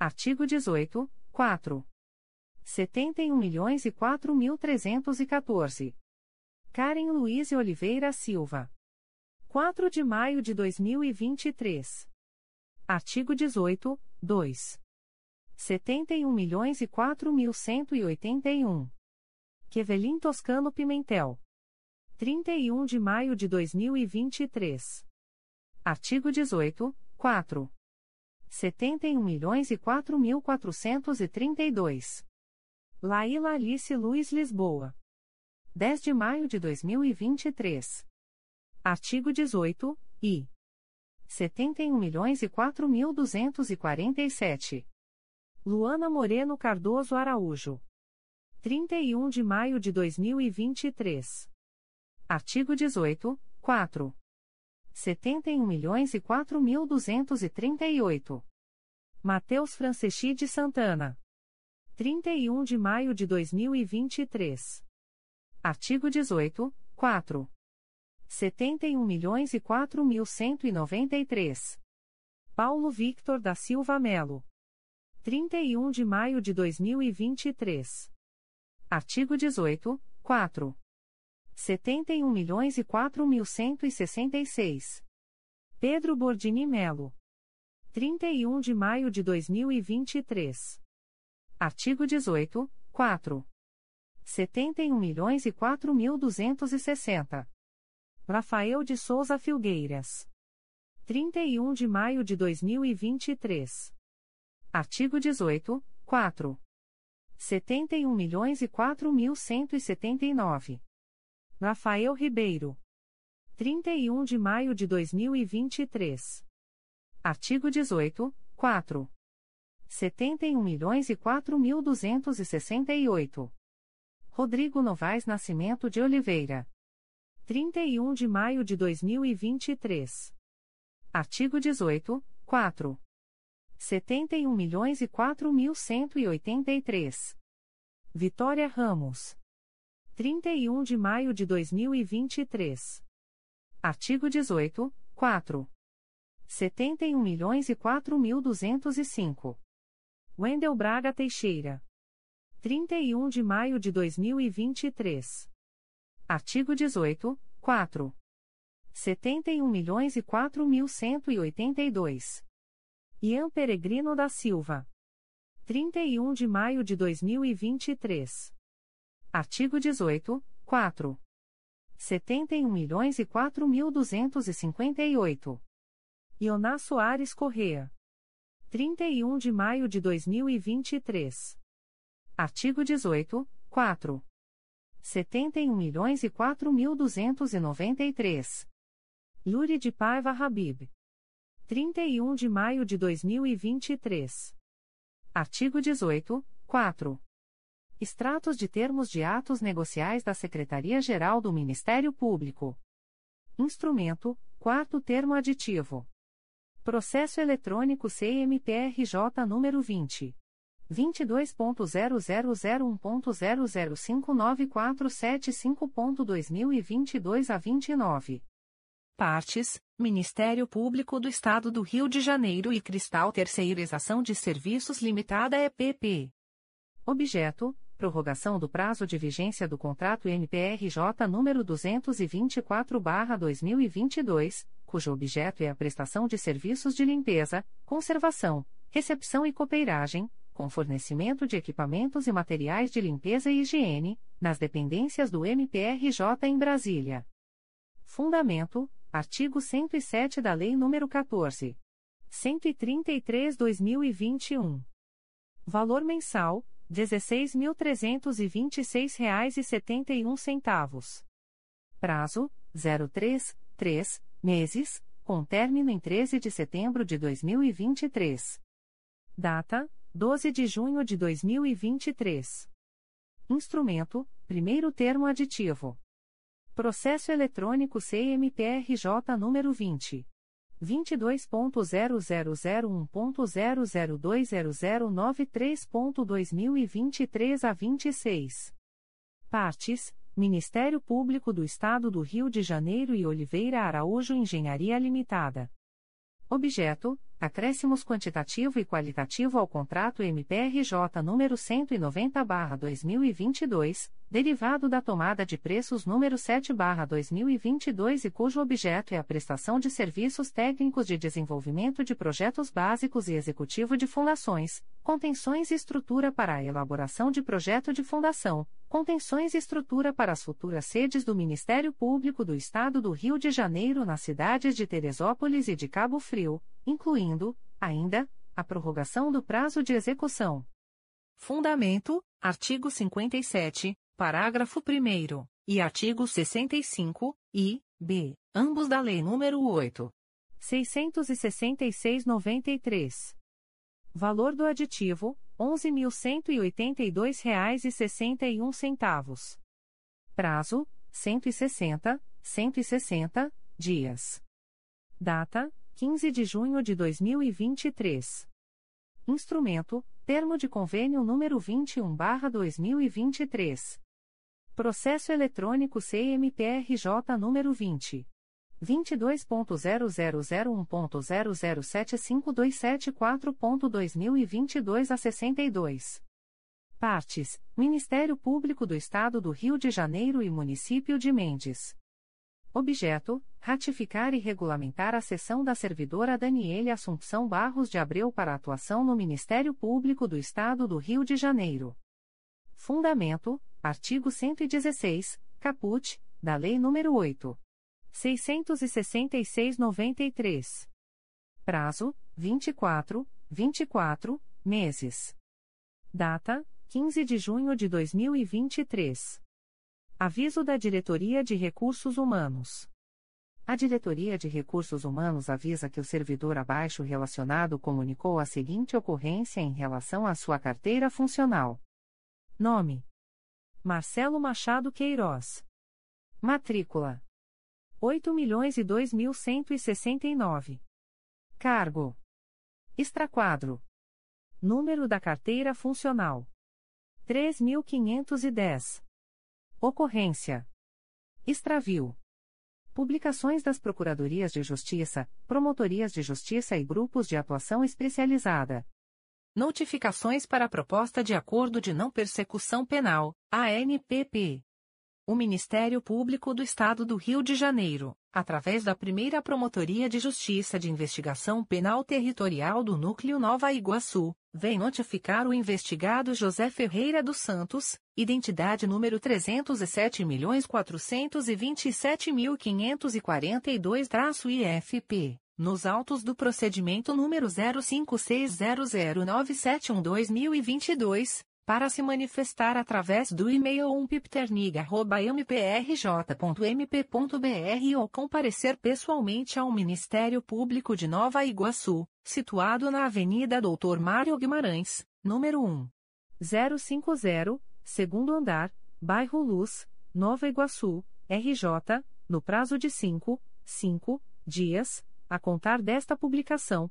Artigo 18, 4. 71 milhões e mil Karen Luiz Oliveira Silva. 4 de maio de 2023. Artigo 18, 2. 71 milhões e 4 mil 181. Quevelin Toscano Pimentel. 31 de maio de 2023. Artigo 18, 4. 71 milhões e 4 mil 432. Laíla Alice Luiz Lisboa. 10 de maio de 2023. Artigo 18, e 71 milhões e 4 mil 247. Luana Moreno Cardoso Araújo. 31 de maio de 2023. Artigo 18, 4. 71 milhões e 4 mil 238. Mateus Franceschi de Santana. 31 de maio de 2023. Artigo 18, 4. 71 milhões e 4 mil 193. Paulo Victor da Silva Melo. 31 de maio de 2023. Artigo 18, 4. 71 milhões e 4 mil 166. Pedro Bordini Melo. 31 de maio de 2023. Artigo 18, 4. 71 milhões e 4 mil 260. Rafael de Souza Filgueiras. 31 de maio de 2023. Artigo 18, 4. 71 milhões e 4 mil 179. Rafael Ribeiro. 31 de maio de 2023. Artigo 18, 4. 71 milhões e 4 mil 268. Rodrigo Novaes Nascimento de Oliveira. 31 de maio de 2023. Artigo 18, 4. 71 milhões e 4 mil 183. Vitória Ramos. 31 de maio de 2023. Artigo 18, 4. 71 milhões e 4 mil 205. Wendel Braga Teixeira. 31 de maio de 2023. Artigo 18, 4. 71 milhões e 4 mil 182. Ian Peregrino da Silva. 31 de maio de 2023. Artigo 18, 4. 71 milhões e 4 mil 258. Ioná Soares Correa. 31 de maio de 2023. Artigo 18, 4. 71 milhões e 4 mil 293. Luri de Paiva Habib. 31 de maio de 2023. Artigo 18, 4. Extratos de termos de atos negociais da Secretaria-Geral do Ministério Público. Instrumento: Quarto Termo Aditivo. Processo Eletrônico CMPRJ número 20. 22.0001.0059475.2022 a 29. Partes: Ministério Público do Estado do Rio de Janeiro e Cristal Terceirização de Serviços Limitada EPP. Objeto: Prorrogação do prazo de vigência do contrato MPRJ número 224/2022, cujo objeto é a prestação de serviços de limpeza, conservação, recepção e copeiragem com fornecimento de equipamentos e materiais de limpeza e higiene, nas dependências do MPRJ em Brasília. Fundamento: artigo 107 da Lei nº 14. 133/2021. Valor mensal: 16.326,71. Prazo: 03, 3 meses, com término em 13 de setembro de 2023. Data: 12 de junho de 2023. Instrumento: Primeiro termo aditivo. Processo eletrônico CMPRJ número 20 22.0001.0020093.2023 a 26. Partes: Ministério Público do Estado do Rio de Janeiro e Oliveira Araújo Engenharia Limitada. Objeto: acréscimos quantitativo e qualitativo ao contrato MPRJ número 190/2022, derivado da tomada de preços número 7/2022 e cujo objeto é a prestação de serviços técnicos de desenvolvimento de projetos básicos e executivo de fundações, contenções e estrutura para a elaboração de projeto de fundação, contenções e estrutura para as futuras sedes do Ministério Público do Estado do Rio de Janeiro nas cidades de Teresópolis e de Cabo Frio, incluindo, ainda, a prorrogação do prazo de execução. Fundamento: artigo 57 parágrafo 1 e artigo 65, e, b, ambos da Lei nº 8. 666-93. Valor do aditivo: R$ 11.182,61. Prazo: 160, 160 dias. Data: 15 de junho de 2023. Instrumento: Termo de Convênio número 21/2023. Processo eletrônico CMPRJ número 20 22.0001.0075274.2022 a 62. Partes: Ministério Público do Estado do Rio de Janeiro e Município de Mendes. Objeto: ratificar e regulamentar a cessão da servidora Daniele Assumpção Barros de Abreu para atuação no Ministério Público do Estado do Rio de Janeiro. Fundamento: artigo 116, caput, da Lei nº 8. 666-93. Prazo: 24, 24 meses. Data: 15 de junho de 2023. Aviso da Diretoria de Recursos Humanos. A Diretoria de Recursos Humanos avisa que o servidor abaixo relacionado comunicou a seguinte ocorrência em relação à sua carteira funcional. Nome: Marcelo Machado Queiroz. Matrícula: 8.002.169. Cargo: Extraquadro. Número da carteira funcional: 3.510. Ocorrência: Extravio. Publicações das Procuradorias de Justiça, Promotorias de Justiça e Grupos de Atuação Especializada. Notificações para a Proposta de Acordo de Não Persecução Penal, ANPP. O Ministério Público do Estado do Rio de Janeiro, através da primeira Promotoria de Justiça de Investigação Penal Territorial do Núcleo Nova Iguaçu, vem notificar o investigado José Ferreira dos Santos, identidade número 307.427.542-IFP, nos autos do procedimento número 05600971-2022, para se manifestar através do e-mail umpipternig.mprj.mp.br ou comparecer pessoalmente ao Ministério Público de Nova Iguaçu, situado na Avenida Doutor Mário Guimarães, número 1. 050, segundo andar, bairro Luz, Nova Iguaçu, RJ, no prazo de 5, 5 dias, a contar desta publicação,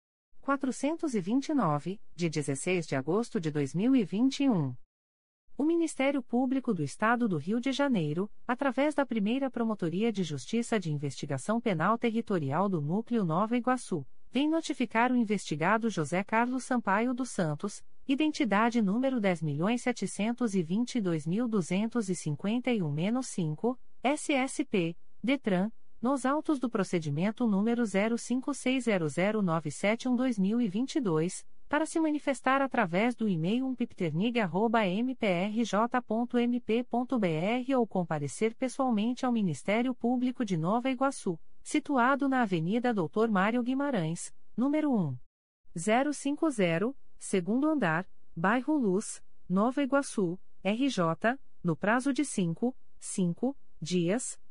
429, de 16 de agosto de 2021. O Ministério Público do Estado do Rio de Janeiro, através da primeira Promotoria de Justiça de Investigação Penal Territorial do Núcleo Nova Iguaçu, vem notificar o investigado José Carlos Sampaio dos Santos, identidade número 10.722.251-5, SSP, DETRAN, nos autos do procedimento número 05600971-2022, para se manifestar através do e-mail umpipternig.mprj.mp.br ou comparecer pessoalmente ao Ministério Público de Nova Iguaçu, situado na Avenida Doutor Mário Guimarães, número 1. 050, segundo andar, bairro Luz, Nova Iguaçu, RJ, no prazo de 5, 5 dias,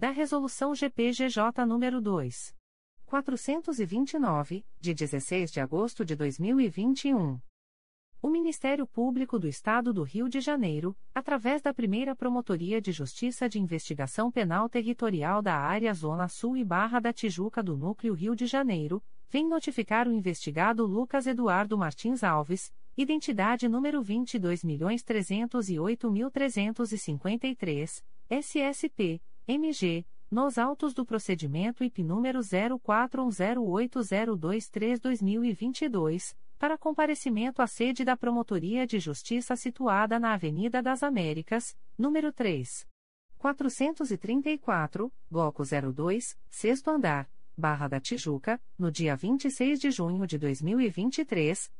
da Resolução GPGJ nº 2. 429, de 16 de agosto de 2021. O Ministério Público do Estado do Rio de Janeiro, através da primeira Promotoria de Justiça de Investigação Penal Territorial da Área Zona Sul e Barra da Tijuca do Núcleo Rio de Janeiro, vem notificar o investigado Lucas Eduardo Martins Alves, identidade número 22.308.353, SSP, MG, nos autos do procedimento IP número 04108023-2022 para comparecimento à sede da Promotoria de Justiça situada na Avenida das Américas, número 3. 434, bloco 02, sexto andar, Barra da Tijuca, no dia 26 de junho de 2023,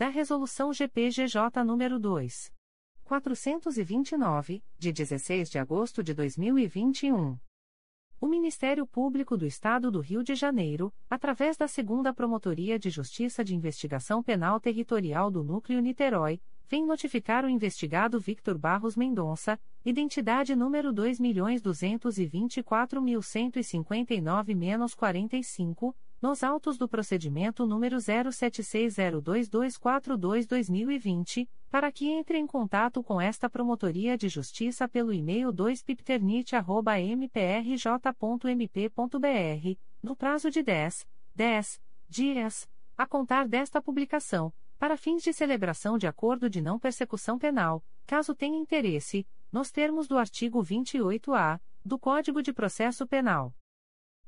da Resolução GPGJ nº 2. 429, de 16 de agosto de 2021. O Ministério Público do Estado do Rio de Janeiro, através da Segunda Promotoria de Justiça de Investigação Penal Territorial do Núcleo Niterói, vem notificar o investigado Victor Barros Mendonça, identidade número 2.224.159-45, nos autos do procedimento número 07602242-2020, para que entre em contato com esta Promotoria de Justiça pelo e-mail 2pipternit.mprj.mp.br, no prazo de 10, 10 dias, a contar desta publicação, para fins de celebração de acordo de não persecução penal, caso tenha interesse, nos termos do artigo 28-A do Código de Processo Penal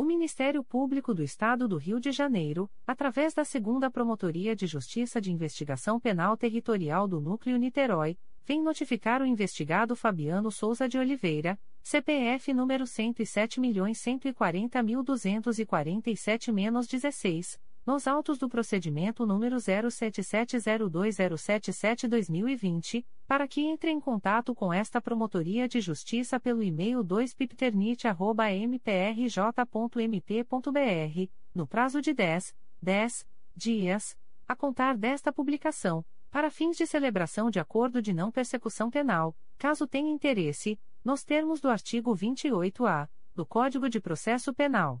O Ministério Público do Estado do Rio de Janeiro, através da Segunda Promotoria de Justiça de Investigação Penal Territorial do Núcleo Niterói, vem notificar o investigado Fabiano Souza de Oliveira, CPF número 107.140.247-16, nos autos do procedimento número 07702077-2020, para que entre em contato com esta Promotoria de Justiça pelo e-mail 2pipternit.mprj.mp.br, no prazo de 10, 10 dias, a contar desta publicação, para fins de celebração de acordo de não persecução penal, caso tenha interesse, nos termos do artigo 28-A do Código de Processo Penal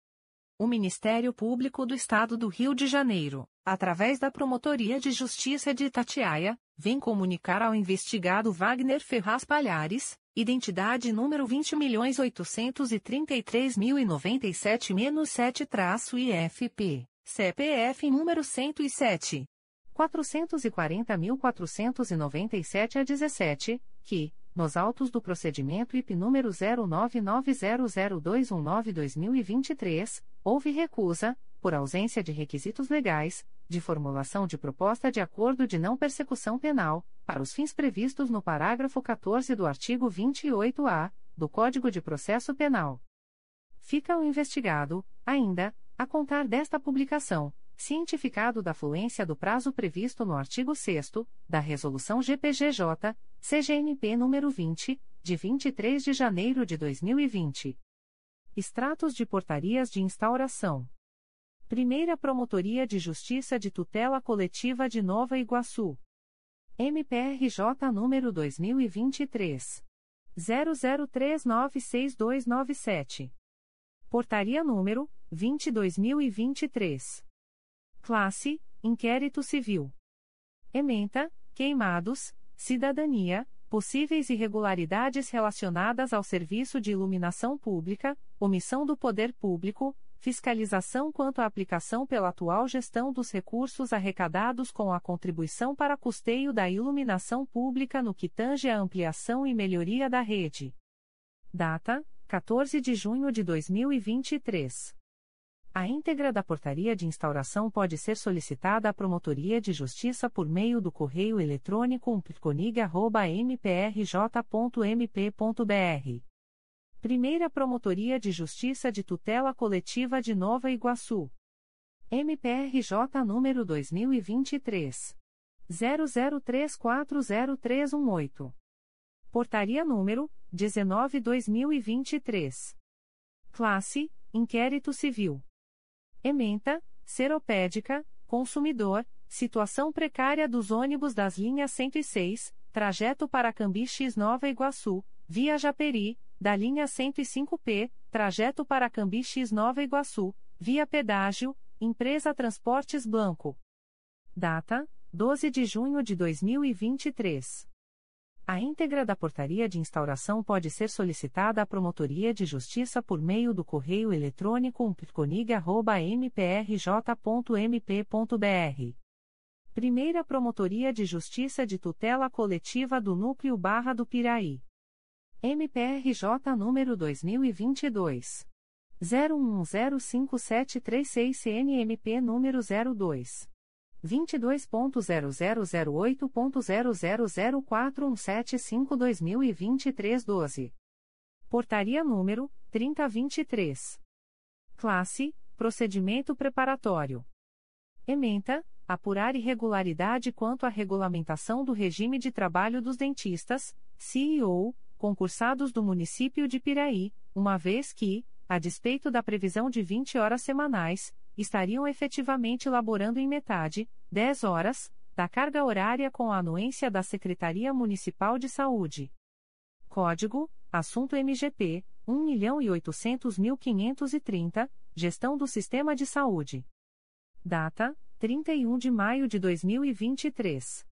o Ministério Público do Estado do Rio de Janeiro, através da Promotoria de Justiça de Itatiaia, vem comunicar ao investigado Wagner Ferraz Palhares, identidade número 20.833.097-7-IFP, CPF número 107. 440.497 a 17, que, nos autos do procedimento IP número 09900219-2023, houve recusa, por ausência de requisitos legais, de formulação de proposta de acordo de não persecução penal, para os fins previstos no parágrafo 14 do artigo 28-A do Código de Processo Penal. Fica o investigado, ainda, a contar desta publicação cientificado da fluência do prazo previsto no artigo 6 da Resolução GPGJ, CGNP nº 20, de 23 de janeiro de 2020. Extratos de portarias de instauração. Primeira Promotoria de Justiça de Tutela Coletiva de Nova Iguaçu. MPRJ número 2023 00396297. Portaria número 22023. Classe: Inquérito Civil. Ementa: Queimados, Cidadania, possíveis irregularidades relacionadas ao serviço de iluminação pública, omissão do poder público, fiscalização quanto à aplicação pela atual gestão dos recursos arrecadados com a contribuição para custeio da iluminação pública no que tange à ampliação e melhoria da rede. Data: 14 de junho de 2023. A íntegra da portaria de instauração pode ser solicitada à Promotoria de Justiça por meio do correio eletrônico umpliconig.mprj.mp.br Primeira Promotoria de Justiça de Tutela Coletiva de Nova Iguaçu. MPRJ número 2023 00340318. Portaria número 19/2023. Classe: Inquérito Civil. Ementa: Seropédica, Consumidor, situação precária dos ônibus das linhas 106, trajeto para Cambiches Nova Iguaçu, via Japeri da linha 105P, trajeto para Cambiches Nova Iguaçu, via pedágio, Empresa Transportes Blanco. Data: 12 de junho de 2023. A íntegra da portaria de instauração pode ser solicitada à Promotoria de Justiça por meio do correio eletrônico umpliconig.mprj.mp.br. Primeira Promotoria de Justiça de Tutela Coletiva do Núcleo Barra do Piraí. MPRJ número 2022 01105736 CNMP número 02 22.0008.0004175-2023 12. Portaria número 3023. Classe: Procedimento preparatório. Ementa: Apurar irregularidade quanto à regulamentação do regime de trabalho dos dentistas, CEO, concursados do município de Piraí, uma vez que, a despeito da previsão de 20 horas semanais, estariam efetivamente laborando em metade, 10 horas, da carga horária com a anuência da Secretaria Municipal de Saúde. Código: Assunto MGP 1.800.530, Gestão do Sistema de Saúde. Data: 31 de maio de 2023.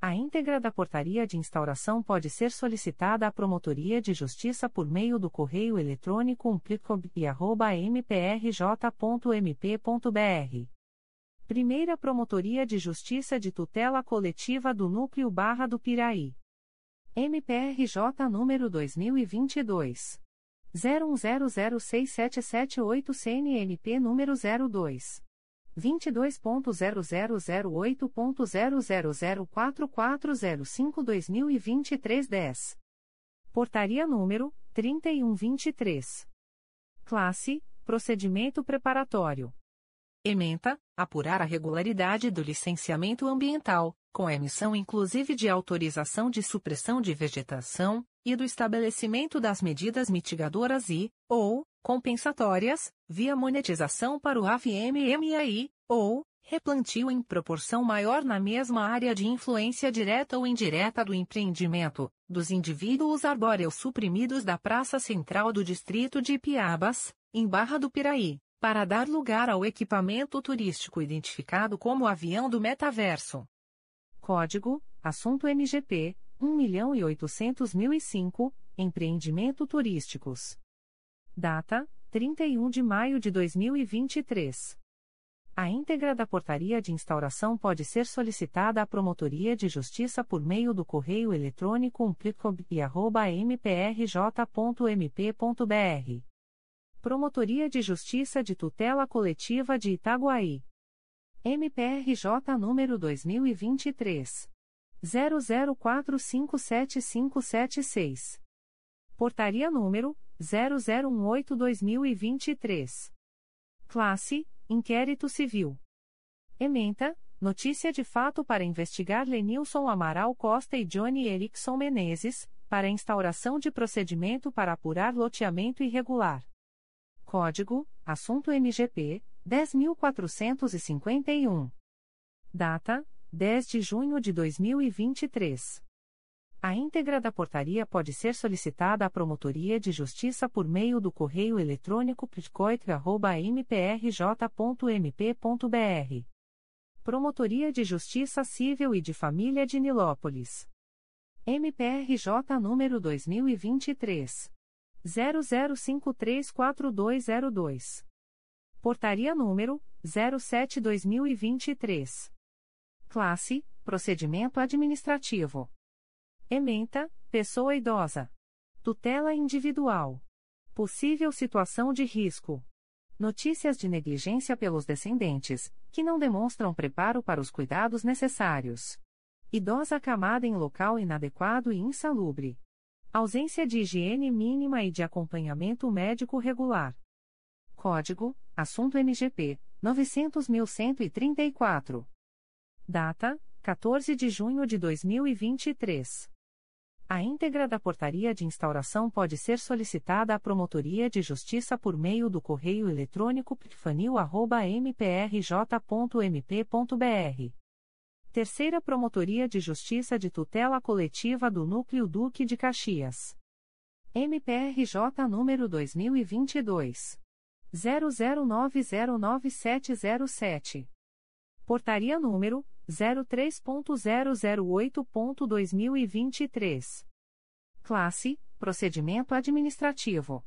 A íntegra da portaria de instauração pode ser solicitada à Promotoria de Justiça por meio do correio eletrônico umplicob.mprj.mp.br. Primeira Promotoria de Justiça de Tutela Coletiva do Núcleo Barra do Piraí. MPRJ número 2022. 01006778 CNMP número 02. 22.0008.0004405-2023 10. Portaria número 3123. Classe: Procedimento preparatório. Ementa: apurar a regularidade do licenciamento ambiental, com emissão inclusive de autorização de supressão de vegetação e do estabelecimento das medidas mitigadoras e, ou, compensatórias, via monetização para o AVMMAI, ou, replantio em proporção maior na mesma área de influência direta ou indireta do empreendimento, dos indivíduos arbóreos suprimidos da Praça Central do Distrito de Piabas, em Barra do Piraí, para dar lugar ao equipamento turístico identificado como avião do metaverso. Código: Assunto MGP 1.800.005, Empreendimento Turísticos. Data: 31 de maio de 2023. A íntegra da portaria de instauração pode ser solicitada à Promotoria de Justiça por meio do correio eletrônico umplicob.mprj.mp.br. Promotoria de Justiça de Tutela Coletiva de Itaguaí. MPRJ número 2023 00457576. Portaria número 0018/2023. Classe: Inquérito Civil. Ementa, notícia de fato para investigar Lenilson Amaral Costa e Johnny Erickson Menezes, para instauração de procedimento para apurar loteamento irregular. Código: Assunto MGP 10451. Data: 10 de junho de 2023. A íntegra da portaria pode ser solicitada à Promotoria de Justiça por meio do correio eletrônico ptcoit.mprj.mp.br. Promotoria de Justiça Civil e de Família de Nilópolis. MPRJ número 2023 00534202. Portaria número 07/2023. Classe: Procedimento administrativo. Ementa: Pessoa idosa. Tutela individual. Possível situação de risco. Notícias de negligência pelos descendentes, que não demonstram preparo para os cuidados necessários. Idosa acamada em local inadequado e insalubre. Ausência de higiene mínima e de acompanhamento médico regular. Código: Assunto MGP 900.134. Data: 14 de junho de 2023. A íntegra da portaria de instauração pode ser solicitada à Promotoria de Justiça por meio do correio eletrônico pfanil.mprj.mp.br. Terceira Promotoria de Justiça de Tutela Coletiva do Núcleo Duque de Caxias. MPRJ número 2022 00909707. Portaria número 03.008.2023. Classe: Procedimento Administrativo.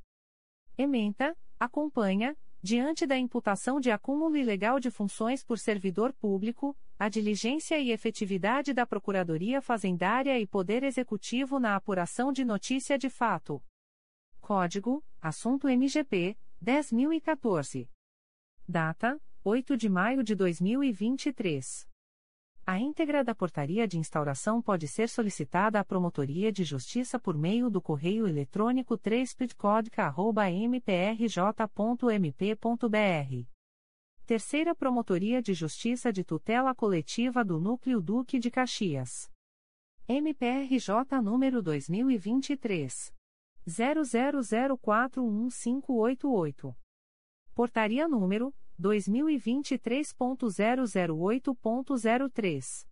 Ementa: Acompanha, diante da imputação de acúmulo ilegal de funções por servidor público, a diligência e efetividade da Procuradoria Fazendária e Poder Executivo na apuração de notícia de fato. Código: Assunto MGP 10014. Data: 8 de maio de 2023. A íntegra da portaria de instauração pode ser solicitada à Promotoria de Justiça por meio do correio eletrônico 3 mprj.mp.br. Terceira Promotoria de Justiça de Tutela Coletiva do Núcleo Duque de Caxias. MPRJ número 2023 00041588. Portaria número 2023.008.03.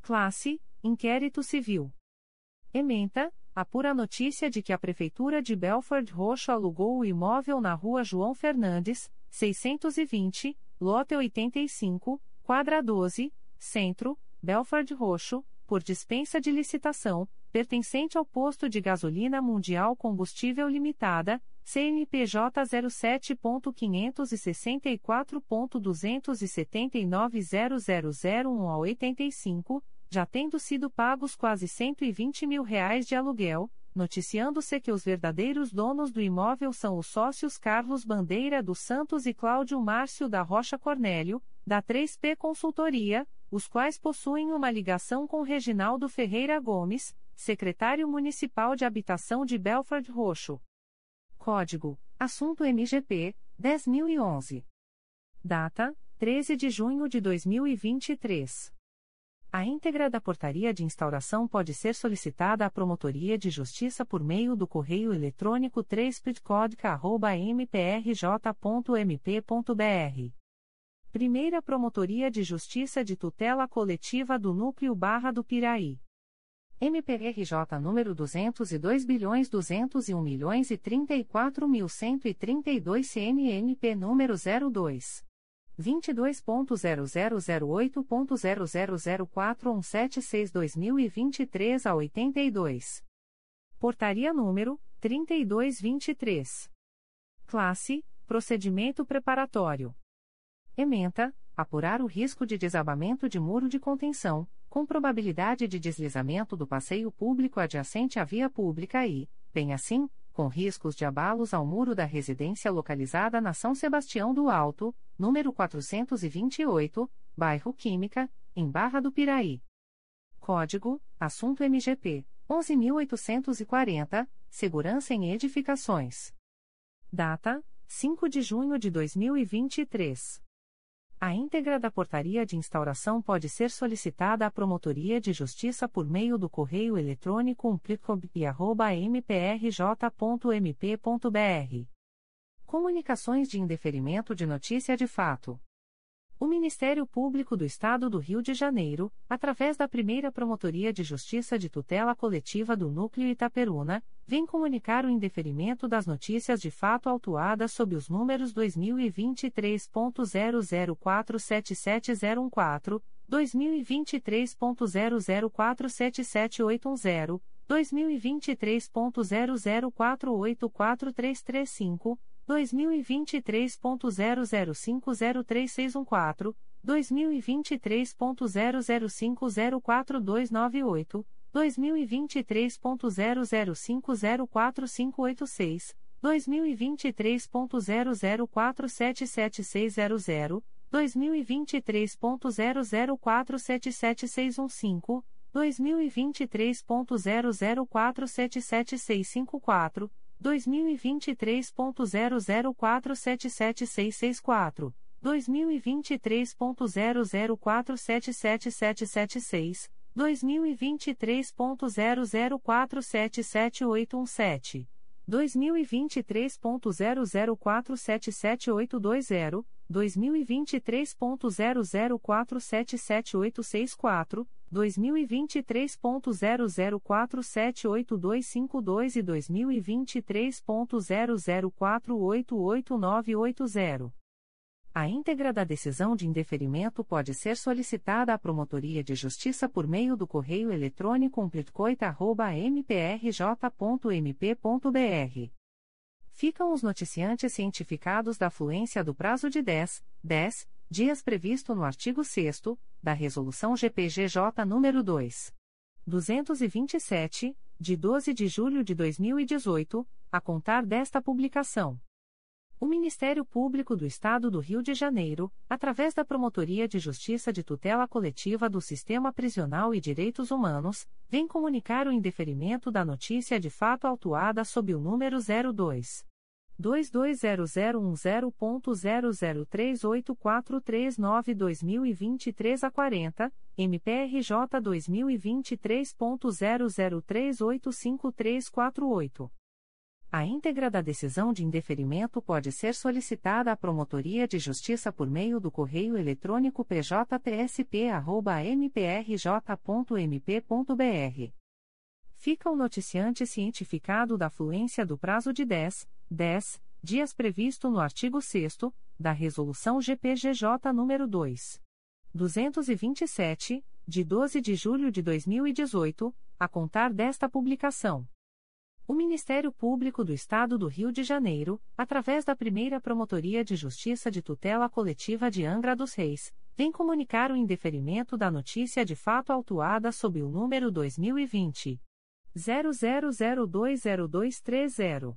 Classe: Inquérito Civil. Ementa: apura notícia de que a Prefeitura de Belford Roxo alugou o imóvel na rua João Fernandes, 620, lote 85, quadra 12, centro, Belford Roxo, por dispensa de licitação, pertencente ao posto de gasolina Mundial Combustível Limitada, CNPJ 07.564.279.0001 a 85, já tendo sido pagos quase 120 mil reais de aluguel, noticiando-se que os verdadeiros donos do imóvel são os sócios Carlos Bandeira dos Santos e Cláudio Márcio da Rocha Cornélio, da 3P Consultoria, os quais possuem uma ligação com Reginaldo Ferreira Gomes, secretário municipal de habitação de Belford Roxo. Código: Assunto MGP 10011. Data: 13 de junho de 2023. A íntegra da portaria de instauração pode ser solicitada à Promotoria de Justiça por meio do correio eletrônico 3 mprj.mp.br. Primeira Promotoria de Justiça de Tutela Coletiva do Núcleo Barra do Piraí. MPRJ número 202 bilhões 201 milhões 34.132 CNMP número 02 22.0008.0004176-2023 a 82. Portaria número 3223. Classe: Procedimento preparatório. Ementa: apurar o risco de desabamento de muro de contenção com probabilidade de deslizamento do passeio público adjacente à via pública e, bem assim, com riscos de abalos ao muro da residência localizada na São Sebastião do Alto, número 428, bairro Química, em Barra do Piraí. Código: Assunto MGP 11840, Segurança em Edificações. Data: 5 de junho de 2023. A íntegra da portaria de instauração pode ser solicitada à Promotoria de Justiça por meio do correio eletrônico umplicob.mprj.mp.br. Comunicações de indeferimento de notícia de fato. O Ministério Público do Estado do Rio de Janeiro, através da primeira Promotoria de Justiça de Tutela Coletiva do Núcleo Itaperuna, vem comunicar o indeferimento das notícias de fato autuadas sob os números 2023.00477014, 2023.00477810, 2023.00484335, 2023.00503614, 2023.00504298, 2023.00504586, 2023.00477600, 2023.00477615, 2023.00477654, 2023.00477664, 2023.00477776, 2023.00477817, 2023.00477820, 2023.00477864, 2023.00478252 e 2023.00488980. A íntegra da decisão de indeferimento pode ser solicitada à Promotoria de Justiça por meio do correio eletrônico umplitcoita.mprj.mp.br. Ficam os noticiantes cientificados da fluência do prazo de 10, 10 dias previsto no artigo 6 da Resolução GPGJ nº 2. 227, de 12 de julho de 2018, a contar desta publicação. O Ministério Público do Estado do Rio de Janeiro, através da Promotoria de Justiça de Tutela Coletiva do Sistema Prisional e Direitos Humanos, vem comunicar o indeferimento da notícia de fato autuada sob o número 02 220010.0038439-2023 a 40, MPRJ 2023.00385348. A íntegra da decisão de indeferimento pode ser solicitada à Promotoria de Justiça por meio do correio eletrônico pjtsp.mprj.mp.br. Fica o noticiante cientificado da fluência do prazo de 10, 10 dias previsto no artigo 6 da Resolução GPGJ nº 2. 227, de 12 de julho de 2018, a contar desta publicação. O Ministério Público do Estado do Rio de Janeiro, através da primeira Promotoria de Justiça de Tutela Coletiva de Angra dos Reis, vem comunicar o indeferimento da notícia de fato autuada sob o número 2020. 00020230.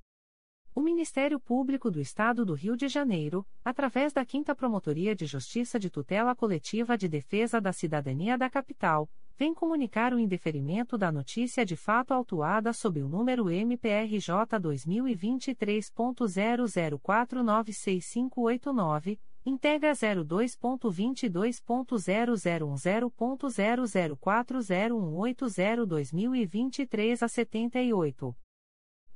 O Ministério Público do Estado do Rio de Janeiro, através da 5 Promotoria de Justiça de Tutela Coletiva de Defesa da Cidadania da Capital, vem comunicar o indeferimento da notícia de fato autuada sob o número MPRJ 2023.00496589, integra 02.22.0010.0040180-2023 a 78.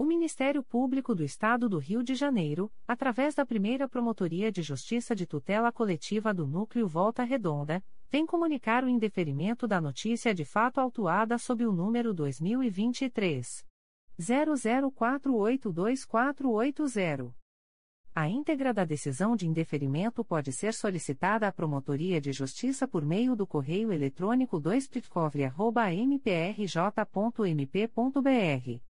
O Ministério Público do Estado do Rio de Janeiro, através da primeira Promotoria de Justiça de Tutela Coletiva do Núcleo Volta Redonda, vem comunicar o indeferimento da notícia de fato autuada sob o número 2023. 00482480. A íntegra da decisão de indeferimento pode ser solicitada à Promotoria de Justiça por meio do correio eletrônico 2pitcovre.mprj.mp.br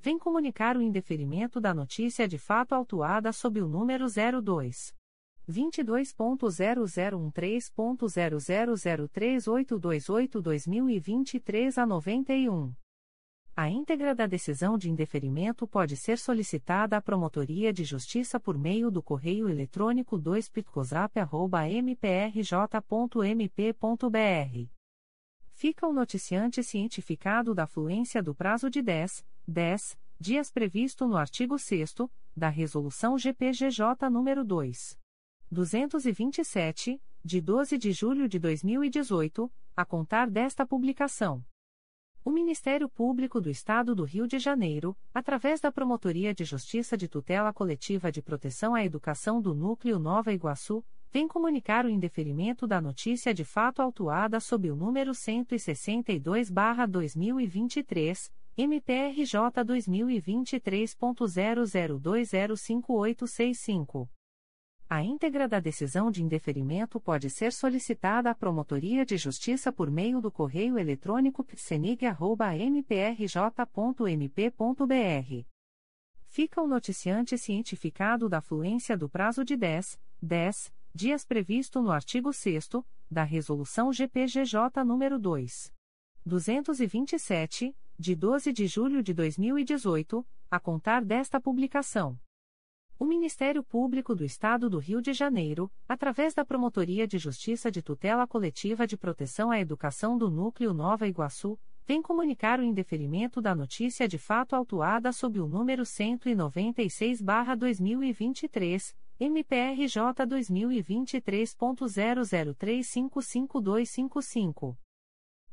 vem comunicar o indeferimento da notícia de fato autuada sob o número 02 22.0013.0003828-2023 a 91. A íntegra da decisão de indeferimento pode ser solicitada à Promotoria de Justiça por meio do correio eletrônico 2pitcosap.mprj.mp.br. Fica o noticiante cientificado da fluência do prazo de 10, 10 dias previsto no artigo 6 da Resolução GPGJ nº 2. 227, de 12 de julho de 2018, a contar desta publicação. O Ministério Público do Estado do Rio de Janeiro, através da Promotoria de Justiça de Tutela Coletiva de Proteção à Educação do Núcleo Nova Iguaçu, vem comunicar o indeferimento da notícia de fato autuada sob o número 162-2023 MPRJ 2023.00205865. A íntegra da decisão de indeferimento pode ser solicitada à Promotoria de Justiça por meio do correio eletrônico psenig.mprj.mp.br. Fica o noticiante cientificado da fluência do prazo de 10, 10 dias previsto no artigo 6 da Resolução GPGJ nº 2. 227, de 12 de julho de 2018, a contar desta publicação. O Ministério Público do Estado do Rio de Janeiro, através da Promotoria de Justiça de Tutela Coletiva de Proteção à Educação do Núcleo Nova Iguaçu, vem comunicar o indeferimento da notícia de fato autuada sob o número 196-2023, MPRJ 2023.00355255.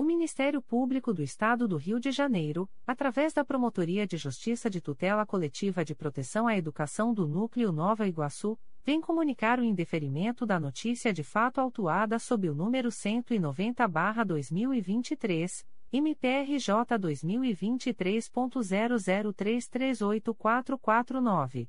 O Ministério Público do Estado do Rio de Janeiro, através da Promotoria de Justiça de Tutela Coletiva de Proteção à Educação do Núcleo Nova Iguaçu, vem comunicar o indeferimento da notícia de fato autuada sob o número 190-2023, MPRJ 2023.00338449.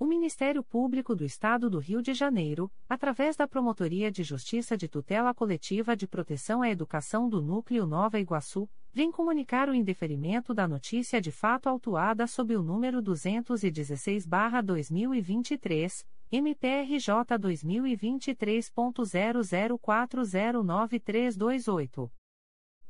O Ministério Público do Estado do Rio de Janeiro, através da Promotoria de Justiça de Tutela Coletiva de Proteção à Educação do Núcleo Nova Iguaçu, vem comunicar o indeferimento da notícia de fato autuada sob o número 216-2023, MPRJ 2023.00409328.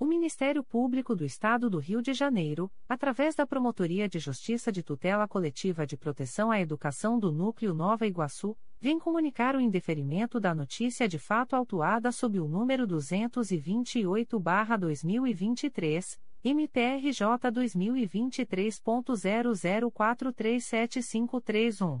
O Ministério Público do Estado do Rio de Janeiro, através da Promotoria de Justiça de Tutela Coletiva de Proteção à Educação do Núcleo Nova Iguaçu, vem comunicar o indeferimento da notícia de fato autuada sob o número 228-2023, MPRJ 2023.00437531.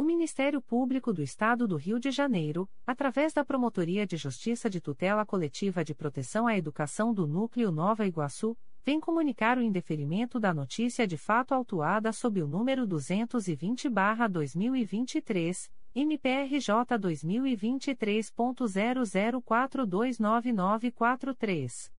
O Ministério Público do Estado do Rio de Janeiro, através da Promotoria de Justiça de Tutela Coletiva de Proteção à Educação do Núcleo Nova Iguaçu, vem comunicar o indeferimento da notícia de fato autuada sob o número 220-2023, MPRJ 2023.00429943.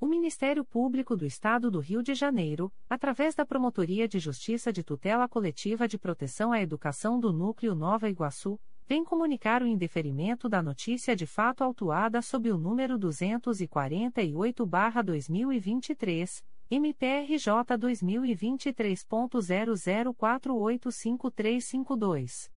O Ministério Público do Estado do Rio de Janeiro, através da Promotoria de Justiça de Tutela Coletiva de Proteção à Educação do Núcleo Nova Iguaçu, vem comunicar o indeferimento da notícia de fato autuada sob o número 248-2023, MPRJ 2023.00485352.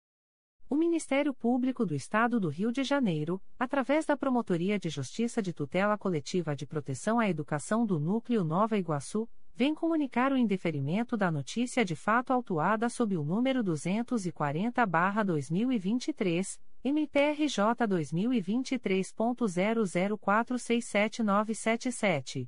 O Ministério Público do Estado do Rio de Janeiro, através da Promotoria de Justiça de Tutela Coletiva de Proteção à Educação do Núcleo Nova Iguaçu, vem comunicar o indeferimento da notícia de fato autuada sob o número 240-2023, MPRJ 2023.00467977.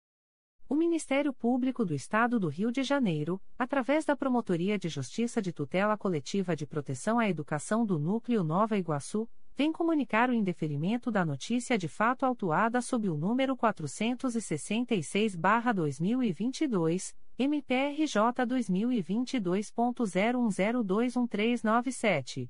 O Ministério Público do Estado do Rio de Janeiro, através da Promotoria de Justiça de Tutela Coletiva de Proteção à Educação do Núcleo Nova Iguaçu, vem comunicar o indeferimento da notícia de fato autuada sob o número 466-2022, MPRJ 2022.01021397.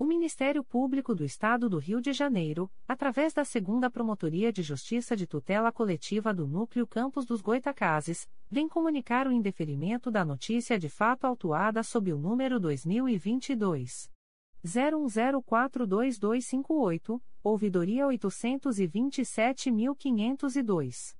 O Ministério Público do Estado do Rio de Janeiro, através da Segunda Promotoria de Justiça de Tutela Coletiva do Núcleo Campos dos Goitacazes, vem comunicar o indeferimento da notícia de fato autuada sob o número 2022 01042258, ouvidoria 827.502.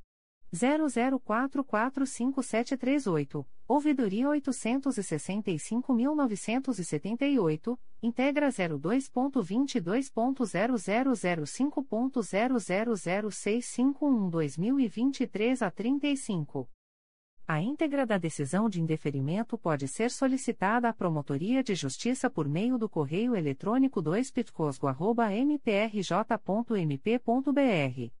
00445738, ouvidoria 865.978, integra 02.22.0005.0006512006521-2023 a 35. A íntegra da decisão de indeferimento pode ser solicitada à Promotoria de Justiça por meio do correio eletrônico 2pitcosgo.mprj.mp.br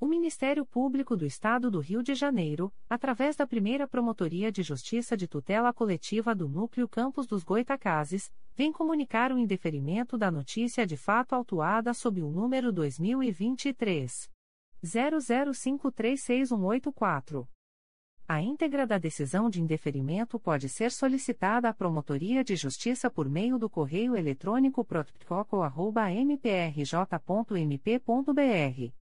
O Ministério Público do Estado do Rio de Janeiro, através da primeira Promotoria de Justiça de Tutela Coletiva do Núcleo Campos dos Goitacazes, vem comunicar o indeferimento da notícia de fato autuada sob o número 2023 00536184. A íntegra da decisão de indeferimento pode ser solicitada à Promotoria de Justiça por meio do correio eletrônico protocolo@mprj.mp.br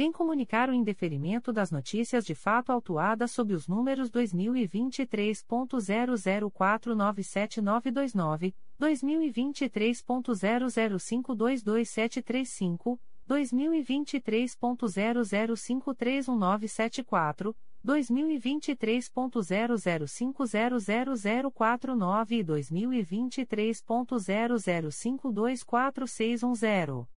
vem comunicar o indeferimento das notícias de fato autuadas sob os números 2023.00497929, 2023.00522735, 2023.00531974, 2023.00500049 e 2023.00524610.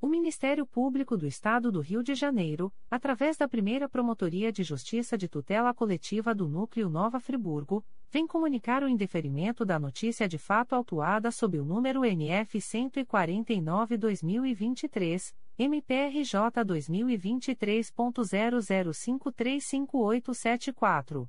O Ministério Público do Estado do Rio de Janeiro, através da primeira Promotoria de Justiça de Tutela Coletiva do Núcleo Nova Friburgo, vem comunicar o indeferimento da notícia de fato autuada sob o número NF 149-2023, MPRJ 2023.00535874.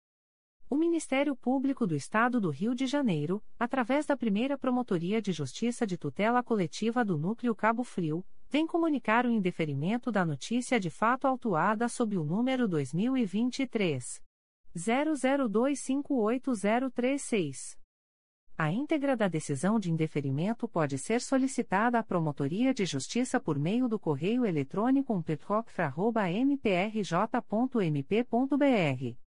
O Ministério Público do Estado do Rio de Janeiro, através da primeira Promotoria de Justiça de Tutela Coletiva do Núcleo Cabo Frio, vem comunicar o indeferimento da notícia de fato autuada sob o número 2023. 00258036. A íntegra da decisão de indeferimento pode ser solicitada à Promotoria de Justiça por meio do correio eletrônico umpercopfra.mprj.mp.br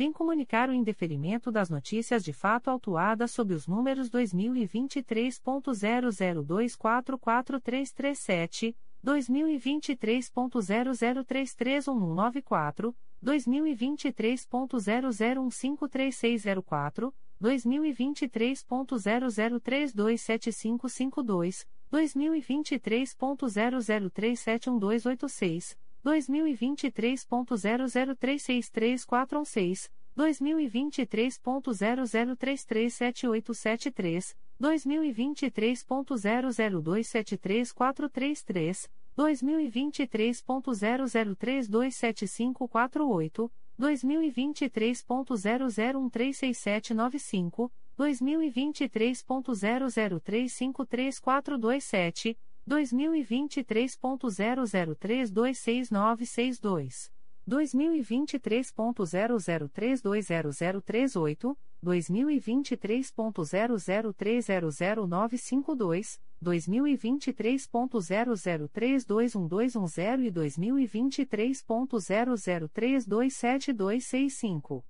vem comunicar o indeferimento das notícias de fato autuadas sob os números 2023.00244337, 2023.00331194, 2023.00153604, 2023.00327552, 2023.00371286, 2023.00363416, 2023.00337873, 2023.00273433, 2023.00327548, 2023.00136795, 2023.00353427, 2023.00326962, 2023.00320038, 2023.00300952, 2023.00321210 e 2023.00327265.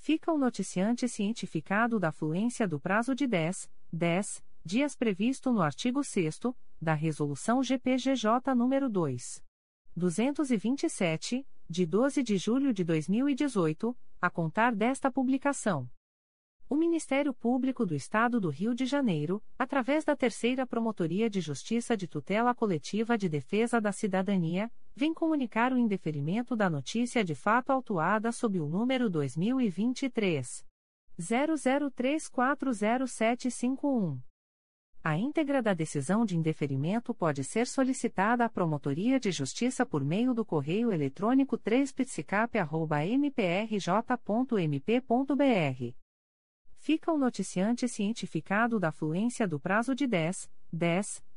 fica o noticiante cientificado da fluência do prazo de 10, 10 dias previsto no artigo 6 da Resolução GPGJ nº 2. 227, de 12 de julho de 2018, a contar desta publicação. O Ministério Público do Estado do Rio de Janeiro, através da Terceira Promotoria de Justiça de Tutela Coletiva de Defesa da Cidadania, vem comunicar o indeferimento da notícia de fato autuada sob o número 2023 00340751. A íntegra da decisão de indeferimento pode ser solicitada à Promotoria de Justiça por meio do correio eletrônico 3psicap.mprj.mp.br fica o noticiante cientificado da fluência do prazo de 10, 10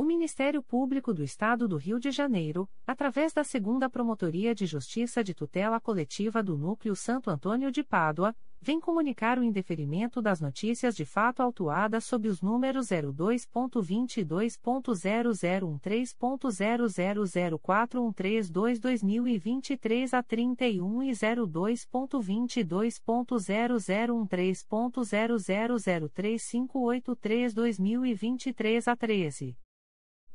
O Ministério Público do Estado do Rio de Janeiro, através da Segunda Promotoria de Justiça de Tutela Coletiva do Núcleo Santo Antônio de Pádua, vem comunicar o indeferimento das notícias de fato autuadas sob os números 02.22.0013.0004132-2023 a 31 e 02.22.0013.0003583-2023 a 13.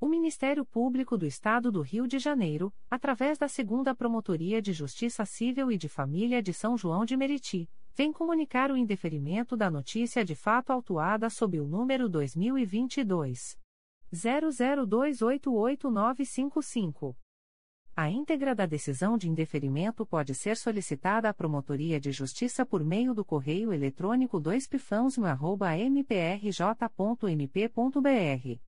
O Ministério Público do Estado do Rio de Janeiro, através da Segunda Promotoria de Justiça Civil e de Família de São João de Meriti, vem comunicar o indeferimento da notícia de fato autuada sob o número 2022 00288955. A íntegra da decisão de indeferimento pode ser solicitada à Promotoria de Justiça por meio do correio eletrônico 2pifãos.mprj.mp.br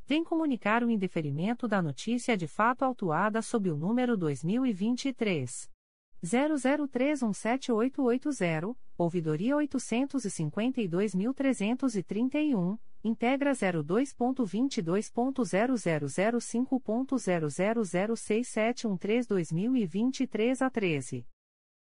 vem comunicar o indeferimento da notícia de fato autuada sob o número 2023 00317880, ouvidoria 852.331, integra 02.22.0005.0006713-2023 a 13.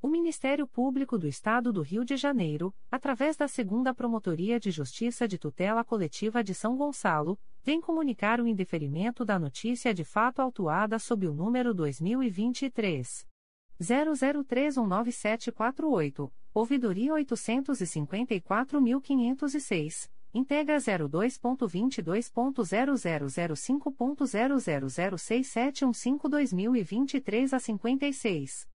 O Ministério Público do Estado do Rio de Janeiro, através da Segunda Promotoria de Justiça de Tutela Coletiva de São Gonçalo, vem comunicar o indeferimento da notícia de fato autuada sob o número 2023 00319748, ouvidoria 854.506. Integra 02.22.0005.0006715-2023 a 56.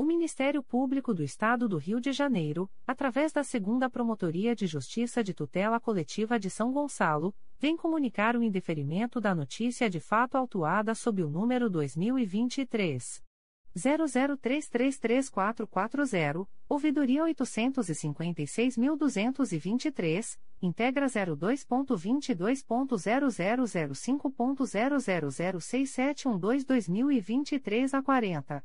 O Ministério Público do Estado do Rio de Janeiro, através da Segunda Promotoria de Justiça de Tutela Coletiva de São Gonçalo, vem comunicar o indeferimento da notícia de fato autuada sob o número 2023 00333440, ouvidoria 856.223, integra 02.22.0005.0006712-2023 a 40.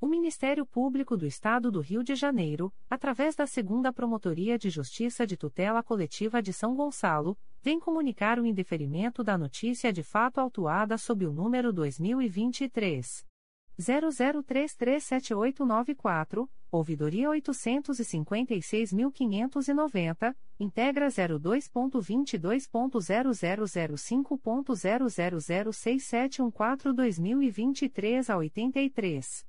O Ministério Público do Estado do Rio de Janeiro, através da Segunda Promotoria de Justiça de Tutela Coletiva de São Gonçalo, vem comunicar o indeferimento da notícia de fato autuada sob o número 2023 00337894, ouvidoria 856.590, integra 02.22.0005.0006714-2023 a 83.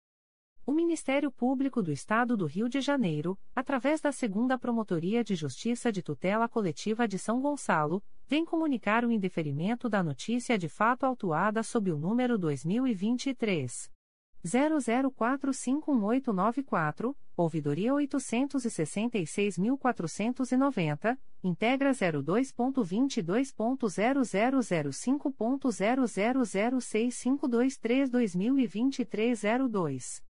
O Ministério Público do Estado do Rio de Janeiro, através da Segunda Promotoria de Justiça de Tutela Coletiva de São Gonçalo, vem comunicar o indeferimento da notícia de fato autuada sob o número 2023 00451894, ouvidoria 866.490, integra 02.22.0005.0006523-2023 02.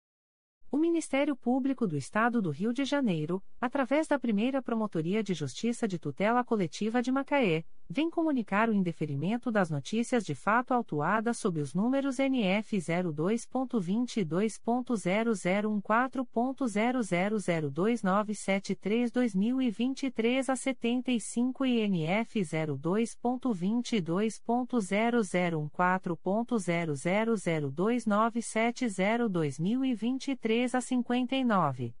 O Ministério Público do Estado do Rio de Janeiro, através da primeira Promotoria de Justiça de Tutela Coletiva de Macaé, vem comunicar o indeferimento das notícias de fato autuadas sob os números NF 02.22.0014.0002973-2023 a 75 e NF 02.22.000297002023 a 59.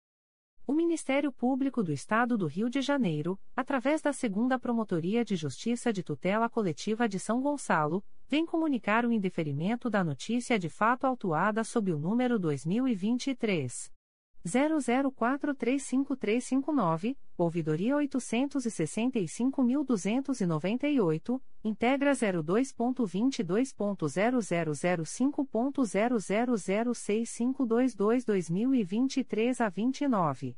O Ministério Público do Estado do Rio de Janeiro, através da Segunda Promotoria de Justiça de Tutela Coletiva de São Gonçalo, vem comunicar o indeferimento da notícia de fato autuada sob o número 2023 00435359, ouvidoria 865.298, integra 02.22.0005.0006522-2023 a 29.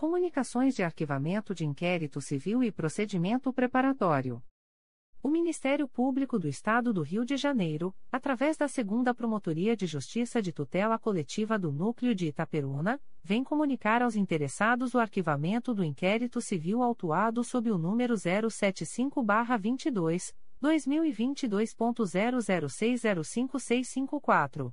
Comunicações de arquivamento de inquérito civil e procedimento preparatório. O Ministério Público do Estado do Rio de Janeiro, através da Segunda Promotoria de Justiça de Tutela Coletiva do Núcleo de Itaperuna, vem comunicar aos interessados o arquivamento do inquérito civil autuado sob o número 075-22, 2022.00605654.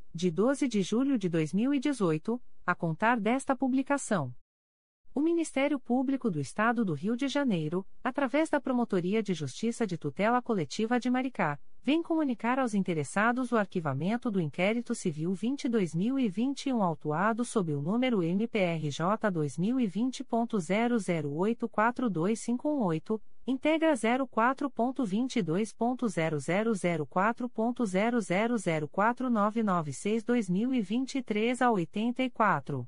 de 12 de julho de 2018 a contar desta publicação. O Ministério Público do Estado do Rio de Janeiro, através da Promotoria de Justiça de Tutela Coletiva de Maricá, vem comunicar aos interessados o arquivamento do inquérito civil 22.021 autuado sob o número MPRJ 2020.00842518 Integra 04.22.0004.0004996-2023 a 84.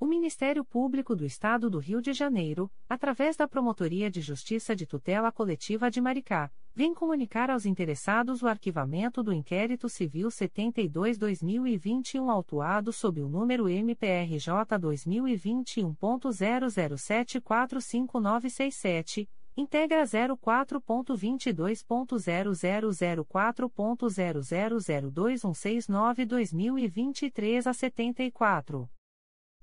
O Ministério Público do Estado do Rio de Janeiro, através da Promotoria de Justiça de Tutela Coletiva de Maricá, vem comunicar aos interessados o arquivamento do inquérito civil 72-2021 autuado sob o número MPRJ 2021.00745967. Integra 04.22.0004.0002169-2023 a 74.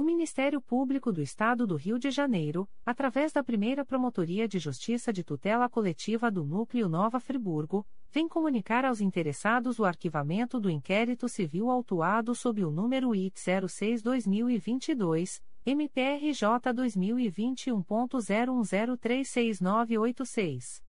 O Ministério Público do Estado do Rio de Janeiro, através da primeira Promotoria de Justiça de Tutela Coletiva do Núcleo Nova Friburgo, vem comunicar aos interessados o arquivamento do inquérito civil autuado sob o número IT 06-2022, MPRJ 2021.01036986.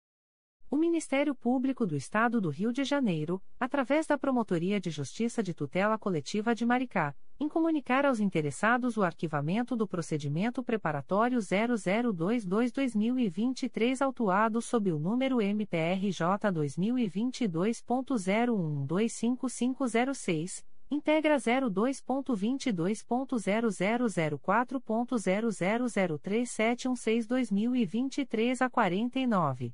O Ministério Público do Estado do Rio de Janeiro, através da Promotoria de Justiça de Tutela Coletiva de Maricá, em comunicar aos interessados o arquivamento do procedimento preparatório 0022-2023 autuado sob o número MPRJ 2022.01125506. Integra 02.22.0004.0003716-2023 a 49.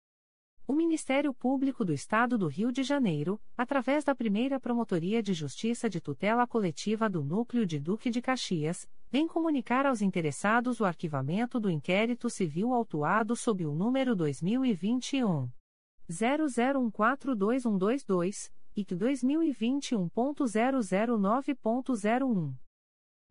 O Ministério Público do Estado do Rio de Janeiro, através da primeira Promotoria de Justiça de Tutela Coletiva do Núcleo de Duque de Caxias, vem comunicar aos interessados o arquivamento do inquérito civil autuado sob o número 2021. 00142122 e 2021.009.01.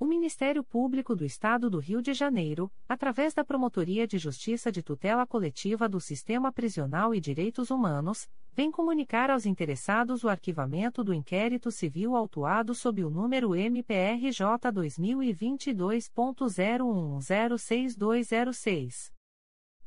O Ministério Público do Estado do Rio de Janeiro, através da Promotoria de Justiça de Tutela Coletiva do Sistema Prisional e Direitos Humanos, vem comunicar aos interessados o arquivamento do inquérito civil autuado sob o número MPRJ 2022.01106206.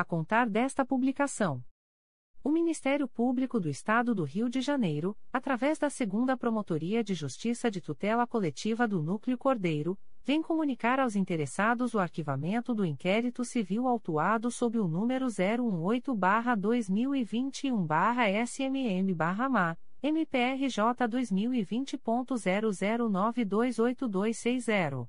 a contar desta publicação. O Ministério Público do Estado do Rio de Janeiro, através da Segunda Promotoria de Justiça de Tutela Coletiva do Núcleo Cordeiro, vem comunicar aos interessados o arquivamento do inquérito civil autuado sob o número 018-2021-SMM-MA, MPRJ 2020.00928260.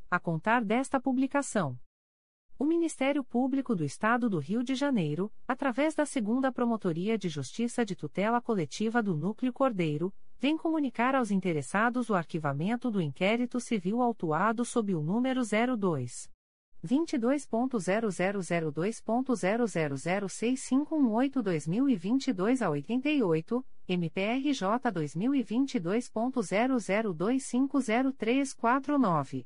a contar desta publicação. O Ministério Público do Estado do Rio de Janeiro, através da Segunda Promotoria de Justiça de Tutela Coletiva do Núcleo Cordeiro, vem comunicar aos interessados o arquivamento do inquérito civil autuado sob o número 02 22.0002.0006518-2022 a 88, MPRJ 2022.00250349.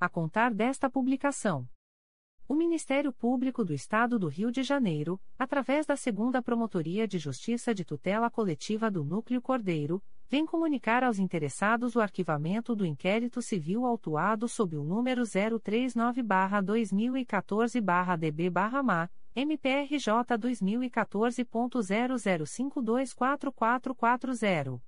a contar desta publicação. O Ministério Público do Estado do Rio de Janeiro, através da Segunda Promotoria de Justiça de Tutela Coletiva do Núcleo Cordeiro, vem comunicar aos interessados o arquivamento do inquérito civil autuado sob o número 039-2014-DB-MA, MPRJ 2014.00524440.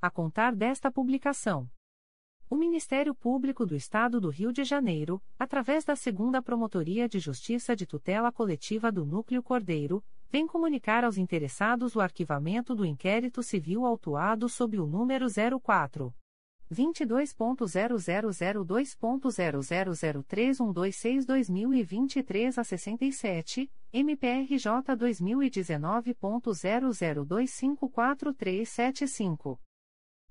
a contar desta publicação. O Ministério Público do Estado do Rio de Janeiro, através da Segunda Promotoria de Justiça de Tutela Coletiva do Núcleo Cordeiro, vem comunicar aos interessados o arquivamento do inquérito civil autuado sob o número 04 22.0002.0003126-2023 a 67, MPRJ 2019.00254375.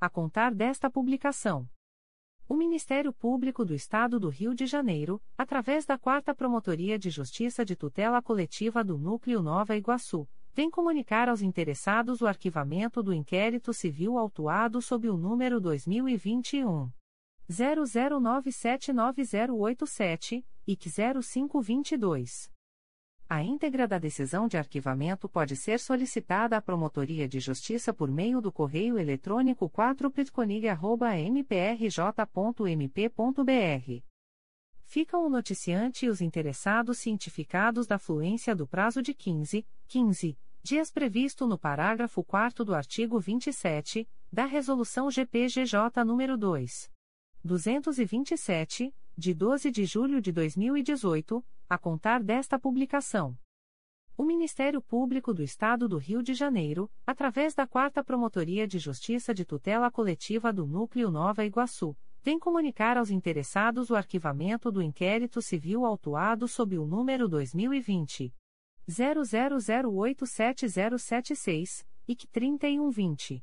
a contar desta publicação. O Ministério Público do Estado do Rio de Janeiro, através da Quarta Promotoria de Justiça de Tutela Coletiva do Núcleo Nova Iguaçu, vem comunicar aos interessados o arquivamento do inquérito civil autuado sob o número 2021 00979087 e 0522. A íntegra da decisão de arquivamento pode ser solicitada à Promotoria de Justiça por meio do correio eletrônico 4pitconig.mprj.mp.br. Ficam o noticiante e os interessados cientificados da fluência do prazo de 15, 15 dias previsto no parágrafo 4 do artigo 27 da Resolução GPGJ nº 2. 227, de 12 de julho de 2018 a contar desta publicação. O Ministério Público do Estado do Rio de Janeiro, através da Quarta Promotoria de Justiça de Tutela Coletiva do Núcleo Nova Iguaçu, vem comunicar aos interessados o arquivamento do inquérito civil autuado sob o número 2020 00087076 e que 3120.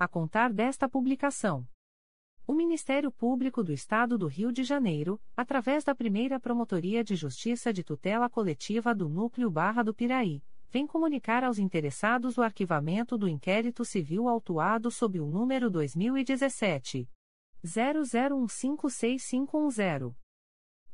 a contar desta publicação. O Ministério Público do Estado do Rio de Janeiro, através da primeira Promotoria de Justiça de Tutela Coletiva do Núcleo Barra do Piraí, vem comunicar aos interessados o arquivamento do inquérito civil autuado sob o número 2017. 00156510.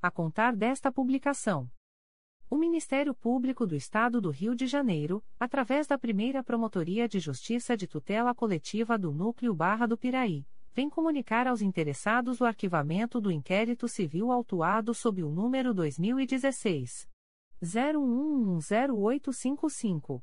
a contar desta publicação. O Ministério Público do Estado do Rio de Janeiro, através da primeira Promotoria de Justiça de Tutela Coletiva do Núcleo Barra do Piraí, vem comunicar aos interessados o arquivamento do inquérito civil autuado sob o número 2016. 01108555.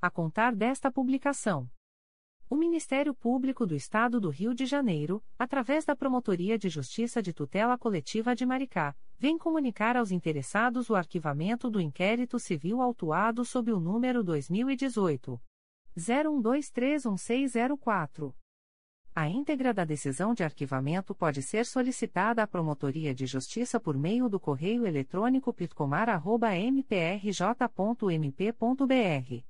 a contar desta publicação. O Ministério Público do Estado do Rio de Janeiro, através da Promotoria de Justiça de Tutela Coletiva de Maricá, vem comunicar aos interessados o arquivamento do inquérito civil autuado sob o número 2018 01231604. A íntegra da decisão de arquivamento pode ser solicitada à Promotoria de Justiça por meio do correio eletrônico pitcomar.mprj.mp.br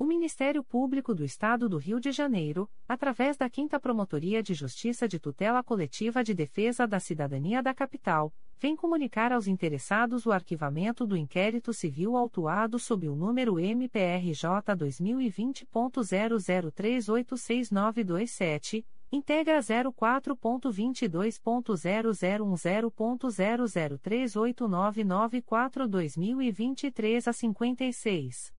O Ministério Público do Estado do Rio de Janeiro, através da 5 Promotoria de Justiça de Tutela Coletiva de Defesa da Cidadania da Capital, vem comunicar aos interessados o arquivamento do inquérito civil autuado sob o número MPRJ 2020.00386927, integra 04.22.0010.0038994-2023 a 56.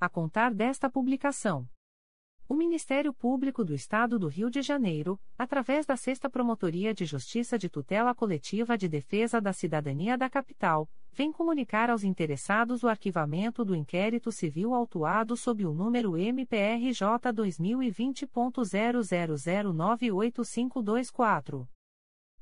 a contar desta publicação. O Ministério Público do Estado do Rio de Janeiro, através da Sexta Promotoria de Justiça de Tutela Coletiva de Defesa da Cidadania da Capital, vem comunicar aos interessados o arquivamento do inquérito civil autuado sob o número MPRJ 2020.00098524.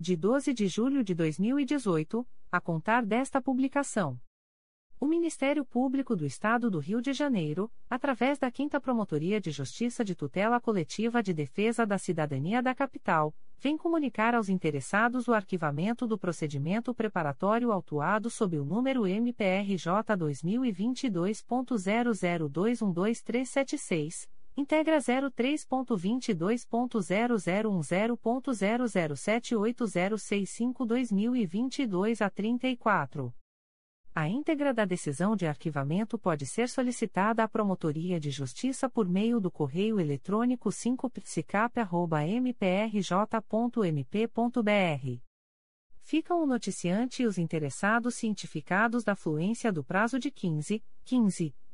de 12 de julho de 2018, a contar desta publicação. O Ministério Público do Estado do Rio de Janeiro, através da 5 Promotoria de Justiça de Tutela Coletiva de Defesa da Cidadania da Capital, vem comunicar aos interessados o arquivamento do procedimento preparatório autuado sob o número MPRJ 2022.00212376, integra 03.22.0010.0078065-2022 a 34. A íntegra da decisão de arquivamento pode ser solicitada à Promotoria de Justiça por meio do correio eletrônico 5psicap.mprj.mp.br. Ficam o noticiante e os interessados cientificados da fluência do prazo de 15, 15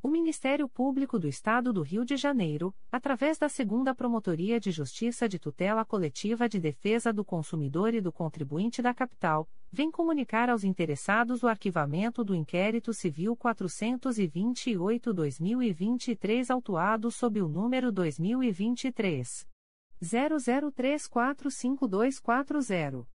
O Ministério Público do Estado do Rio de Janeiro, através da Segunda Promotoria de Justiça de Tutela Coletiva de Defesa do Consumidor e do Contribuinte da Capital, vem comunicar aos interessados o arquivamento do inquérito civil 428-2023 autuado sob o número 2023 00345240.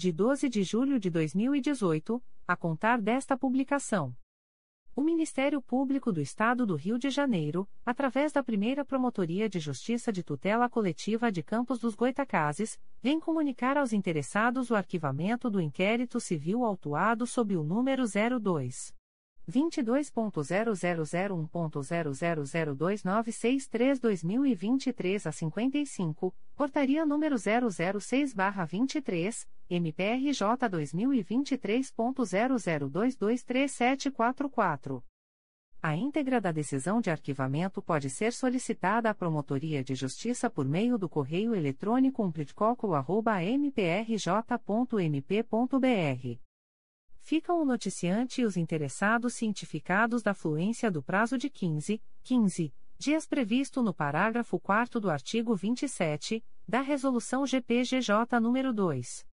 de 12 de julho de 2018 a contar desta publicação. O Ministério Público do Estado do Rio de Janeiro, através da primeira Promotoria de Justiça de Tutela Coletiva de Campos dos Goitacazes, vem comunicar aos interessados o arquivamento do inquérito civil autuado sob o número 02. 22.0001.0002963-2023 a 55, Portaria número 006-23, MPRJ 2023.00223744. A íntegra da decisão de arquivamento pode ser solicitada à Promotoria de Justiça por meio do correio eletrônico umplitcocolo.mprj.mp.br ficam o noticiante e os interessados cientificados da fluência do prazo de 15, 15 dias previsto no parágrafo 4 do artigo 27 da Resolução GPGJ nº 2.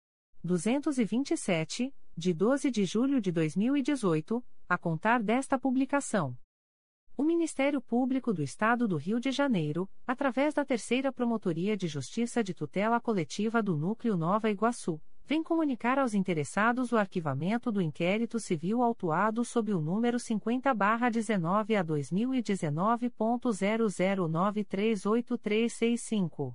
227, de 12 de julho de 2018, a contar desta publicação. O Ministério Público do Estado do Rio de Janeiro, através da Terceira Promotoria de Justiça de Tutela Coletiva do Núcleo Nova Iguaçu, vem comunicar aos interessados o arquivamento do inquérito civil autuado sob o número 50-19 a 2019.00938365.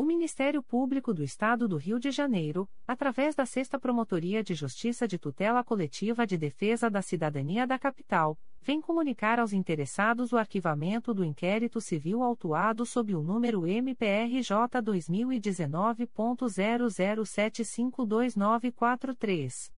O Ministério Público do Estado do Rio de Janeiro, através da Sexta Promotoria de Justiça de Tutela Coletiva de Defesa da Cidadania da Capital, vem comunicar aos interessados o arquivamento do inquérito civil autuado sob o número MPRJ 2019.00752943.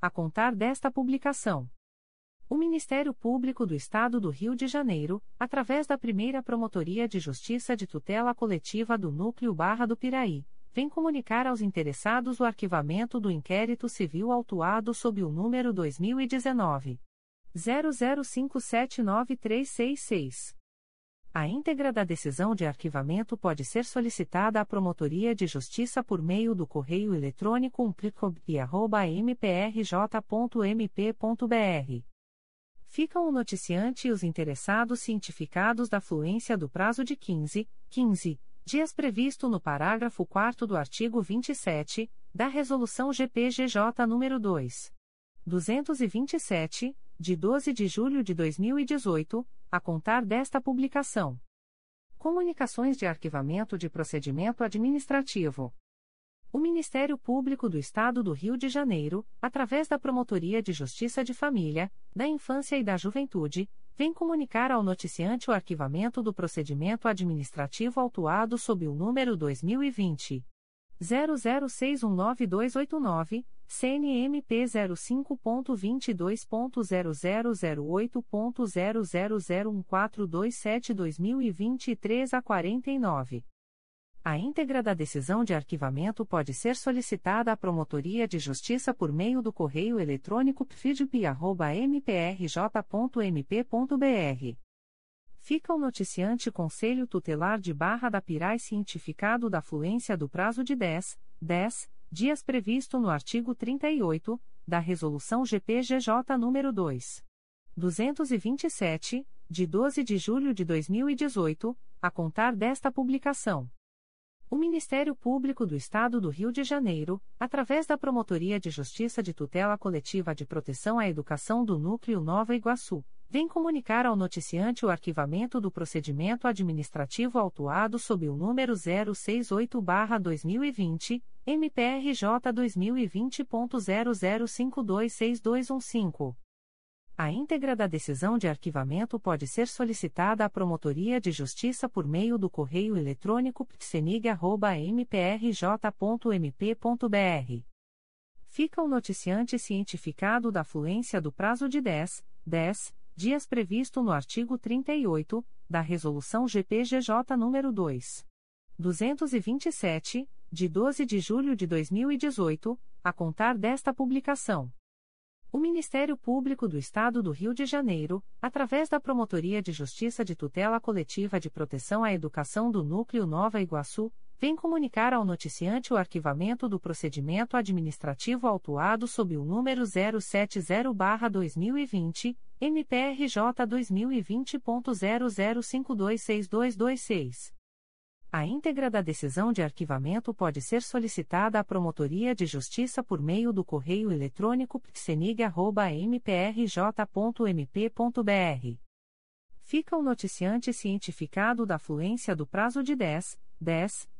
a contar desta publicação. O Ministério Público do Estado do Rio de Janeiro, através da primeira Promotoria de Justiça de Tutela Coletiva do Núcleo Barra do Piraí, vem comunicar aos interessados o arquivamento do inquérito civil autuado sob o número 2019 00579366. A íntegra da decisão de arquivamento pode ser solicitada à Promotoria de Justiça por meio do correio eletrônico umplicob.mprj.mp.br. Ficam o noticiante e os interessados cientificados da fluência do prazo de 15, 15 dias previsto no parágrafo 4 do artigo 27 da Resolução GPGJ nº 2. 227, de 12 de julho de 2018, a contar desta publicação. Comunicações de arquivamento de procedimento administrativo. O Ministério Público do Estado do Rio de Janeiro, através da Promotoria de Justiça de Família, da Infância e da Juventude, vem comunicar ao noticiante o arquivamento do procedimento administrativo autuado sob o número 2020 00619289, CNMP 05.22.0008.0001427-2023 a 49. A íntegra da decisão de arquivamento pode ser solicitada à Promotoria de Justiça por meio do correio eletrônico pfidp.mprj.mp.br. Fica o noticiante Conselho Tutelar de Barra da Pirai cientificado da fluência do prazo de 10, 10 dias previsto no artigo 38 da Resolução GPGJ nº 2. 227, de 12 de julho de 2018, a contar desta publicação. O Ministério Público do Estado do Rio de Janeiro, através da Promotoria de Justiça de Tutela Coletiva de Proteção à Educação do Núcleo Nova Iguaçu, vem comunicar ao noticiante o arquivamento do procedimento administrativo autuado sob o número 068-2020, MPRJ 2020.00526215. A íntegra da decisão de arquivamento pode ser solicitada à Promotoria de Justiça por meio do correio eletrônico psenig.mprj.mp.br. Fica o noticiante cientificado da fluência do prazo de 10, 10 dias previsto no artigo 38 da Resolução GPGJ nº 2. 227, de 12 de julho de 2018, a contar desta publicação. O Ministério Público do Estado do Rio de Janeiro, através da Promotoria de Justiça de Tutela Coletiva de Proteção à Educação do Núcleo Nova Iguaçu, vem comunicar ao noticiante o arquivamento do procedimento administrativo autuado sob o número 070-2020, MPRJ 2020.00526226. A íntegra da decisão de arquivamento pode ser solicitada à Promotoria de Justiça por meio do correio eletrônico psenig.mprj.mp.br. Fica o noticiante cientificado da fluência do prazo de 10, 10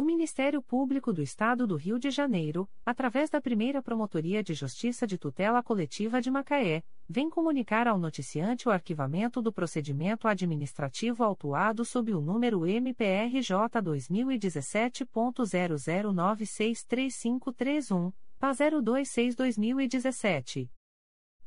O Ministério Público do Estado do Rio de Janeiro, através da primeira Promotoria de Justiça de Tutela Coletiva de Macaé, vem comunicar ao noticiante o arquivamento do procedimento administrativo autuado sob o número MPRJ 2017.00963531, PA 026-2017.